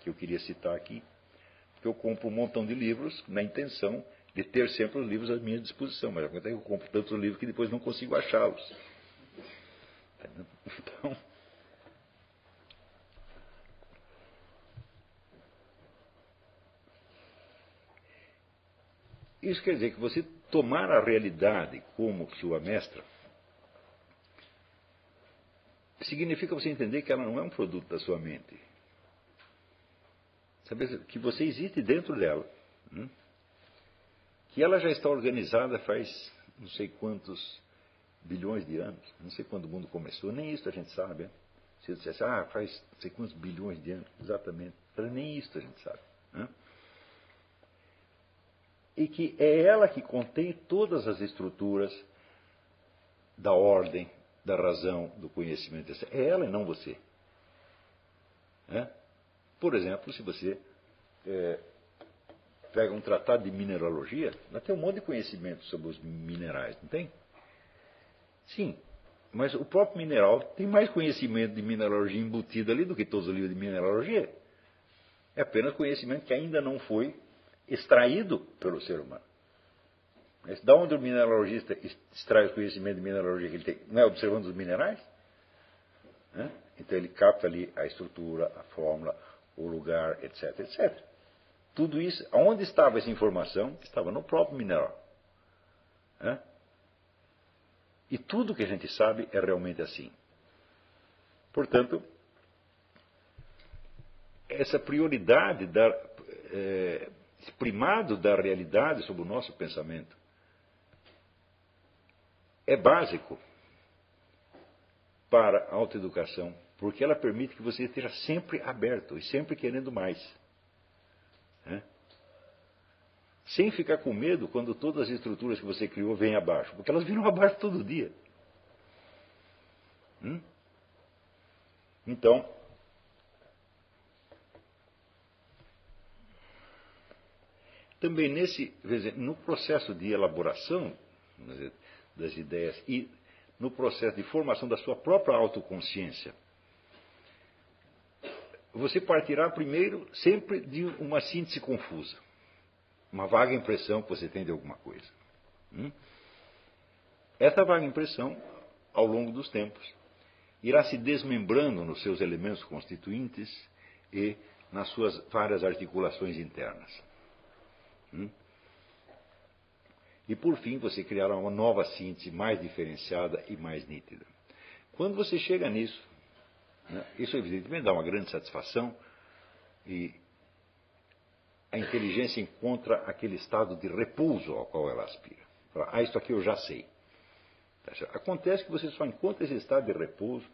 que eu queria citar aqui, porque eu compro um montão de livros na intenção de ter sempre os livros à minha disposição, mas acontece que eu compro tantos livros que depois não consigo achá-los. Então, Isso quer dizer que você tomar a realidade como sua mestra significa você entender que ela não é um produto da sua mente. Sabe, que você existe dentro dela. Hum? Que ela já está organizada faz não sei quantos bilhões de anos. Não sei quando o mundo começou, nem isso a gente sabe. Se eu dissesse, ah, faz não sei quantos bilhões de anos, exatamente. Nem isso a gente sabe. Hein? E que é ela que contém todas as estruturas da ordem, da razão, do conhecimento. É ela e não você. É? Por exemplo, se você é, pega um tratado de mineralogia, ela tem um monte de conhecimento sobre os minerais, não tem? Sim, mas o próprio mineral tem mais conhecimento de mineralogia embutido ali do que todos os livros de mineralogia. É apenas conhecimento que ainda não foi extraído pelo ser humano. Mas da onde o mineralogista extrai o conhecimento de mineralogia que ele tem? Não é observando os minerais? Né? Então ele capta ali a estrutura, a fórmula, o lugar, etc, etc. Tudo isso, onde estava essa informação? Estava no próprio mineral. Né? E tudo que a gente sabe é realmente assim. Portanto, essa prioridade da, é, primado da realidade sobre o nosso pensamento. É básico para a autoeducação, porque ela permite que você esteja sempre aberto e sempre querendo mais. Né? Sem ficar com medo quando todas as estruturas que você criou vêm abaixo, porque elas viram abaixo todo dia. Hum? Então, também nesse, no processo de elaboração das ideias e no processo de formação da sua própria autoconsciência, você partirá primeiro sempre de uma síntese confusa, uma vaga impressão que você tem de alguma coisa. Hum? Essa vaga impressão, ao longo dos tempos, irá se desmembrando nos seus elementos constituintes e nas suas várias articulações internas. Hum? E por fim, você criará uma nova síntese mais diferenciada e mais nítida. Quando você chega nisso, né, isso evidentemente dá uma grande satisfação e a inteligência encontra aquele estado de repouso ao qual ela aspira. Fala, ah, isso aqui eu já sei. Tá Acontece que você só encontra esse estado de repouso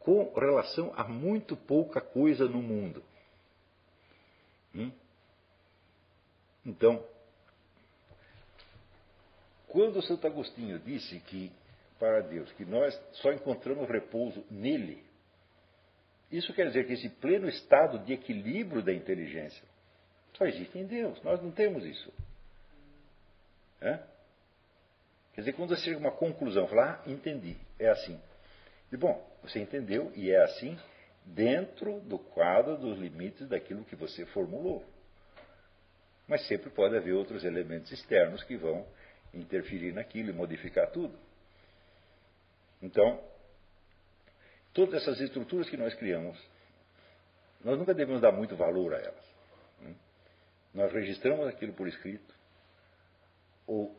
com relação a muito pouca coisa no mundo. Hum? Então, quando Santo Agostinho disse que, para Deus, que nós só encontramos repouso nele, isso quer dizer que esse pleno estado de equilíbrio da inteligência só existe em Deus. Nós não temos isso. É? Quer dizer, quando você chega a uma conclusão, fala, ah, entendi, é assim. E bom, você entendeu e é assim dentro do quadro dos limites daquilo que você formulou. Mas sempre pode haver outros elementos externos que vão interferir naquilo e modificar tudo. Então, todas essas estruturas que nós criamos, nós nunca devemos dar muito valor a elas. Né? Nós registramos aquilo por escrito, ou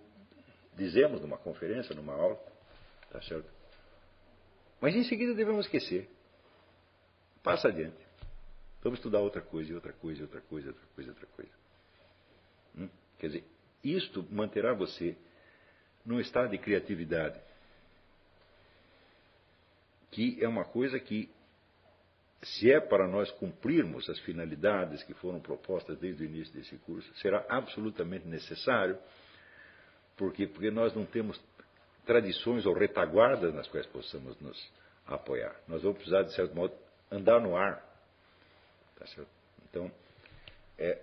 dizemos numa conferência, numa aula, tá certo? Mas em seguida devemos esquecer. Passa adiante. Vamos estudar outra coisa, outra coisa, outra coisa, outra coisa, outra coisa. Quer dizer, isto manterá você num estado de criatividade, que é uma coisa que, se é para nós cumprirmos as finalidades que foram propostas desde o início desse curso, será absolutamente necessário, porque, porque nós não temos tradições ou retaguardas nas quais possamos nos apoiar. Nós vamos precisar, de certo modo, andar no ar. Tá então, é,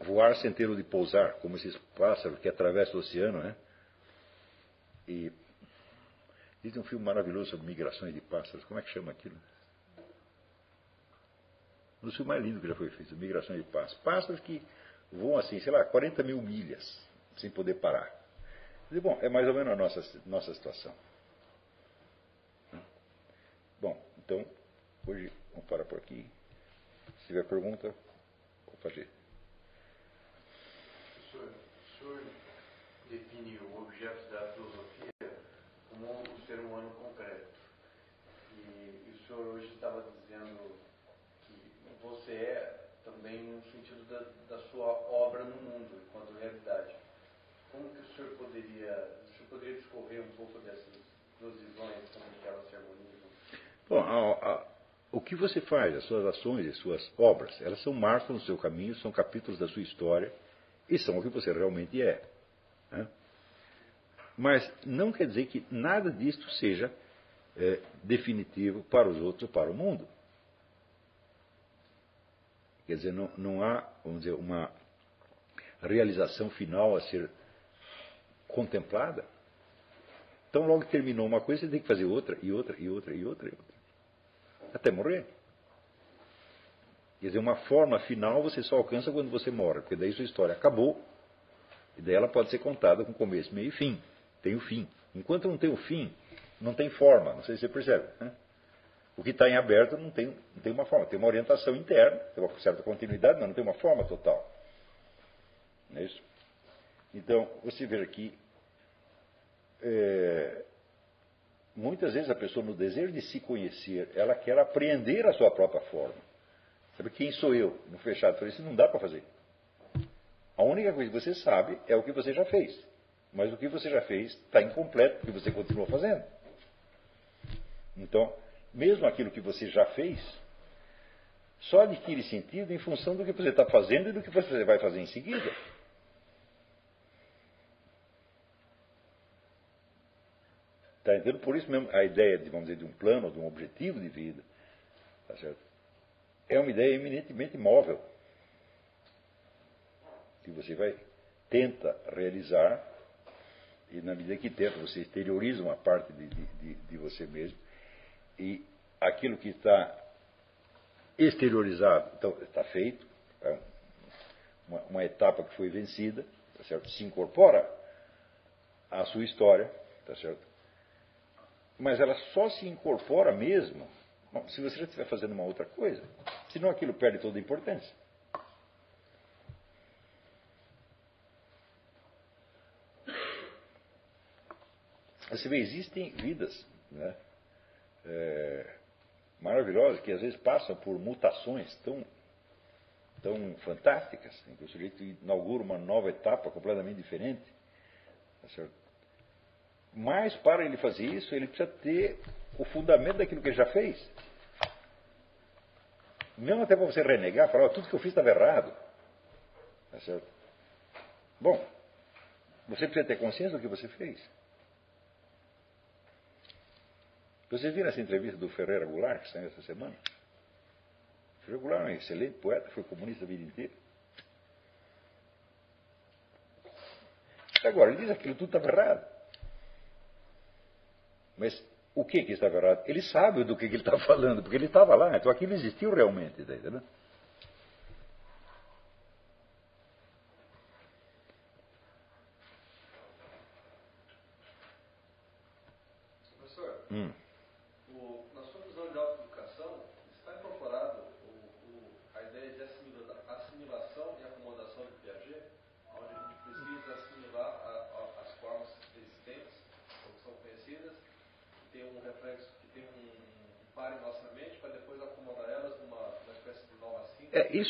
voar sem ter de pousar, como esses pássaros que atravessam o oceano, né? E existe um filme maravilhoso sobre migrações de pássaros. Como é que chama aquilo? Um dos filmes mais lindos que já foi feito, Migrações de Pássaros. Pássaros que voam assim, sei lá, 40 mil milhas, sem poder parar. bom, é mais ou menos a nossa, nossa situação. Bom, então, hoje vamos parar por aqui. Se tiver pergunta, vou fazer. Define o objeto da filosofia como o ser humano concreto. E, e o senhor hoje estava dizendo que você é também no sentido da, da sua obra no mundo, enquanto realidade. Como que o senhor poderia, o senhor poderia discorrer um pouco dessas duas visões, como que elas se harmonizam? Bom, a, a, o que você faz, as suas ações e suas obras, elas são marcos no seu caminho, são capítulos da sua história e são o que você realmente é. Né? Mas não quer dizer que nada disto seja é, definitivo para os outros ou para o mundo. Quer dizer, não, não há, vamos dizer, uma realização final a ser contemplada. Então, logo que terminou uma coisa, você tem que fazer outra, e outra, e outra, e outra, e outra. Até morrer. Quer dizer, uma forma final você só alcança quando você morre, porque daí sua história acabou e daí ela pode ser contada com começo, meio e fim. Tem o fim. Enquanto não tem o fim, não tem forma. Não sei se você percebe. Né? O que está em aberto não tem, não tem uma forma. Tem uma orientação interna, tem uma certa continuidade, mas não tem uma forma total. Não é isso? Então, você vê aqui, é, muitas vezes a pessoa, no desejo de se conhecer, ela quer apreender a sua própria forma. Sabe quem sou eu? No fechado, falei, isso não dá para fazer. A única coisa que você sabe é o que você já fez. Mas o que você já fez está incompleto, porque você continua fazendo. Então, mesmo aquilo que você já fez, só adquire sentido em função do que você está fazendo e do que você vai fazer em seguida. Está entendendo? Por isso mesmo a ideia de, vamos dizer, de um plano, de um objetivo de vida, tá certo? É uma ideia eminentemente móvel que você vai tenta realizar e na medida que tenta você exterioriza uma parte de, de, de você mesmo e aquilo que está exteriorizado então está feito é uma, uma, etapa que foi vencida tá certo? Se incorpora à sua história tá certo? Mas ela só se incorpora mesmo se você já estiver fazendo uma outra coisa senão aquilo perde toda a importância Você vê, existem vidas né, é, maravilhosas que às vezes passam por mutações tão, tão fantásticas, em que o sujeito inaugura uma nova etapa completamente diferente. Tá Mas para ele fazer isso, ele precisa ter o fundamento daquilo que ele já fez. Mesmo até para você renegar, falar, tudo que eu fiz estava errado. Tá certo? Bom, você precisa ter consciência do que você fez. Vocês viram essa entrevista do Ferreira Goulart, que saiu essa semana? Ferreira Goulart é um excelente poeta, foi comunista a vida inteira. Agora, ele diz aquilo tudo estava errado. Mas o que que estava errado? Ele sabe do que, que ele está falando, porque ele estava lá, então aquilo existiu realmente, tá?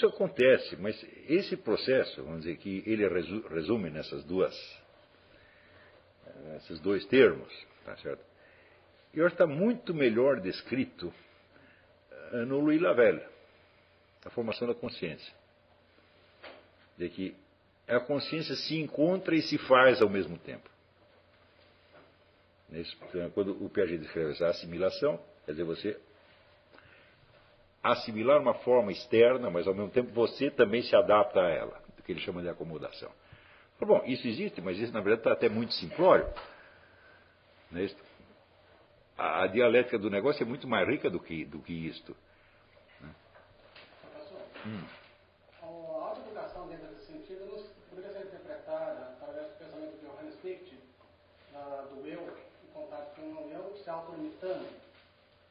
Isso acontece, mas esse processo, vamos dizer que ele resume nessas duas, esses dois termos, tá certo? E hoje está muito melhor descrito eh, no Louis Lavelle, a formação da consciência. De que a consciência se encontra e se faz ao mesmo tempo. Então, quando o Piaget descreve essa assimilação, quer dizer, você assimilar uma forma externa, mas ao mesmo tempo você também se adapta a ela, o que ele chama de acomodação. Bom, isso existe, mas isso na verdade está até muito simplório. Não é a, a, dialética do negócio é muito mais rica do que, do que isto. Né? Hum. A autoeducação dentro desse sentido não poderia ser interpretada através do pensamento de Johannes Fichte, do eu, em contato com o eu se autolimitando. O eu se autopõe.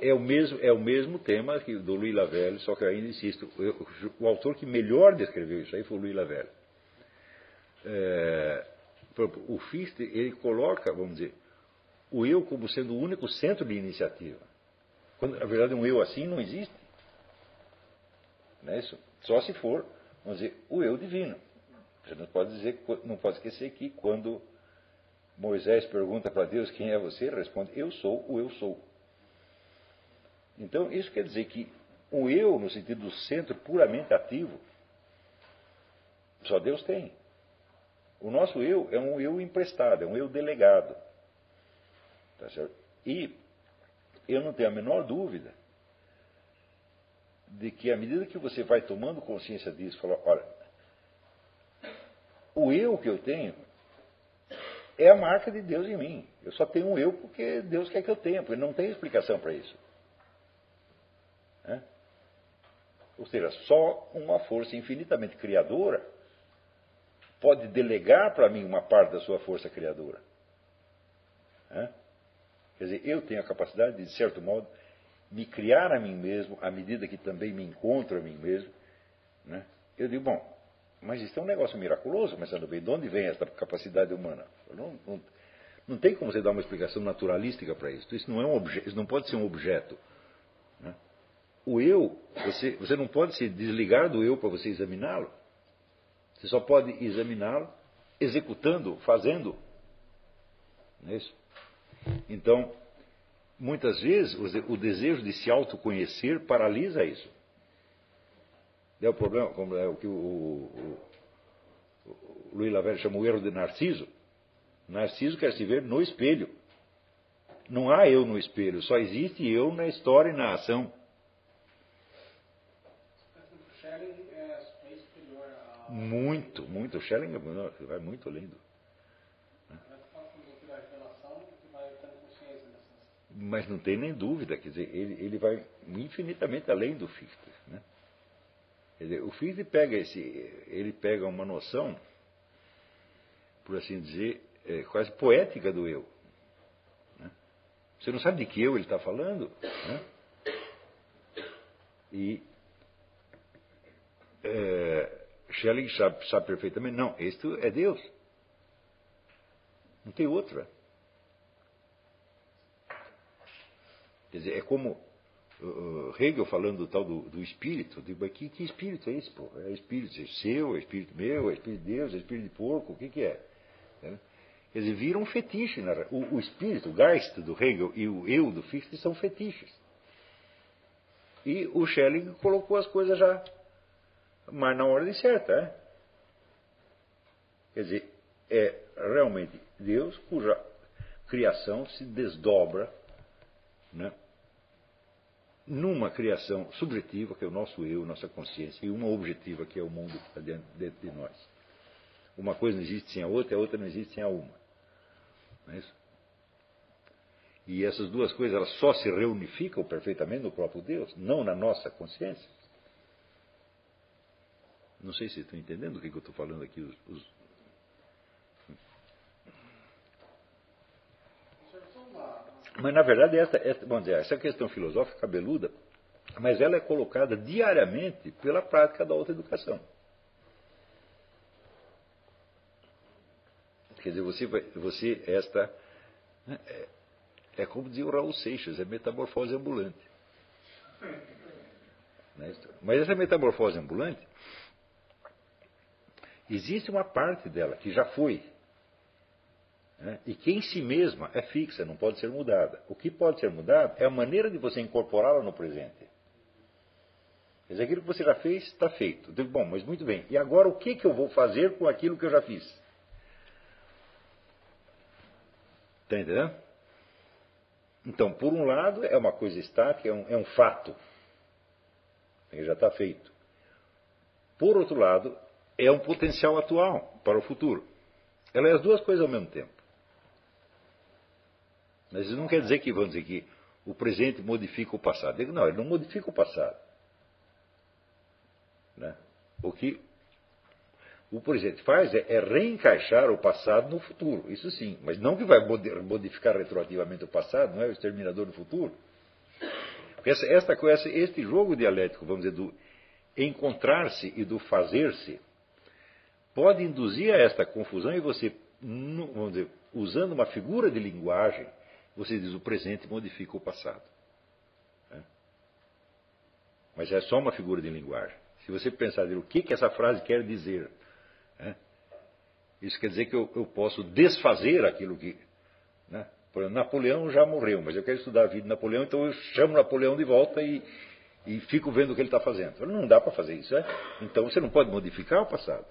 É o mesmo, é o mesmo tema que do Louis Lavelle, só que eu ainda insisto, eu, o autor que melhor descreveu isso aí foi o Louis Lavelle. É, o Fichte, ele coloca, vamos dizer, o eu como sendo o único centro de iniciativa. Quando, na verdade, um eu assim não existe. Não é isso? Só se for, vamos dizer, o eu divino. Você não pode dizer, não pode esquecer que quando Moisés pergunta para Deus quem é você, ele responde, eu sou o eu sou. Então, isso quer dizer que o eu, no sentido do centro puramente ativo, só Deus tem. O nosso eu é um eu emprestado, é um eu delegado. Tá? E eu não tenho a menor dúvida de que à medida que você vai tomando consciência disso, fala, olha, o eu que eu tenho é a marca de Deus em mim. Eu só tenho um eu porque Deus quer que eu tenha, porque não tem explicação para isso. É? Ou seja, só uma força infinitamente criadora pode delegar para mim uma parte da sua força criadora. Quer dizer, eu tenho a capacidade de, de certo modo, me criar a mim mesmo à medida que também me encontro a mim mesmo. Né? Eu digo, bom, mas isso é um negócio miraculoso, mas bem, de onde vem essa capacidade humana? Não, não, não, tem como você dar uma explicação naturalística para isso. Isso não, é um objeto, isso não pode ser um objeto. Né? O eu, você, você não pode se desligar do eu para você examiná-lo. Você só pode examiná-lo executando, fazendo. Não é isso? Então, muitas vezes o desejo de se autoconhecer paralisa isso. É o problema, como é o que o, o, o Luiz Laverne chama o erro de Narciso. Narciso quer se ver no espelho. Não há eu no espelho, só existe eu na história e na ação. Muito, muito. O Schelling vai muito lindo. Mas não tem nem dúvida, quer dizer, ele, ele vai infinitamente além do Fichte. Né? Dizer, o Fichte pega esse, ele pega uma noção, por assim dizer, é, quase poética do eu. Né? Você não sabe de que eu ele está falando? Né? E é, Schelling sabe, sabe perfeitamente, não, isto é Deus. Não tem outra. Quer dizer, é como uh, Hegel falando do tal do, do espírito. Eu digo, que, que espírito é esse, pô? É espírito seu, é espírito meu, é espírito de Deus, é espírito de porco, o que, que é? é? Quer dizer, vira um fetiche. Na, o, o espírito, o Geist do Hegel e o eu do Fichte são fetiches. E o Schelling colocou as coisas já mas na ordem certa. É? Quer dizer, é realmente Deus cuja criação se desdobra né, numa criação subjetiva, que é o nosso eu, nossa consciência, e uma objetiva, que é o mundo que está dentro, de nós. Uma coisa não existe sem a outra, a outra não existe sem a uma. Não é isso? E essas duas coisas elas só se reunificam perfeitamente no próprio Deus, não na nossa consciência. Não sei se estão entendendo o que, eu estou falando aqui. Os, os... Mas na verdade essa, essa, vamos dizer, essa questão filosófica cabeluda, mas ela é colocada diariamente pela prática da outra educação. Quer dizer, você, você esta, né, é, É como dizia o Raul Seixas, é metamorfose ambulante. Né? Mas essa metamorfose ambulante, existe uma parte dela que já foi. Né? E que em si mesma é fixa, não pode ser mudada. O que pode ser mudado é a maneira de você incorporá-la no presente. Dizer, aquilo que você já fez está feito. Bom, mas muito bem. E agora o que, que eu vou fazer com aquilo que eu já fiz? Está entendendo? Então, por um lado, é uma coisa estática, é um, é um fato. Ele já está feito. Por outro lado, é um potencial atual para o futuro. Ela é as duas coisas ao mesmo tempo. Mas isso não quer dizer que, vamos dizer que o presente modifica o passado. Digo, não, ele não modifica o passado. Né? O que o presente faz é, é, reencaixar o passado no futuro, isso sim, mas não que vai modificar retroativamente o passado, não é o exterminador do futuro. Porque essa, esta este jogo dialético, vamos dizer, do encontrar-se e do fazer-se, pode induzir a esta confusão e você, vamos dizer, usando uma figura de linguagem, você diz o presente modifica o passado. Né? Mas é só uma figura de linguagem. Se você pensar o que, que essa frase quer dizer, né? isso quer dizer que eu, eu, posso desfazer aquilo que. Né? Por exemplo, Napoleão já morreu, mas eu quero estudar a vida de Napoleão, então eu chamo Napoleão de volta e, e fico vendo o que ele está fazendo. Não dá para fazer isso, é? Então você não pode modificar o passado.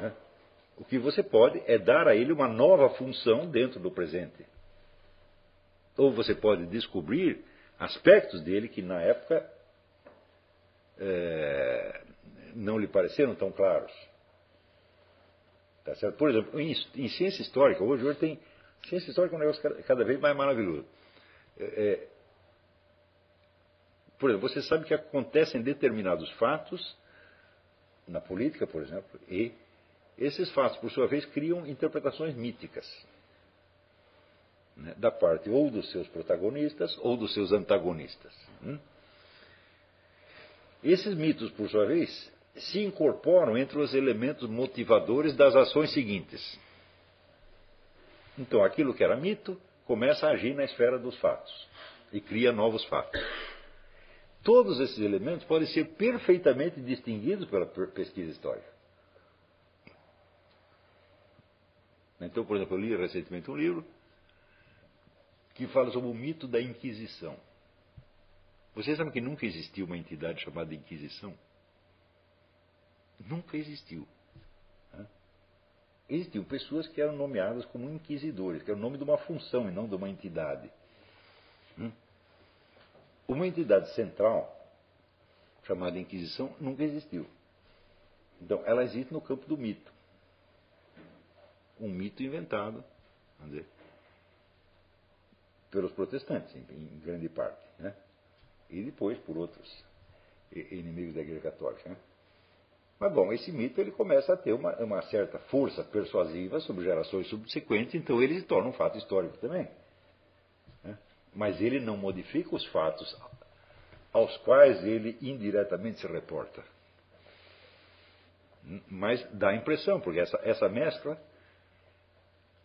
Né? O que você pode é dar a ele uma nova função dentro do presente. Ou você pode descobrir aspectos dele que na época é, não lhe pareceram tão claros. Tá certo? Por exemplo, em, em, ciência histórica, hoje, hoje tem. Ciência histórica é um negócio cada, cada vez mais maravilhoso. É, é, por exemplo, você sabe que acontecem determinados fatos, na política, por exemplo, e esses fatos, por sua vez, criam interpretações míticas. Né, da parte ou dos seus protagonistas ou dos seus antagonistas. Hum? Esses mitos, por sua vez, se incorporam entre os elementos motivadores das ações seguintes. Então, aquilo que era mito começa a agir na esfera dos fatos e cria novos fatos. Todos esses elementos podem ser perfeitamente distinguidos pela pesquisa histórica. Então, por exemplo, eu li recentemente um livro que fala sobre o mito da Inquisição. Vocês sabem que nunca existiu uma entidade chamada Inquisição? Nunca existiu. Existiam pessoas que eram nomeadas como inquisidores, que era o nome de uma função e não de uma entidade. Hum? Uma entidade central, chamada Inquisição, nunca existiu. Então, ela existe no campo do mito. Um mito inventado, dizer, pelos protestantes, em, grande parte. Né? e depois por outros inimigos da Igreja Católica. Né? Mas bom, esse mito ele começa a ter uma, uma, certa força persuasiva sobre gerações subsequentes, então ele se torna um fato histórico também. Né? Mas ele não modifica os fatos aos quais ele indiretamente se reporta. Mas dá impressão, porque essa, essa mescla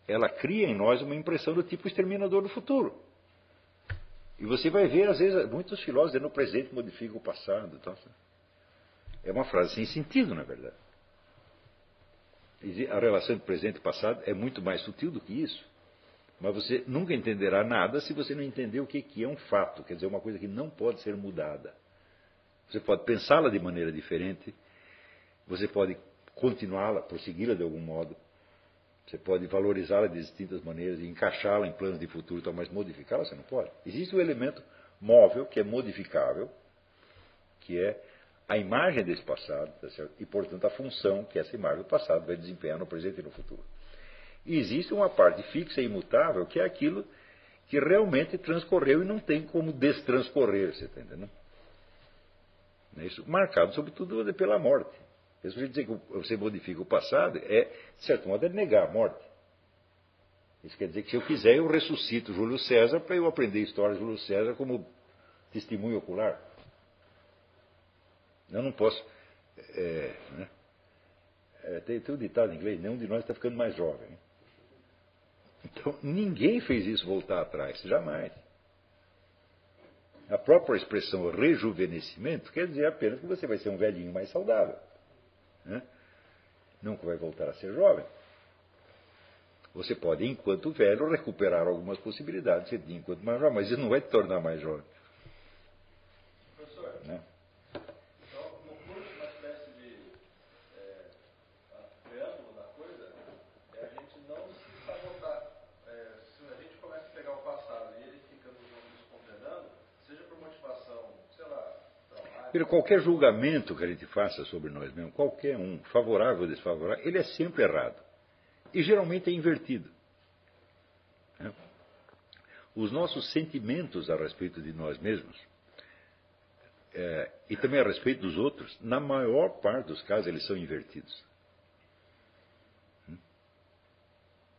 ela cria em nós uma impressão do tipo exterminador do futuro. E você vai ver, às vezes, muitos filósofos dizendo o presente modifica o passado. Então, é uma frase sem sentido, na verdade. A relação entre presente e passado é muito mais sutil do que isso. Mas você nunca entenderá nada se você não entender o que é um fato, quer dizer, uma coisa que não pode ser mudada. Você pode pensá-la de maneira diferente, você pode continuá-la, prossegui-la de algum modo, você pode valorizá-la de distintas maneiras encaixá-la em planos de futuro, mas modificá-la você não pode. Existe um elemento móvel que é modificável, que é a imagem desse passado, tá e, portanto, a função que essa imagem do passado vai desempenhar no presente e no futuro. E existe uma parte fixa e imutável, que é aquilo que realmente transcorreu e não tem como destranscorrer, você está entendendo? Isso marcado, sobretudo, pela morte. Isso quer dizer que você modifica o passado, é, de certo modo, é negar a morte. Isso quer dizer que se eu quiser, eu ressuscito Júlio César para eu aprender a história de Júlio César como testemunho ocular. Eu não posso. É, né? é, tem, tem um ditado em inglês: nenhum de nós está ficando mais jovem. Então, ninguém fez isso voltar atrás, jamais. A própria expressão rejuvenescimento quer dizer apenas que você vai ser um velhinho mais saudável. Né? Nunca vai voltar a ser jovem. Você pode, enquanto velho, recuperar algumas possibilidades de enquanto mais jovem, mas isso não vai te tornar mais jovem. Professor, Né? então, no curso, uma espécie de é, a- preâmbulo da coisa, é a gente não se sabotar. É, se a gente começa a pegar o passado e ele fica nos, nos condenando, seja por motivação, sei lá, traumática, Pelo qualquer julgamento que a gente faça sobre nós mesmos, qualquer um, favorável ou desfavorável, ele é sempre errado. E geralmente é invertido. né? Os nossos sentimentos a respeito de nós mesmos, é, e também a respeito dos outros, na maior parte dos casos, eles são invertidos. Hum?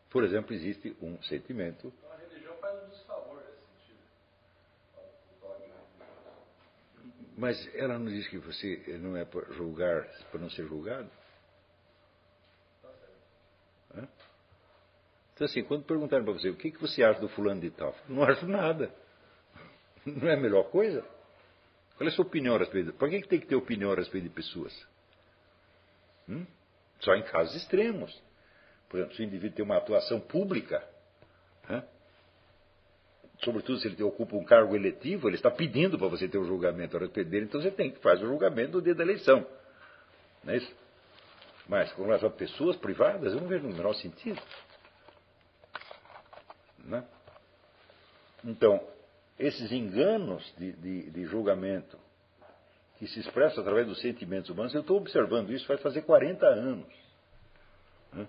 Por exemplo, existe um sentimento então a religião faz um desfavor nesse sentido. O dogma. Mas ela não diz que você não é para julgar, para não ser julgado? Hã? Então, assim, quando perguntarem para você o que, que você acha do fulano de tal, não acho nada. Não é a melhor coisa? Qual é a sua opinião a respeito? Por que, que tem que ter opinião a respeito de pessoas? Hum? Só em casos extremos. Por exemplo, se o indivíduo tem uma atuação pública? Sobretudo se ele ocupa um cargo eletivo, ele está pedindo para você ter um julgamento a então você tem que fazer o julgamento no dia da eleição. Não é isso? Mas com relação a pessoas privadas, eu não vejo o menor sentido. Né? Então, esses enganos de, de, de julgamento que se expressam através dos sentimentos humanos, eu estou observando isso faz fazer 40 anos. né?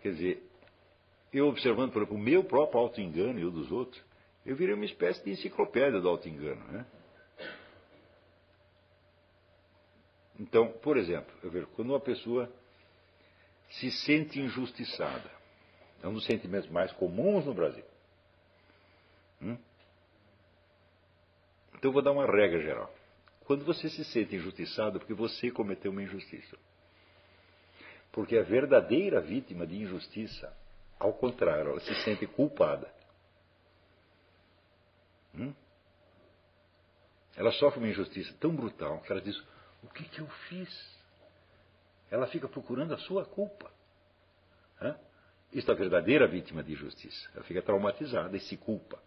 Quer dizer, eu observando, por exemplo, o meu próprio auto-engano e o dos outros, eu virei uma espécie de enciclopédia do auto-engano. Né? Então, por exemplo, vejo, quando uma pessoa se sente injustiçada, é um dos sentimentos mais comuns no Brasil. Hum? Então eu vou dar uma regra geral. Quando você se sente injustiçado, é porque você cometeu uma injustiça. Porque a verdadeira vítima de injustiça, ao contrário, ela se sente culpada. Hum? Ela sofre uma injustiça tão brutal que ela diz: O que, que eu fiz? Ela fica procurando a sua culpa. Hã? Isto é a verdadeira vítima de injustiça. Ela fica traumatizada e se culpa.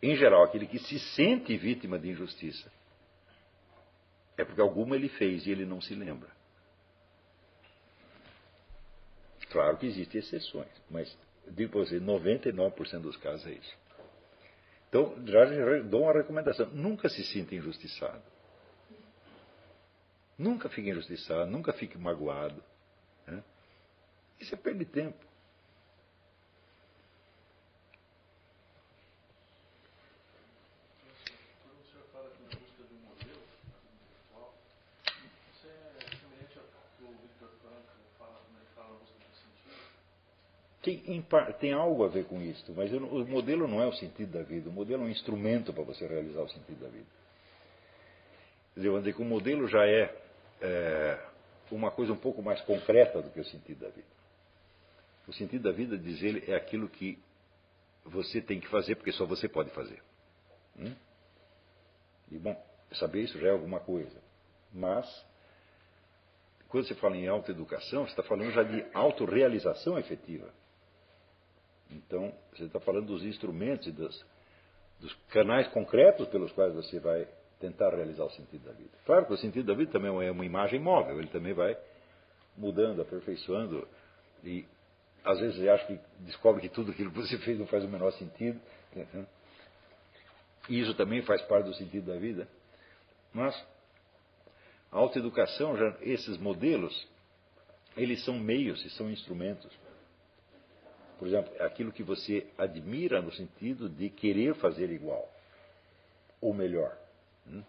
Em geral, aquele que se sente vítima de injustiça é porque alguma ele fez e ele não se lembra. Claro que existem exceções, mas digo para você, 99% dos casos é isso. Então, já dou uma recomendação: nunca se sinta injustiçado. Nunca fique injustiçado, nunca fique magoado. Né? Isso é perda de tempo. Quando o senhor fala que na busca de um modelo intelectual, isso é semelhante ao que o Victor Frankl fala quando ele fala na busca do sentido? Tem, algo a ver com isso, mas eu o modelo não é o sentido da vida. O modelo é um instrumento para você realizar o sentido da vida. Vamos dizer que o modelo já é, é, uma coisa um pouco mais concreta do que o sentido da vida. O sentido da vida, diz ele, é aquilo que você tem que fazer porque só você pode fazer. Hum? E, bom, saber isso já é alguma coisa. Mas, quando você fala em autoeducação, você está falando já de autorrealização efetiva. Então, você está falando dos instrumentos e dos, dos canais concretos pelos quais você vai tentar realizar o sentido da vida. Claro que o sentido da vida também é uma imagem móvel, ele também vai mudando, aperfeiçoando e às vezes você acha que descobre que tudo aquilo que você fez não faz o menor sentido. né? E isso também faz parte do sentido da vida. Mas a autoeducação, esses modelos, eles são meios e são instrumentos. Por exemplo, aquilo que você admira no sentido de querer fazer igual, ou melhor. Hum?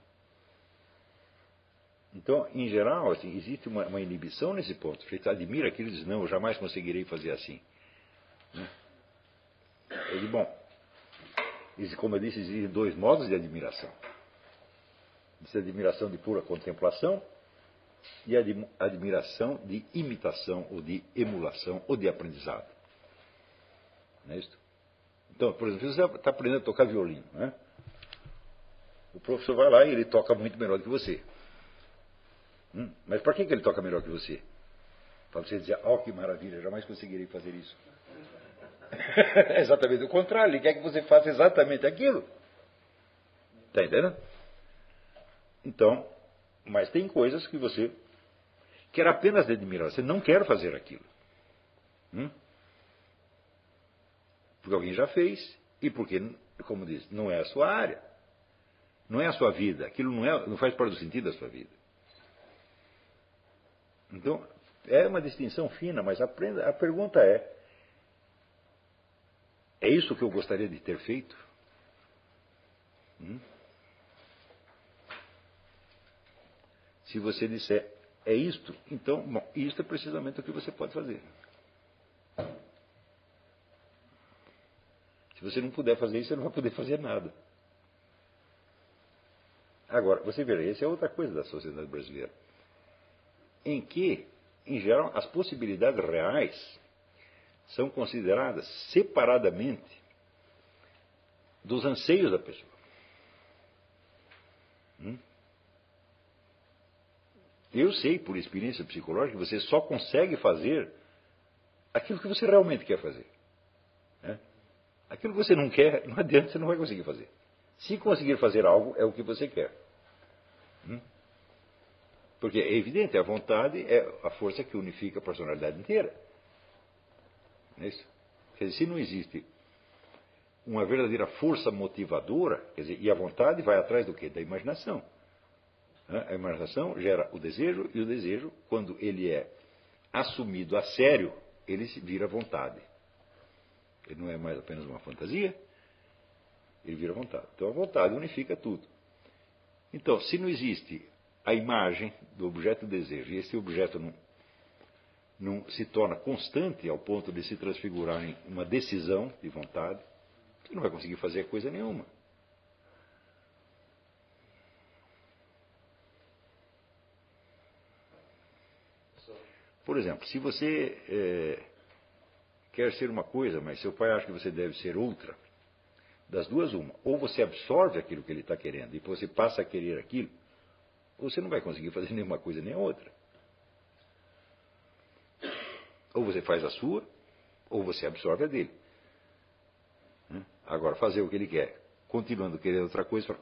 Então, em geral, assim, existe uma, uma inibição nesse ponto. Você admira aquilo e diz, não, eu jamais conseguirei fazer assim. Eu digo, bom, como eu disse, existem dois modos de admiração. Existe admiração de pura contemplação e a admiração de imitação ou de emulação ou de aprendizado. Não é isso? Então, por exemplo, você está aprendendo a tocar violino, né? O professor vai lá e ele toca muito melhor do que você. Hum? Mas para que, que ele toca melhor que você? Para você dizer, oh que maravilha, jamais conseguirei fazer isso. é exatamente o contrário, ele quer que você faça exatamente aquilo. Está entendendo? Então, mas tem coisas que você quer apenas admirar, você não quer fazer aquilo. Hum? Porque alguém já fez e porque, como diz, não é a sua área. Não é a sua vida. Aquilo não, é, não faz parte do sentido da sua vida. Então, é uma distinção fina, mas aprenda, a pergunta é: é isso que eu gostaria de ter feito? Hum? Se você disser é isto, então, bom, isto é precisamente o que você pode fazer. Você não puder fazer isso, você não vai poder fazer nada. Agora, você veja, essa é outra coisa da sociedade brasileira. Em que, em geral, as possibilidades reais são consideradas separadamente dos anseios da pessoa. Hum? Eu sei, por experiência psicológica, que você só consegue fazer aquilo que você realmente quer fazer. Aquilo que você não quer, não adianta, você não vai conseguir fazer. Se conseguir fazer algo, é o que você quer. Hum? Porque é evidente, a vontade é a força que unifica a personalidade inteira. Não é isso? Quer dizer, se não existe uma verdadeira força motivadora, quer dizer, e a vontade vai atrás do quê? Da imaginação. A imaginação gera o desejo, e o desejo, quando ele é assumido a sério, ele se vira vontade. Ele não é mais apenas uma fantasia, ele vira vontade. Então a vontade unifica tudo. Então, se não existe a imagem do objeto desejo, e esse objeto não, não se torna constante ao ponto de se transfigurar em uma decisão de vontade, você não vai conseguir fazer coisa nenhuma. Por exemplo, se você é, quer ser uma coisa, mas seu pai acha que você deve ser outra, das duas, uma. Ou você absorve aquilo que ele está querendo e você passa a querer aquilo, ou você não vai conseguir fazer nenhuma coisa nem outra. Ou você faz a sua, ou você absorve a dele. Né? Agora, fazer o que ele quer, continuando querendo outra coisa,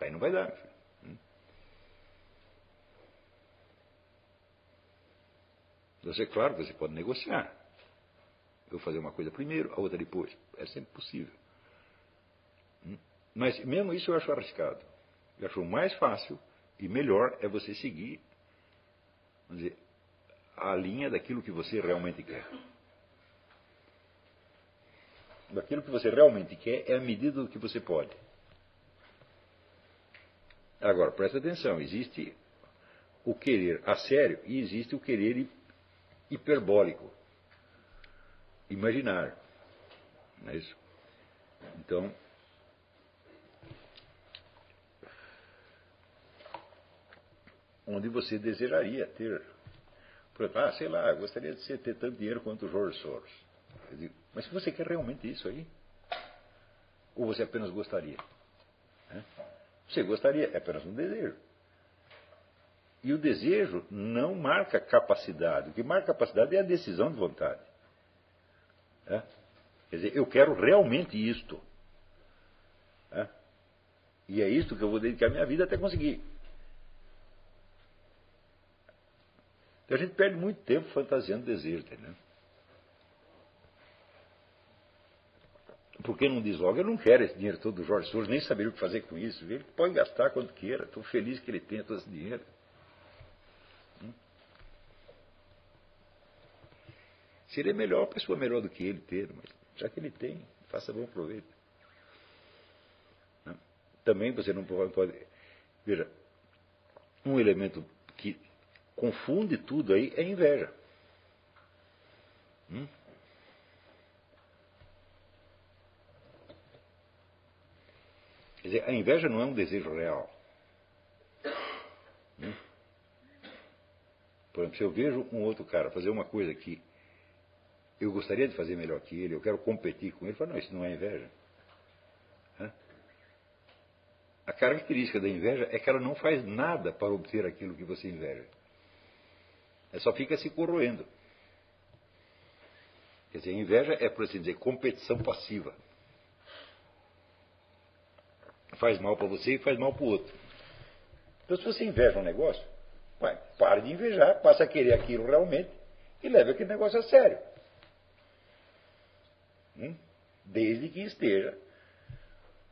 aí não vai dar. Você, claro, você pode negociar. Eu fazer uma coisa primeiro, a outra depois. É sempre possível. Hum? Mas mesmo isso eu acho arriscado. Eu acho mais fácil e melhor é você seguir dizer, a linha daquilo que você realmente quer. Daquilo que você realmente quer é a medida do que você pode. Agora, presta atenção, existe o querer a sério e existe o querer hiperbólico, imaginário. Não é isso? Então, onde você desejaria ter. Por exemplo, ah, sei lá, gostaria de ter tanto dinheiro quanto o George Soros. Digo, mas você quer realmente isso aí? Ou você apenas gostaria? Né? Você gostaria, é apenas um desejo. E o desejo não marca capacidade. O que marca capacidade é a decisão de vontade. É? Quer dizer, eu quero realmente isto. É? E é isto que eu vou dedicar minha vida até conseguir. Então a gente perde muito tempo fantasiando desejo, entendeu? Porque não diz logo, eu não quero esse dinheiro todo do Jorge Soros, nem saber o que fazer com isso. Ele pode gastar quanto queira, estou feliz que ele tenha todo esse dinheiro. Seria melhor a pessoa melhor do que ele ter, mas já que ele tem, faça bom proveito. Né? Também você não pode. Veja, um elemento que confunde tudo aí é inveja. Hum? Quer dizer, a inveja não é um desejo real. Hum? exemplo, se eu vejo um outro cara fazer uma coisa que eu gostaria de fazer melhor que ele, eu quero competir com ele, eu falo, não, isso não é inveja. A característica da inveja é que ela não faz nada para obter aquilo que você inveja. Ela só fica se corroendo. Quer dizer, inveja é, por assim dizer, competição passiva. Faz mal para você e faz mal para o outro. Então, se você inveja um negócio, vai, pare de invejar, passa a querer aquilo realmente e leve aquele negócio a sério. Hum? Desde que esteja,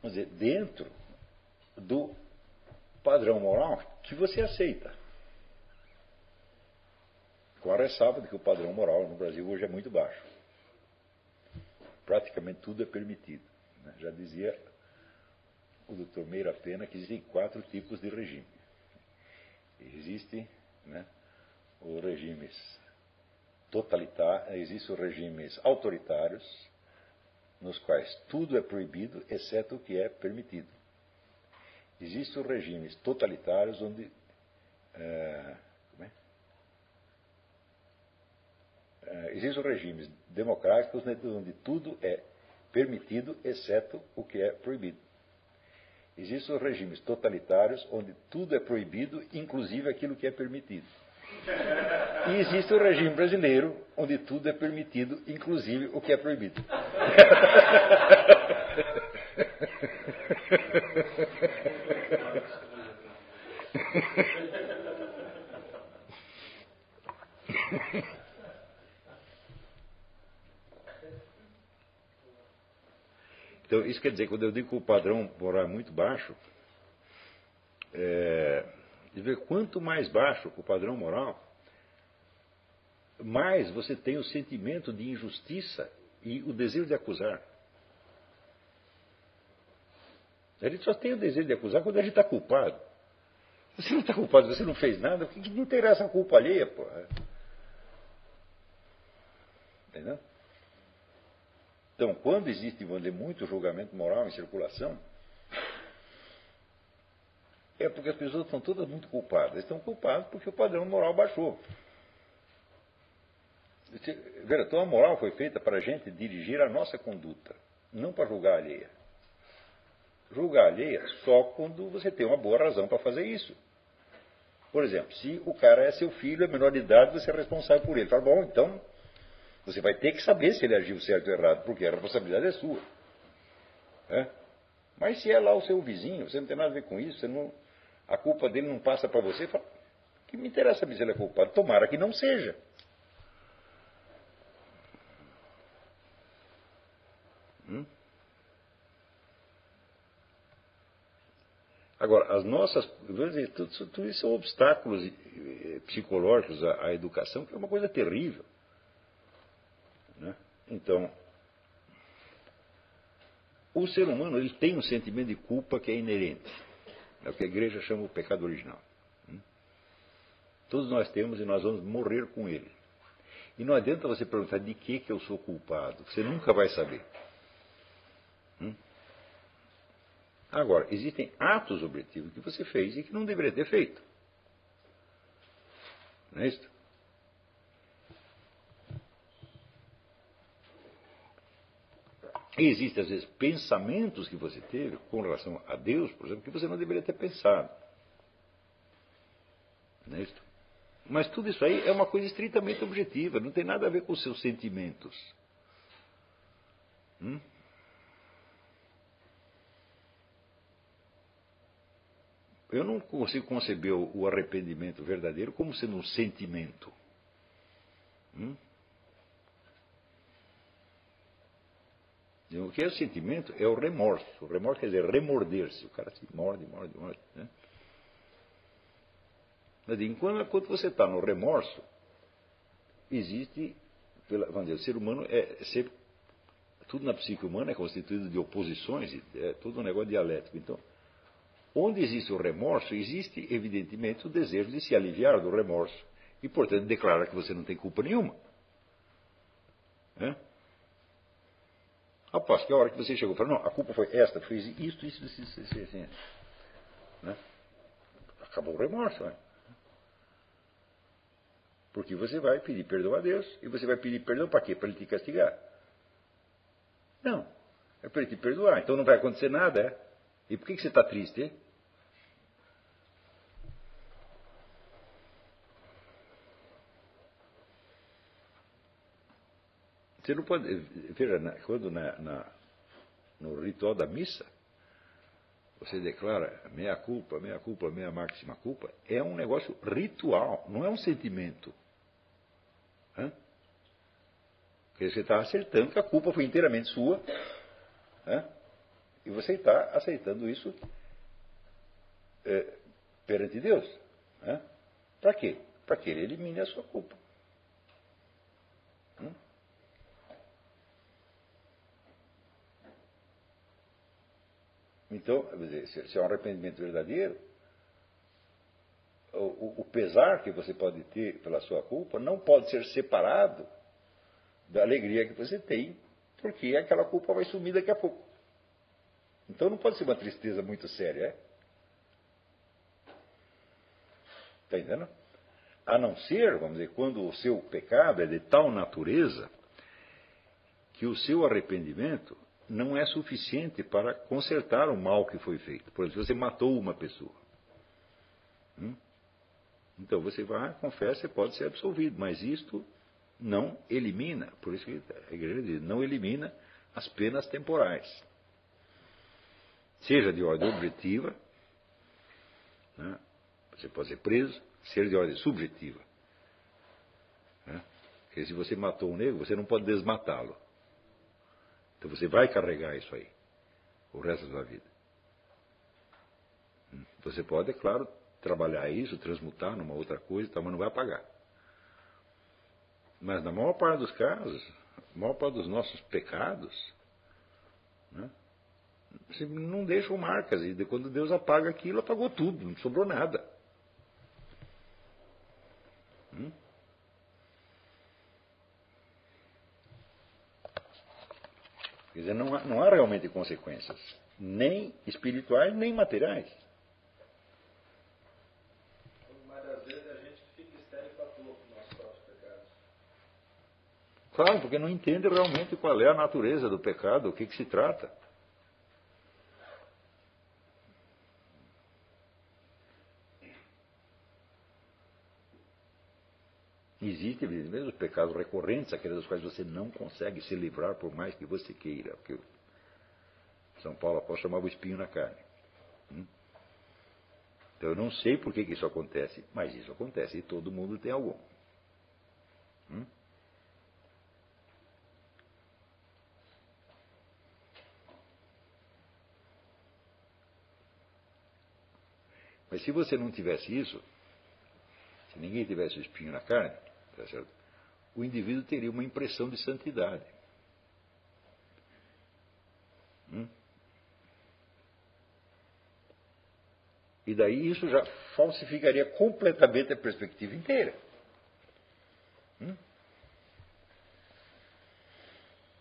vamos dizer, dentro do padrão moral que você aceita. A ressalva de que o padrão moral no Brasil hoje é muito baixo. Praticamente tudo é permitido. Né? Já dizia o Dr. Meira Pena que existem quatro tipos de regime. Existem né, os regimes totalitários, existem os regimes autoritários, nos quais tudo é proibido, exceto o que é permitido. Existem regimes totalitários onde. É, é? É, existem regimes democráticos onde tudo é permitido, exceto o que é proibido. Existem regimes totalitários onde tudo é proibido, inclusive aquilo que é permitido. E existe o regime brasileiro onde tudo é permitido, inclusive o que é proibido. Então, isso quer dizer, quando eu digo que o padrão moral é muito baixo, é, quanto mais baixo o padrão moral, mais você tem o sentimento de injustiça e o desejo de acusar. A gente só tem o desejo de acusar quando a gente está culpado. Você não está culpado, você não fez nada, o que, que interessa a culpa alheia, porra? Entendeu? Então, quando existe, muito julgamento moral em circulação, é porque as pessoas estão todas muito culpadas. Estão culpadas porque o padrão moral baixou. Vera, então a moral foi feita para a gente dirigir a nossa conduta, não para julgar a alheia. Julgar a alheia só quando você tem uma boa razão para fazer isso. Por exemplo, se o cara é seu filho, é menor de idade, você é responsável por ele. Fala, bom, então você vai ter que saber se ele agiu certo ou errado, porque a responsabilidade é sua. É? Mas se é lá o seu vizinho, você não tem nada a ver com isso, não, a culpa dele não passa para você, fala, que me interessa se ele é culpado? Tomara que não seja. Hum? Agora, as nossas. Dizer, tudo, tudo, isso são obstáculos psicológicos à, à, educação, que é uma coisa terrível. Né? Então, o ser humano ele tem um sentimento de culpa que é inerente. É o que a igreja chama o pecado original. Hum? Todos nós temos e nós vamos morrer com ele. E não adianta você perguntar de que, que eu sou culpado. Você nunca vai saber. Hum? Agora, existem atos objetivos que você fez e que não deveria ter feito. Não é isso? Existem, às vezes, pensamentos que você teve com relação a Deus, por exemplo, que você não deveria ter pensado. Não é isso? Mas tudo isso aí é uma coisa estritamente objetiva, não tem nada a ver com os seus sentimentos. Hum? Eu não consigo conceber o arrependimento verdadeiro como sendo um sentimento. Hum? O que é o sentimento é o remorso. O remorso quer dizer remorder-se. O cara se morde, morde, morde. Né? Mas enquanto, enquanto você está no remorso, existe, pela, vamos dizer, o ser humano é, é sempre, tudo na psique humana é constituído de oposições, é tudo um negócio dialético. Então, Onde existe o remorso, existe, evidentemente, o desejo de se aliviar do remorso. E, portanto, declarar que você não tem culpa nenhuma. É? Após que a hora que você chegou e falou, não, a culpa foi esta, fez isso, isso, isso, isso, isso, assim. Né? Acabou o remorso. Né? Porque você vai pedir perdão a Deus e você vai pedir perdão para quê? Para ele te castigar? Não. É para ele te perdoar. Então não vai acontecer nada, é? E por que, que você está triste? Hein? Você não pode. Veja, quando na, na, no ritual da missa, você declara meia culpa, meia culpa, meia máxima culpa, é um negócio ritual, não é um sentimento. Hã? Porque você está acertando que a culpa foi inteiramente sua, hã? e você está aceitando isso é, perante Deus. Para quê? Para que ele elimine a sua culpa. Hum? Então, se é um arrependimento verdadeiro, o, o, pesar que você pode ter pela sua culpa não pode ser separado da alegria que você tem, porque aquela culpa vai sumir daqui a pouco. Então não pode ser uma tristeza muito séria, é? Está entendendo? A não ser, vamos dizer, quando o seu pecado é de tal natureza que o seu arrependimento não é suficiente para consertar o mal que foi feito. Por exemplo, você matou uma pessoa. Hum? Então você vai, confessa e pode ser absolvido, mas isto não elimina, por isso que a igreja diz, não elimina as penas temporais. Seja de ordem objetiva, né? você pode ser preso, seja de ordem subjetiva. Né? Porque se você matou um negro, você não pode desmatá-lo. Então você vai carregar isso aí o resto da sua vida. Hum? Você pode, é claro, trabalhar isso, transmutar numa outra coisa, mas não vai pagar. Mas na maior parte dos casos, a maior parte dos nossos pecados, né, não deixam marcas. E quando Deus apaga aquilo, apagou tudo, não sobrou nada. Hum? Quer dizer, não há, não há realmente consequências, nem espirituais, nem materiais. Claro, porque não entende realmente qual é a natureza do pecado, o que, que se trata. Existe, mesmo os pecados recorrentes, aqueles dos quais você não consegue se livrar por mais que você queira. Porque São Paulo após chamava o espinho na carne. Hum? Então eu não sei por que, que isso acontece, mas isso acontece e todo mundo tem algum. Hum? Mas se você não tivesse isso, se ninguém tivesse o espinho na carne, tá o indivíduo teria uma impressão de santidade. Hum? E daí isso já falsificaria completamente a perspectiva inteira. Hum?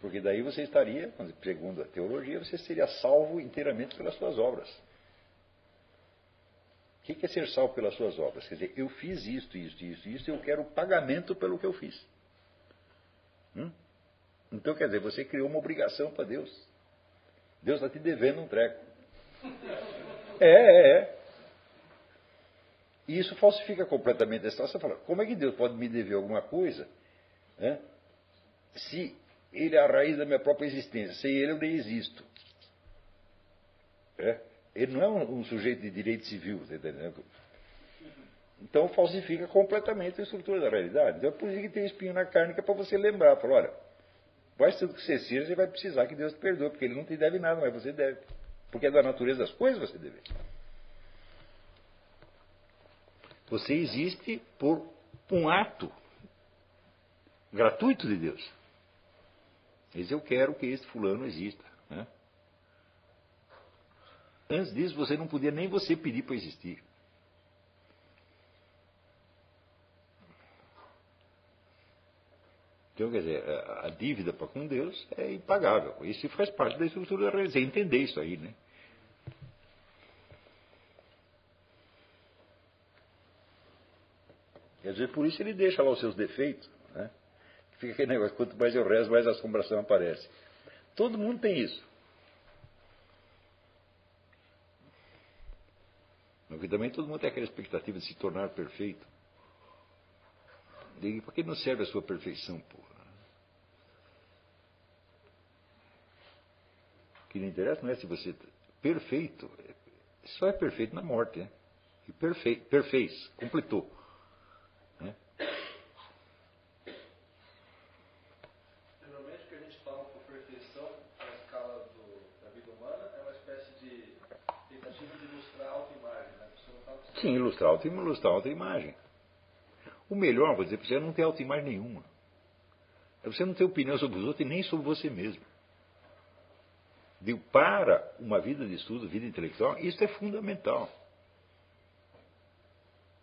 Porque daí você estaria, segundo a teologia, você seria salvo inteiramente pelas suas obras. O que é ser salvo pelas suas obras? Quer dizer, eu fiz isto, isto, isto, isto, eu quero pagamento pelo que eu fiz. Hum? Então, quer dizer, você criou uma obrigação para Deus. Deus está te devendo um treco. É, é, é. E isso falsifica completamente a situação. Você fala, como é que Deus pode me dever alguma coisa né, se Ele é a raiz da minha própria existência? Sem Ele eu nem existo. É? Ele não é um, um sujeito de direito civil, tá entendendo? Então falsifica completamente a estrutura da realidade. Então é por isso que tem espinho na carne, que é para você lembrar. Olha, vai ser o que você seja, você vai precisar que Deus te perdoe, porque Ele não te deve nada, mas você deve. Porque é da natureza das coisas você deve. Você existe por um ato gratuito de Deus. Diz, eu quero que este fulano exista. Antes disso, você não podia nem você pedir para existir. Então, quer dizer, a dívida para com Deus é impagável. Isso faz parte da estrutura da religião. Entender isso aí, né? Quer dizer, por isso ele deixa lá os seus defeitos. Né? Fica aquele negócio, quanto mais eu rezo, mais assombração aparece. Todo mundo tem isso. Porque também todo mundo tem aquela expectativa de se tornar perfeito. E para que não serve a sua perfeição, porra? O que não interessa não é se você. Perfeito. Só é perfeito na morte. Né? E perfe... perfez, completou. Né? Geralmente o que a gente toma por perfeição na escala do, da vida humana é uma espécie de tentativa de ilustrar a autoimagem. Né? A pessoa não tá Sim, ilustrar a auto- ilustrar a autoimagem. O melhor, vou dizer para você, é não ter autoimagem nenhuma. É você não ter opinião sobre os outros e nem sobre você mesmo. Digo, para uma vida de estudo, vida intelectual, isso é fundamental.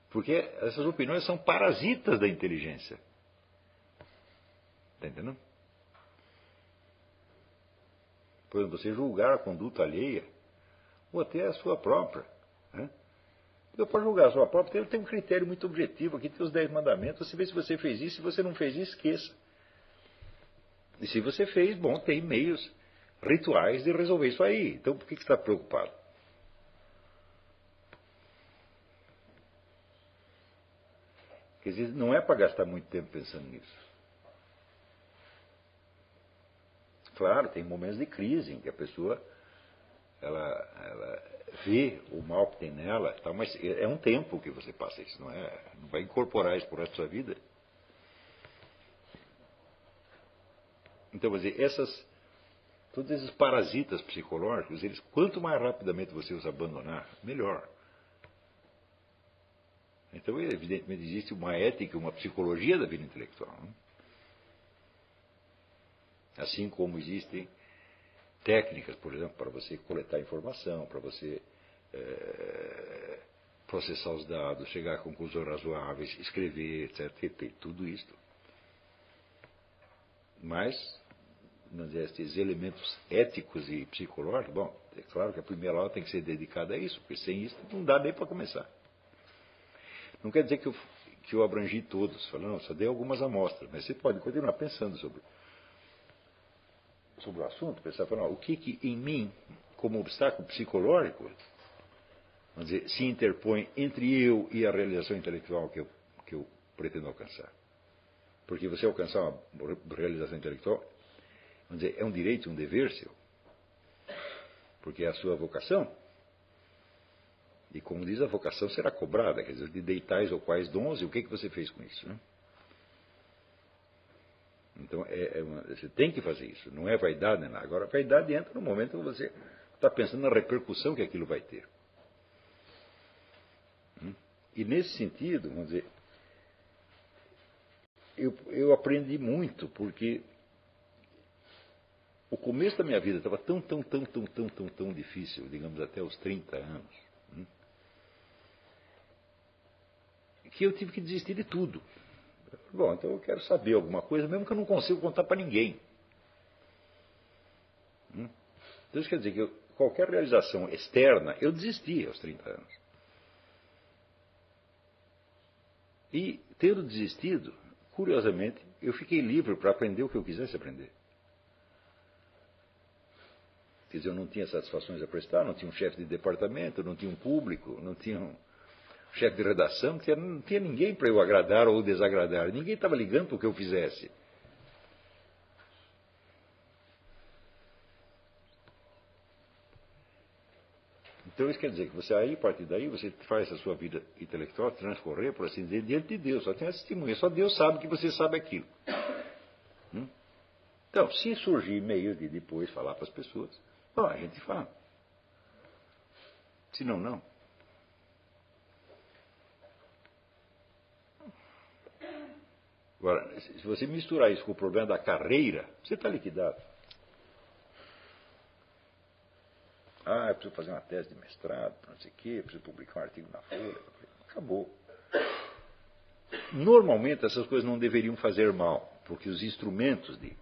Porque essas opiniões são parasitas da inteligência. Está entendendo? Por exemplo, você julgar a conduta alheia, ou até a sua própria. Eu posso julgar a sua própria, tem, tem um critério muito objetivo aqui, tem os dez mandamentos, você vê se você fez isso, se você não fez isso, esqueça. E se você fez, bom, tem meios rituais de resolver isso aí. Então por que que você está preocupado? Quer dizer, não é para gastar muito tempo pensando nisso. Claro, tem momentos de crise em que a pessoa ela, ela vê o mal que tem nela, tal, mas é um tempo que você passa isso, não é? Não vai incorporar isso por da sua vida. Então, quer dizer, essas, todos esses parasitas psicológicos, eles, quanto mais rapidamente você os abandonar, melhor. Então, evidentemente, existe uma ética, uma psicologia da vida intelectual. Né? Assim como existem técnicas, por exemplo, para você coletar informação, para você eh, processar os dados, chegar a conclusões razoáveis, escrever, etc. Tem tudo isso. Mas, esses elementos éticos e psicológicos, bom, é claro que a primeira aula tem que ser dedicada a isso, porque sem isso não dá nem para começar. Não quer dizer que eu, que eu abrangi todos, falando, só dei algumas amostras, mas você pode continuar pensando sobre, sobre o assunto, pensar, falando, o que, que em mim, como obstáculo psicológico, vamos dizer, se interpõe entre eu e a realização intelectual que eu, que eu pretendo alcançar. Porque você alcançar uma realização intelectual, vamos dizer, é um direito, um dever seu, porque é a sua vocação. E como diz, a vocação será cobrada, quer dizer, de deitais ou quais dons, e o que, que você fez com isso? Né? Então, é, é uma, você tem que fazer isso, não é vaidade, não. Agora, a vaidade entra no momento que você está pensando na repercussão que aquilo vai ter. Hum? E nesse sentido, vamos dizer, eu, eu aprendi muito, porque o começo da minha vida estava tão, tão, tão, tão, tão, tão, tão difícil, digamos até os 30 anos que eu tive que desistir de tudo. Bom, então eu quero saber alguma coisa, mesmo que eu não consiga contar para ninguém. Hum? Então isso quer dizer que eu, qualquer realização externa, eu desisti aos 30 anos. E, tendo desistido, curiosamente, eu fiquei livre para aprender o que eu quisesse aprender. Quer dizer, eu não tinha satisfações a prestar, não tinha um chefe de departamento, não tinha um público, não tinha um, chefe de redação, tinha, não tinha ninguém para eu agradar ou desagradar. Ninguém estava ligando para o que eu fizesse. Então isso quer dizer que você aí, a partir daí, você faz a sua vida intelectual transcorrer, por assim dizer, diante de Deus. Só tem a testemunha. Só Deus sabe que você sabe aquilo. Hum? Então, se surgir meio de depois falar para as pessoas, bom, a gente fala. Se não, não. Agora, se você misturar isso com o problema da carreira, você está liquidado. Ah, eu preciso fazer uma tese de mestrado, não sei o quê, preciso publicar um artigo na Folha. Acabou. Normalmente essas coisas não deveriam fazer mal, porque os instrumentos de,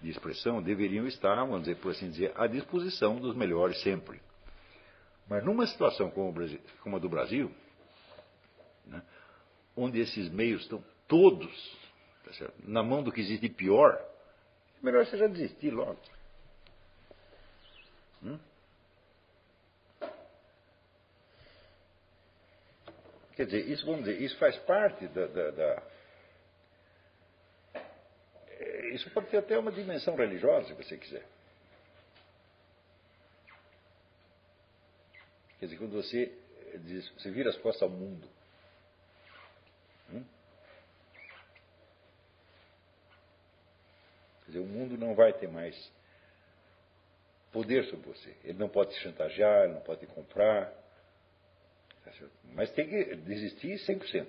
de expressão deveriam estar, vamos dizer, por assim dizer, à disposição dos melhores sempre. Mas numa situação como, Brasil, como a do Brasil, né, onde esses meios estão todos tá na mão do que existe de pior, melhor você já desistir logo. Hum? Quer dizer, isso, vamos dizer, isso faz parte da, da, da é, isso pode ter até uma dimensão religiosa, se você quiser. Quer dizer, quando você diz, você vira as costas ao mundo. Hum? Dizer, o mundo não vai ter mais poder sobre você. Ele não pode te chantagear, não pode te comprar. Tá Mas tem que desistir 100%.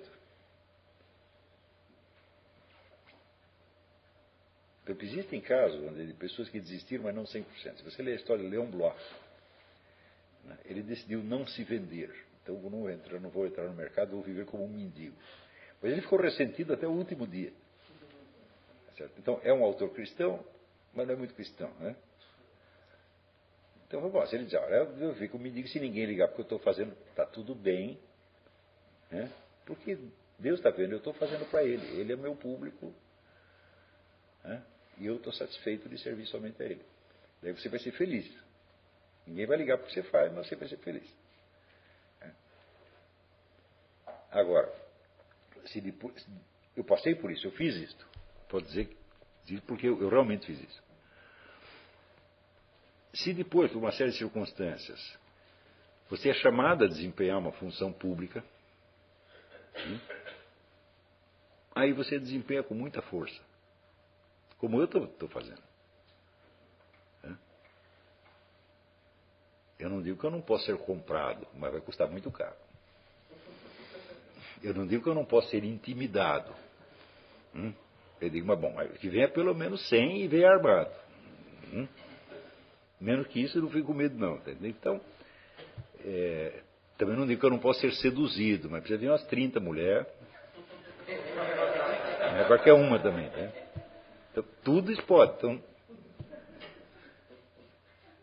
Porque existem casos de pessoas que desistiram, mas não 100%. Se você ler a história de Leon Bloch, né, ele decidiu não se vender. Então, eu não, entro, não vou entrar no mercado, vou viver como um mendigo. Mas ele ficou ressentido até o último dia. Certo? Então, é um autor cristão, mas não é muito cristão. Né? Então, bom, se ele diz, olha, eu fico mendigo se ninguém ligar, porque eu estou fazendo, está tudo bem. Né? Porque Deus está vendo, eu estou fazendo para Ele. Ele é meu público. Né? E eu estou satisfeito de servir somente a Ele. Daí você vai ser feliz. Ninguém vai ligar porque você faz, mas você vai ser feliz. É. Agora, se depois, eu passei por isso, eu fiz isto. Pode dizer, porque eu, realmente fiz isso. Se depois, por uma série de circunstâncias, você é chamado a desempenhar uma função pública, aí você desempenha com muita força como eu estou fazendo. Eu não digo que eu não posso ser comprado, mas vai custar muito caro. Eu não digo que eu não posso ser intimidado. Eu digo, mas bom, que venha pelo menos 100 e venha armado. Hum? Menos que isso eu não fico com medo, não. Entendeu? Então, é, também não digo que eu não posso ser seduzido, mas precisa vir umas 30 mulheres. Não é qualquer uma também. Né? Então, tudo isso pode. Então,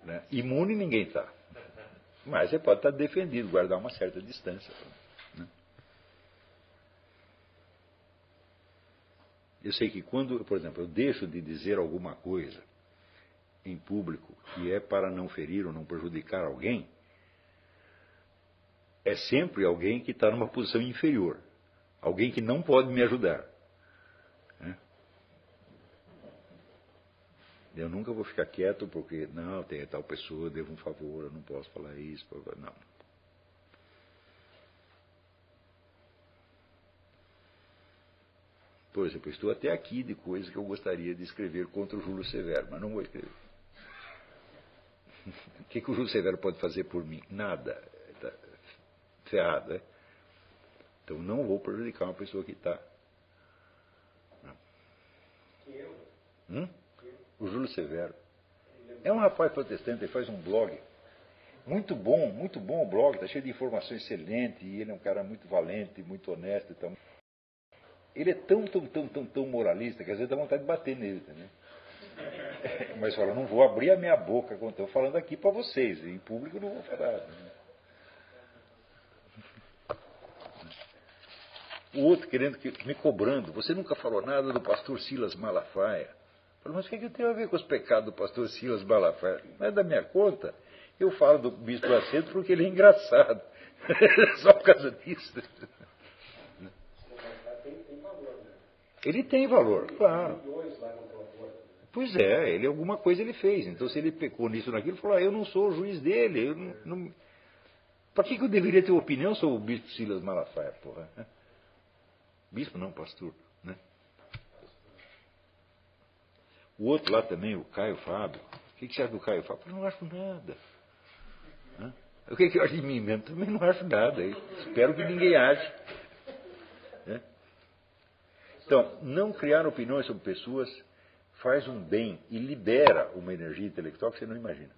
né? Imune ninguém está. Mas você pode estar defendido, guardar uma certa distância. Né? Eu sei que quando, por exemplo, eu deixo de dizer alguma coisa em público que é para não ferir ou não prejudicar alguém, é sempre alguém que está numa posição inferior. Alguém que não pode me ajudar. Eu nunca vou ficar quieto porque, não, tem tal pessoa, devo um favor, eu não posso falar isso. Não. Por exemplo, estou até aqui de coisas que eu gostaria de escrever contra o Júlio Severo, mas não vou escrever. o que, que o Júlio Severo pode fazer por mim? Nada. Está ferrado, né? Então não vou prejudicar uma pessoa que está. Hum? o Júlio Severo. É um rapaz protestante, ele faz um blog. Muito bom, muito bom o blog, está cheio de informações excelentes, e ele é um cara muito valente, muito honesto. Então, ele é tão, tão, tão, tão, tão moralista que às vezes dá vontade de bater nele, entendeu? Mas fala, não vou abrir a minha boca quando estou falando aqui para vocês, em público não vou falar. Né? O outro querendo que, me cobrando, você nunca falou nada do pastor Silas Malafaia. Falei, mas o que, que tem a ver com os pecados do pastor Silas Balafé? Não é da minha conta. Eu falo do bispo Aceto porque ele é engraçado. Só por causa disso. Ele tem valor, claro. Pois é, ele alguma coisa ele fez. Então se ele pecou nisso naquilo, falou, ah, eu não sou o juiz dele. Eu não, não... Para que, que eu deveria ter opinião sobre o bispo Silas Malafaia, porra? Bispo não, pastor. Né? O outro lá também, o Caio Fábio. O que, que você acha do Caio Fábio? Eu não acho nada. Hã? O que, que eu acho de mim mesmo? Também não acho nada. Eu espero que ninguém ache. Então, não criar opiniões sobre pessoas faz um bem e libera uma energia intelectual que você não imagina.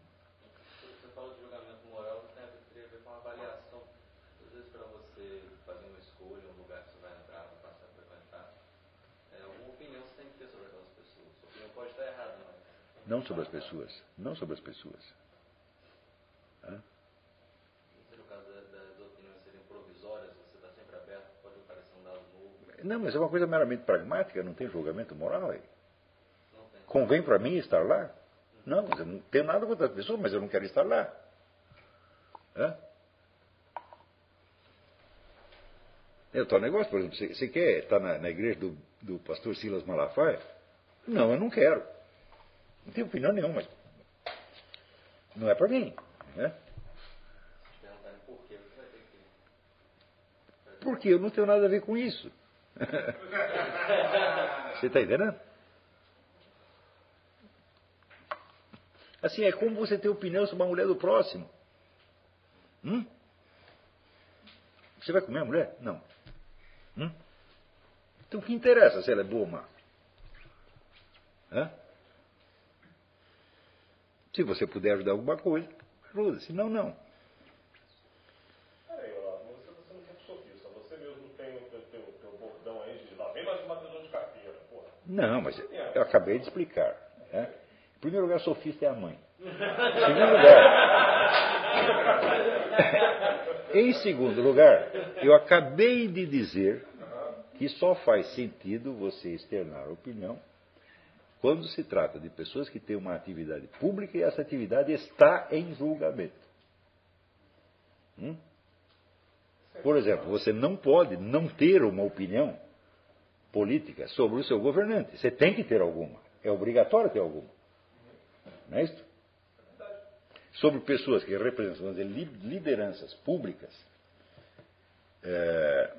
Não sobre as pessoas. Não sobre as pessoas. Hã? No caso das opiniões serem provisórias, você está sempre aberto, pode aparecer um dado novo Não, mas é uma coisa meramente pragmática, não tem julgamento moral aí. Convém para mim estar lá? Não, eu não tenho nada contra as pessoas, mas eu não quero estar lá. Hã? É o tal negócio, por exemplo, você, quer estar na, na igreja do, do, pastor Silas Malafaia? Não, eu não quero. Não tenho opinião nenhuma, não é para mim. Né? Porque eu não tenho nada a ver com isso. Você está entendendo? Assim, é como você ter opinião sobre a mulher do próximo. Hum? Você vai comer a mulher? Não. Hum? Então o que interessa se ela é boa ou má? Hã? Se você puder ajudar alguma coisa, ajuda. Se não, não. Peraí, Olavo, você, você não é sofista. Você mesmo tem o teu, teu, teu bordão aí de lá, bem mais um batedor de carteira, porra. Não, mas eu acabei de explicar. Né? Em primeiro lugar, sofista é a mãe. Em segundo lugar, em segundo lugar, eu acabei de dizer que só faz sentido você externar opinião quando se trata de pessoas que têm uma atividade pública e essa atividade está em julgamento. Hum? Por exemplo, você não pode não ter uma opinião política sobre o seu governante. Você tem que ter alguma. É obrigatório ter alguma. Não é isso? Sobre pessoas que representam lideranças públicas. É,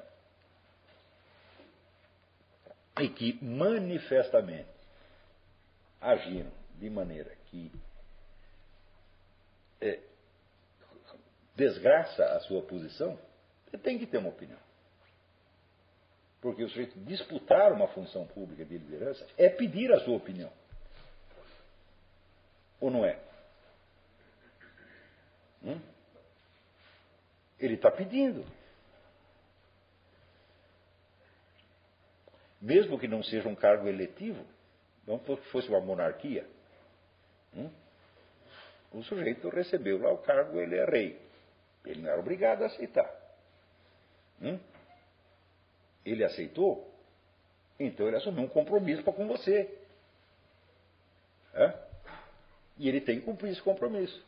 e que manifestamente agiram de maneira que é, desgraça a sua posição, você tem que ter uma opinião. Porque o sujeito disputar uma função pública de liderança é pedir a sua opinião. Ou não é? Hum? Ele está pedindo. Mesmo que não seja um cargo eletivo, que fosse uma monarquia. Hum? O sujeito recebeu lá o cargo, ele é rei. Ele não era obrigado a aceitar. Hum? Ele aceitou, então ele assumiu um compromisso para com você. É? E ele tem que cumprir esse compromisso.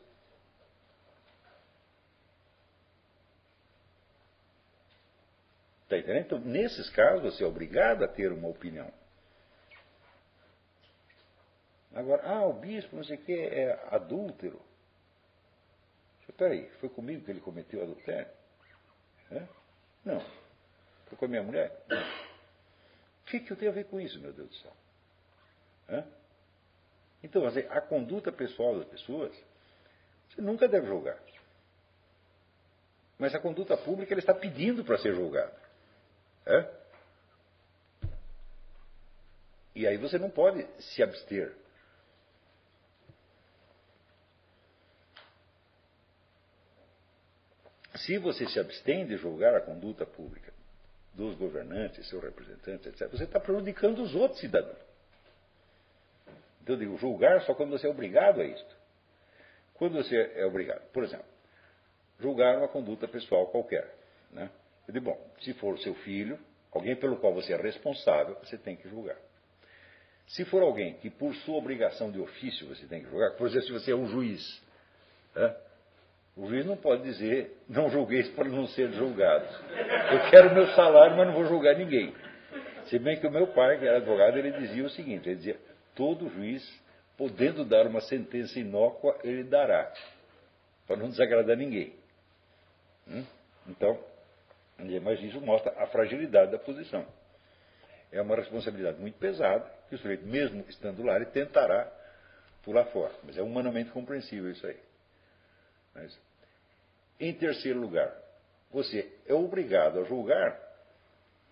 Está entendendo? Então, nesses casos, você é obrigado a ter uma opinião. Agora, ah, o bispo, não sei o que, é adúltero. Espera aí, foi comigo que ele cometeu adultério? É? Não. Foi com a minha mulher? O que, que eu tenho a ver com isso, meu Deus do céu? É? Então, a conduta pessoal das pessoas, você nunca deve julgar. Mas a conduta pública, ele está pedindo para ser julgada. É? E aí você não pode se abster. Se você se abstém de julgar a conduta pública dos governantes, seus representantes, etc., você está prejudicando os outros cidadãos. Então eu digo, julgar só quando você é obrigado a isto. Quando você é obrigado, por exemplo, julgar uma conduta pessoal qualquer. Né? Eu digo, bom, se for seu filho, alguém pelo qual você é responsável, você tem que julgar. Se for alguém que por sua obrigação de ofício você tem que julgar, por exemplo, se você é um juiz, né? O juiz não pode dizer, não julguei para não ser julgado. Eu quero meu salário, mas não vou julgar ninguém. Se bem que o meu pai, que era advogado, ele dizia o seguinte: ele dizia, todo juiz, podendo dar uma sentença inócua, ele dará, para não desagradar ninguém. Hum? Então, mas isso mostra a fragilidade da posição. É uma responsabilidade muito pesada, que o sujeito, mesmo estando lá, ele tentará pular fora. Mas é humanamente compreensível isso aí. Em terceiro lugar, você é obrigado a julgar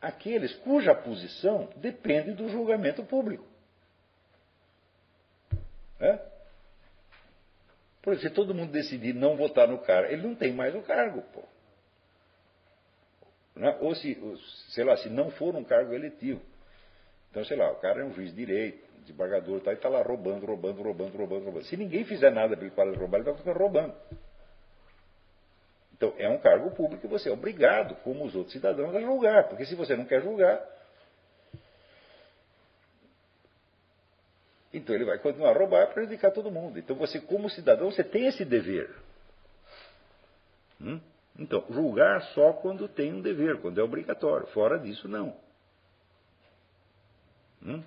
aqueles cuja posição depende do julgamento público. É? Por exemplo, se todo mundo decidir não votar no cara, ele não tem mais o cargo, pô. É? Ou se, sei lá, se não for um cargo eletivo. Então, sei lá, o cara é um juiz de direito, desembargador, tá, e está lá roubando, roubando, roubando, roubando, roubando. Se ninguém fizer nada para ele parar de roubar, ele vai continuar roubando. Então, é um cargo público e você é obrigado, como os outros cidadãos, a julgar. Porque se você não quer julgar, então ele vai continuar a roubar e prejudicar todo mundo. Então, você, como cidadão, você tem esse dever. Hum? Então, julgar só quando tem um dever, quando é obrigatório. Fora disso, não. Hum?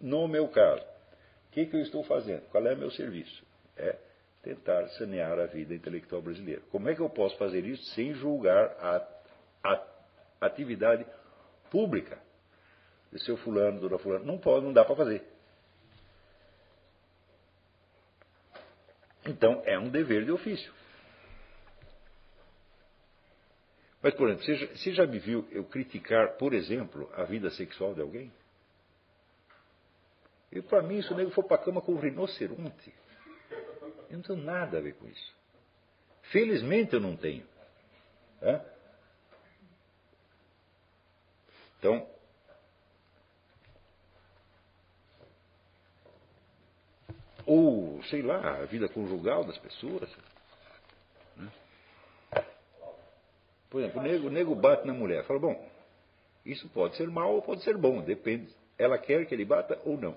No meu caso, o que, que eu estou fazendo? Qual é o meu serviço? É tentar sanear a vida intelectual brasileira. Como é que eu posso fazer isso sem julgar a, a atividade pública? De seu fulano, dona fulano, não pode, não dá para fazer. Então, é um dever de ofício. Mas, por exemplo, você já, você já me viu eu criticar, por exemplo, a vida sexual de alguém? E para mim, isso nego foi para a cama com um rinoceronte. Eu não tenho nada a ver com isso. Felizmente eu não tenho. Então, ou, sei lá, a vida conjugal das pessoas. Né? Por exemplo, o nego, o nego bate na mulher. Fala, bom, isso pode ser mal ou pode ser bom, depende. Ela quer que ele bata ou não.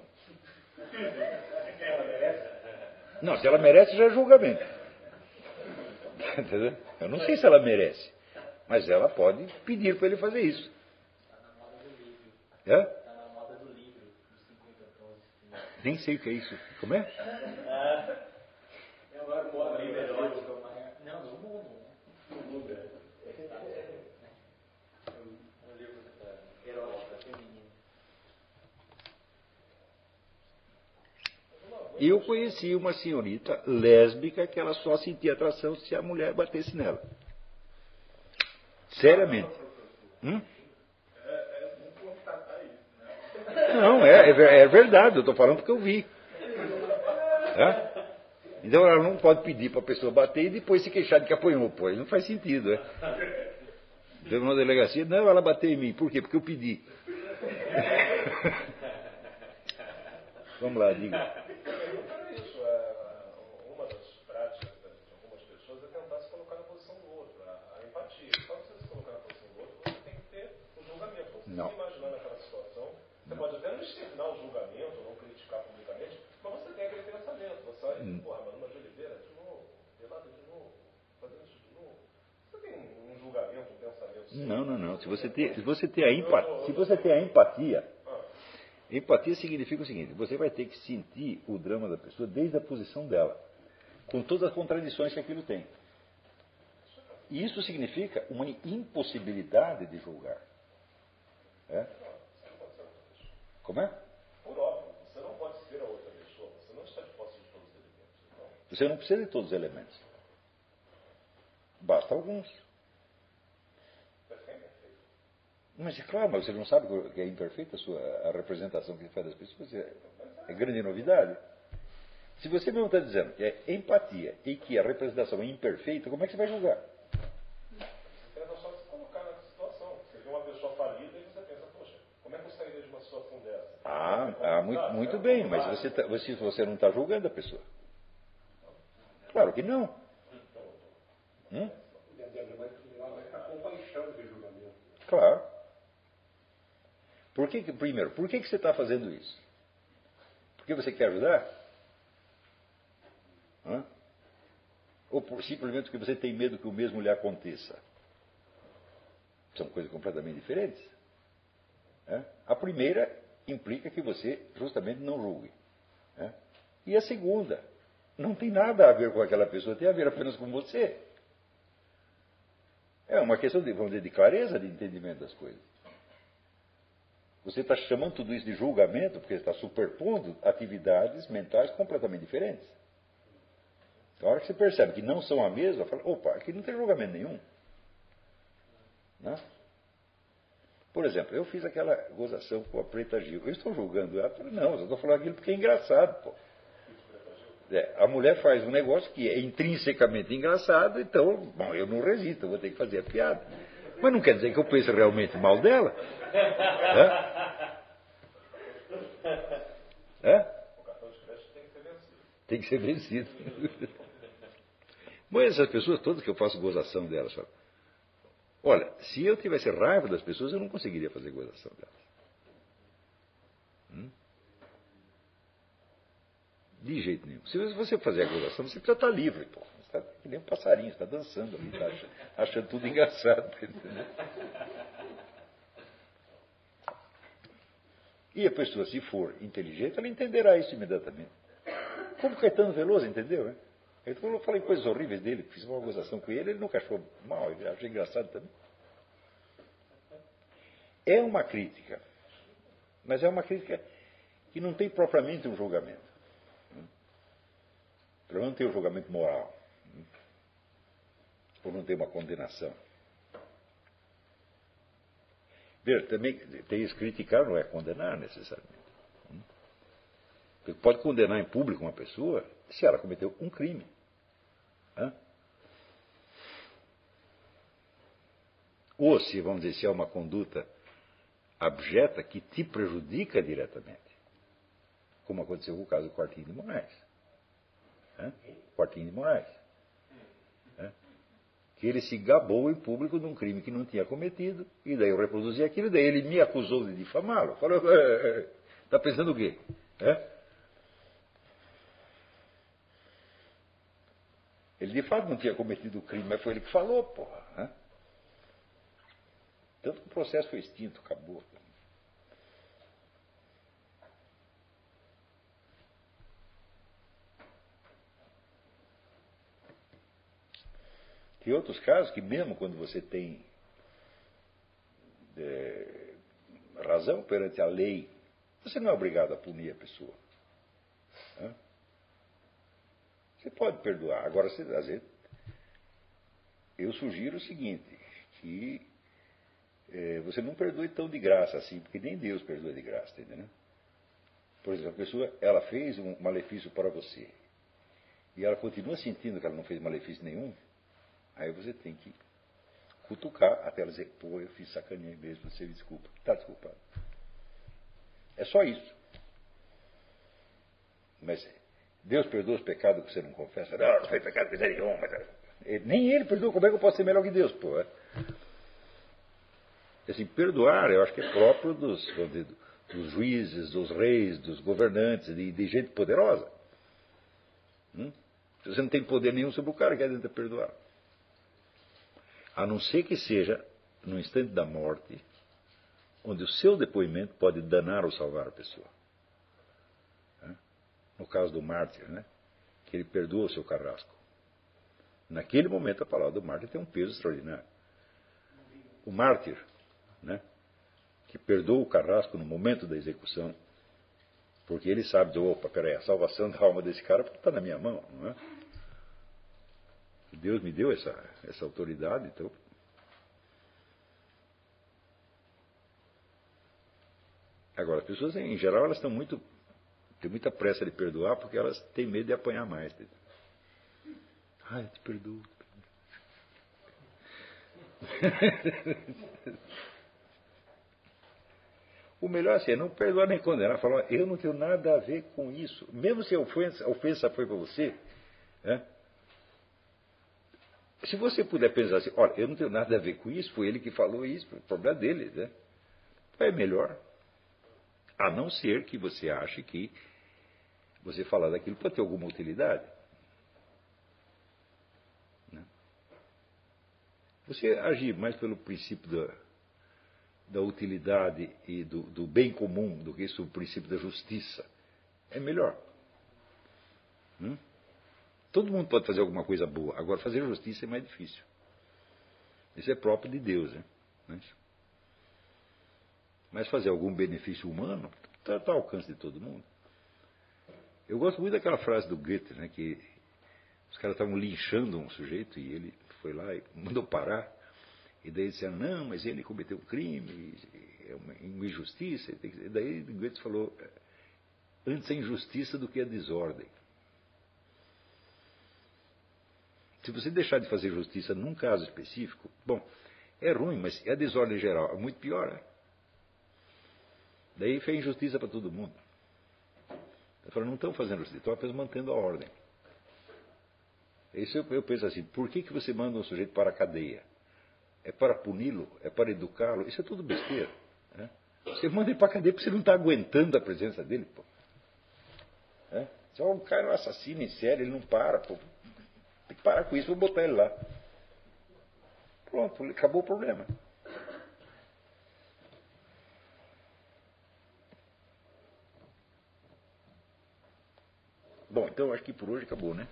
Não, se ela merece, já é julgamento. Eu não sei se ela merece, mas ela pode pedir para ele fazer isso. É? Nem sei o que é isso. Como é? Não, no mundo. No mundo. Um livro erótico, feminino. Eu conheci uma senhorita lésbica que ela só sentia atração se a mulher batesse nela. Seriamente. Hum? Não, é, é, é verdade, eu estou falando porque eu vi. Então ela não pode pedir para a pessoa bater e depois se queixar de que apanhou. Pô, não faz sentido. É? Teve uma delegacia, não, ela bateu em mim. Por quê? Porque eu pedi. Vamos lá, diga. Para isso, é, uma das práticas de algumas pessoas é tentar se colocar na posição do outro, a, a empatia. Para você se colocar na posição do outro, você tem que ter um Você Não. se imaginar naquela situação. Você pode até não externar o julgamento, não criticar publicamente, mas você tem aquele pensamento. Você olha, Hum. porra, Manu de Oliveira, de novo, pelada de novo, fazendo isso de novo. Você tem um julgamento, um pensamento. seu. Não, não, não. Se você tem, se você tem a empatia, se você tem a empatia, empatia significa o seguinte: você vai ter que sentir o drama da pessoa desde a posição dela, com todas as contradições que aquilo tem. E isso significa uma impossibilidade de julgar. É? Como é? Por óbvio, você não pode ser a outra pessoa, você não está de posse de todos os elementos. Então, Você não precisa de todos os elementos. Basta alguns. perfeito, perfeito. Mas é claro, mas você não sabe que é imperfeita a, sua, a representação que faz das pessoas. É, é grande novidade. Se você mesmo está dizendo que é empatia e que a representação é imperfeita, como é que você vai julgar? Você tenta só se colocar nessa situação. Você vê uma pessoa falida e você pensa, poxa, como é que eu sairia de uma situação dessa? Ah, muito, muito bem, mas você, tá- você, você não está julgando a pessoa. Claro que não. Hum? Claro. Por que- primeiro, por que, que você está fazendo isso? Porque você quer ajudar? Hã? Ou por, simplesmente porque você tem medo que o mesmo lhe aconteça? São coisas completamente diferentes. Hã? A primeira implica que você justamente não julgue. Hã? E a segunda, não tem nada a ver com aquela pessoa, tem a ver apenas com você. É uma questão de, vamos dizer, de clareza de entendimento das coisas. Você está chamando tudo isso de julgamento porque está superpondo atividades mentais completamente diferentes. Então, a hora que você percebe que não são a mesma, fala, opa, aqui não tem julgamento nenhum. Né? Por exemplo, eu fiz aquela gozação com a Preta Gil. Eu estou julgando ela? Não, eu estou falando aquilo porque é engraçado. É, a mulher faz um negócio que é intrinsecamente engraçado, então, bom, eu não resisto, eu vou ter que fazer a piada. Mas não quer dizer que eu pense realmente mal dela. De crédito tem que ser vencido. Mas essas pessoas todas que eu faço gozação delas, falam, olha, se eu tivesse raiva das pessoas, eu não conseguiria fazer gozação delas. Hum? De jeito nenhum. Se você fazer a acusação, você precisa estar livre, pô. Você está que nem um passarinho, está dançando ali, está achando, achando tudo engraçado. Entendeu? E a pessoa, se for inteligente, ela entenderá isso imediatamente. Como Caetano Veloso, entendeu? Né? Eu falei coisas horríveis dele, fiz uma acusação com ele, ele nunca achou mal, ele achou engraçado também. É uma crítica, mas é uma crítica que não tem propriamente um julgamento. Pelo menos não tem um julgamento moral. Ou não tem uma condenação. Veja, também tem isso, criticar não é condenar necessariamente. Porque pode condenar em público uma pessoa se ela cometeu um crime. Hã? Ou se, vamos dizer, se é uma conduta abjeta que te prejudica diretamente. Como aconteceu com o caso do Quartinho de Moraes. Quartinho de Moraes. Que ele se gabou em público de um crime que não tinha cometido, e daí eu reproduzi aquilo, daí ele me acusou de difamá-lo. Falou, está pensando o quê? Ele de fato não tinha cometido o crime, mas foi ele que falou, porra. Tanto que o processo foi extinto, acabou. Tem outros casos que mesmo quando você tem é, razão perante a lei, você não é obrigado a punir a pessoa. Né? Você pode perdoar. Agora, você, às vezes, eu sugiro o seguinte, que é, você não perdoe tão de graça assim, porque nem Deus perdoa de graça, tá entendeu? Por exemplo, a pessoa, ela fez um malefício para você, e ela continua sentindo que ela não fez malefício nenhum, aí você tem que cutucar até ela dizer, pô, eu fiz sacaninha mesmo, você me desculpa. Está desculpado. É só isso. Mas Deus perdoa os pecados que você não confessa. Não, não foi pecado que nenhum. Mas... Nem ele perdoa. Como é que eu posso ser melhor que Deus? Pô, é? Assim, perdoar, eu acho que é próprio dos, dos juízes, dos reis, dos governantes, de, de gente poderosa. Hum? Você não tem poder nenhum sobre o cara que adianta perdoar. A não ser que seja no instante da morte, onde o seu depoimento pode danar ou salvar a pessoa no caso do mártir, né? que ele perdoa o seu carrasco. Naquele momento, a palavra do mártir tem um peso extraordinário. O mártir, né? que perdoa o carrasco no momento da execução, porque ele sabe, opa, peraí, a salvação da alma desse cara está na minha mão, não é? Deus me deu essa, essa autoridade, então. Agora, as pessoas, em geral, elas estão muito tem muita pressa de perdoar porque elas têm medo de apanhar mais. Ai, eu te perdoo. o melhor assim, é não perdoar nem condenar. Falar, eu não tenho nada a ver com isso. Mesmo se a ofensa, a ofensa foi para você, né? se você puder pensar assim, olha, eu não tenho nada a ver com isso, foi ele que falou isso, o problema dele, né? É melhor. A não ser que você ache que você falar daquilo pode ter alguma utilidade. Né? Você agir mais pelo princípio da, da utilidade e do, do, bem comum do que isso, o princípio da justiça é melhor. Hum? Todo mundo pode fazer alguma coisa boa, agora fazer justiça é mais difícil. Isso é próprio de Deus. Né? Mas fazer algum benefício humano está tá ao alcance de todo mundo. Eu gosto muito daquela frase do Goethe, né, que os caras estavam linchando um sujeito e ele foi lá e mandou parar. E daí disseram, não, mas ele cometeu um crime, é uma injustiça. E daí Goethe falou, antes a injustiça do que a desordem. Se você deixar de fazer justiça num caso específico, bom, é ruim, mas é a desordem geral é muito pior. Né? Daí fez injustiça para todo mundo. Ele falou, não estão fazendo isso, estão apenas mantendo a ordem. Isso eu, eu penso assim, por que, que você manda um sujeito para a cadeia? É para puni-lo? É para educá-lo? Isso é tudo besteira. Né? Você manda ele para a cadeia porque você não está aguentando a presença dele. Pô. É? Se o cara um assassino em série, ele não para, pô. Tem que parar com isso, vou botar ele lá. Pronto, acabou o problema. Bom, então acho que por hoje acabou, né?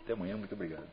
Até amanhã, muito obrigado.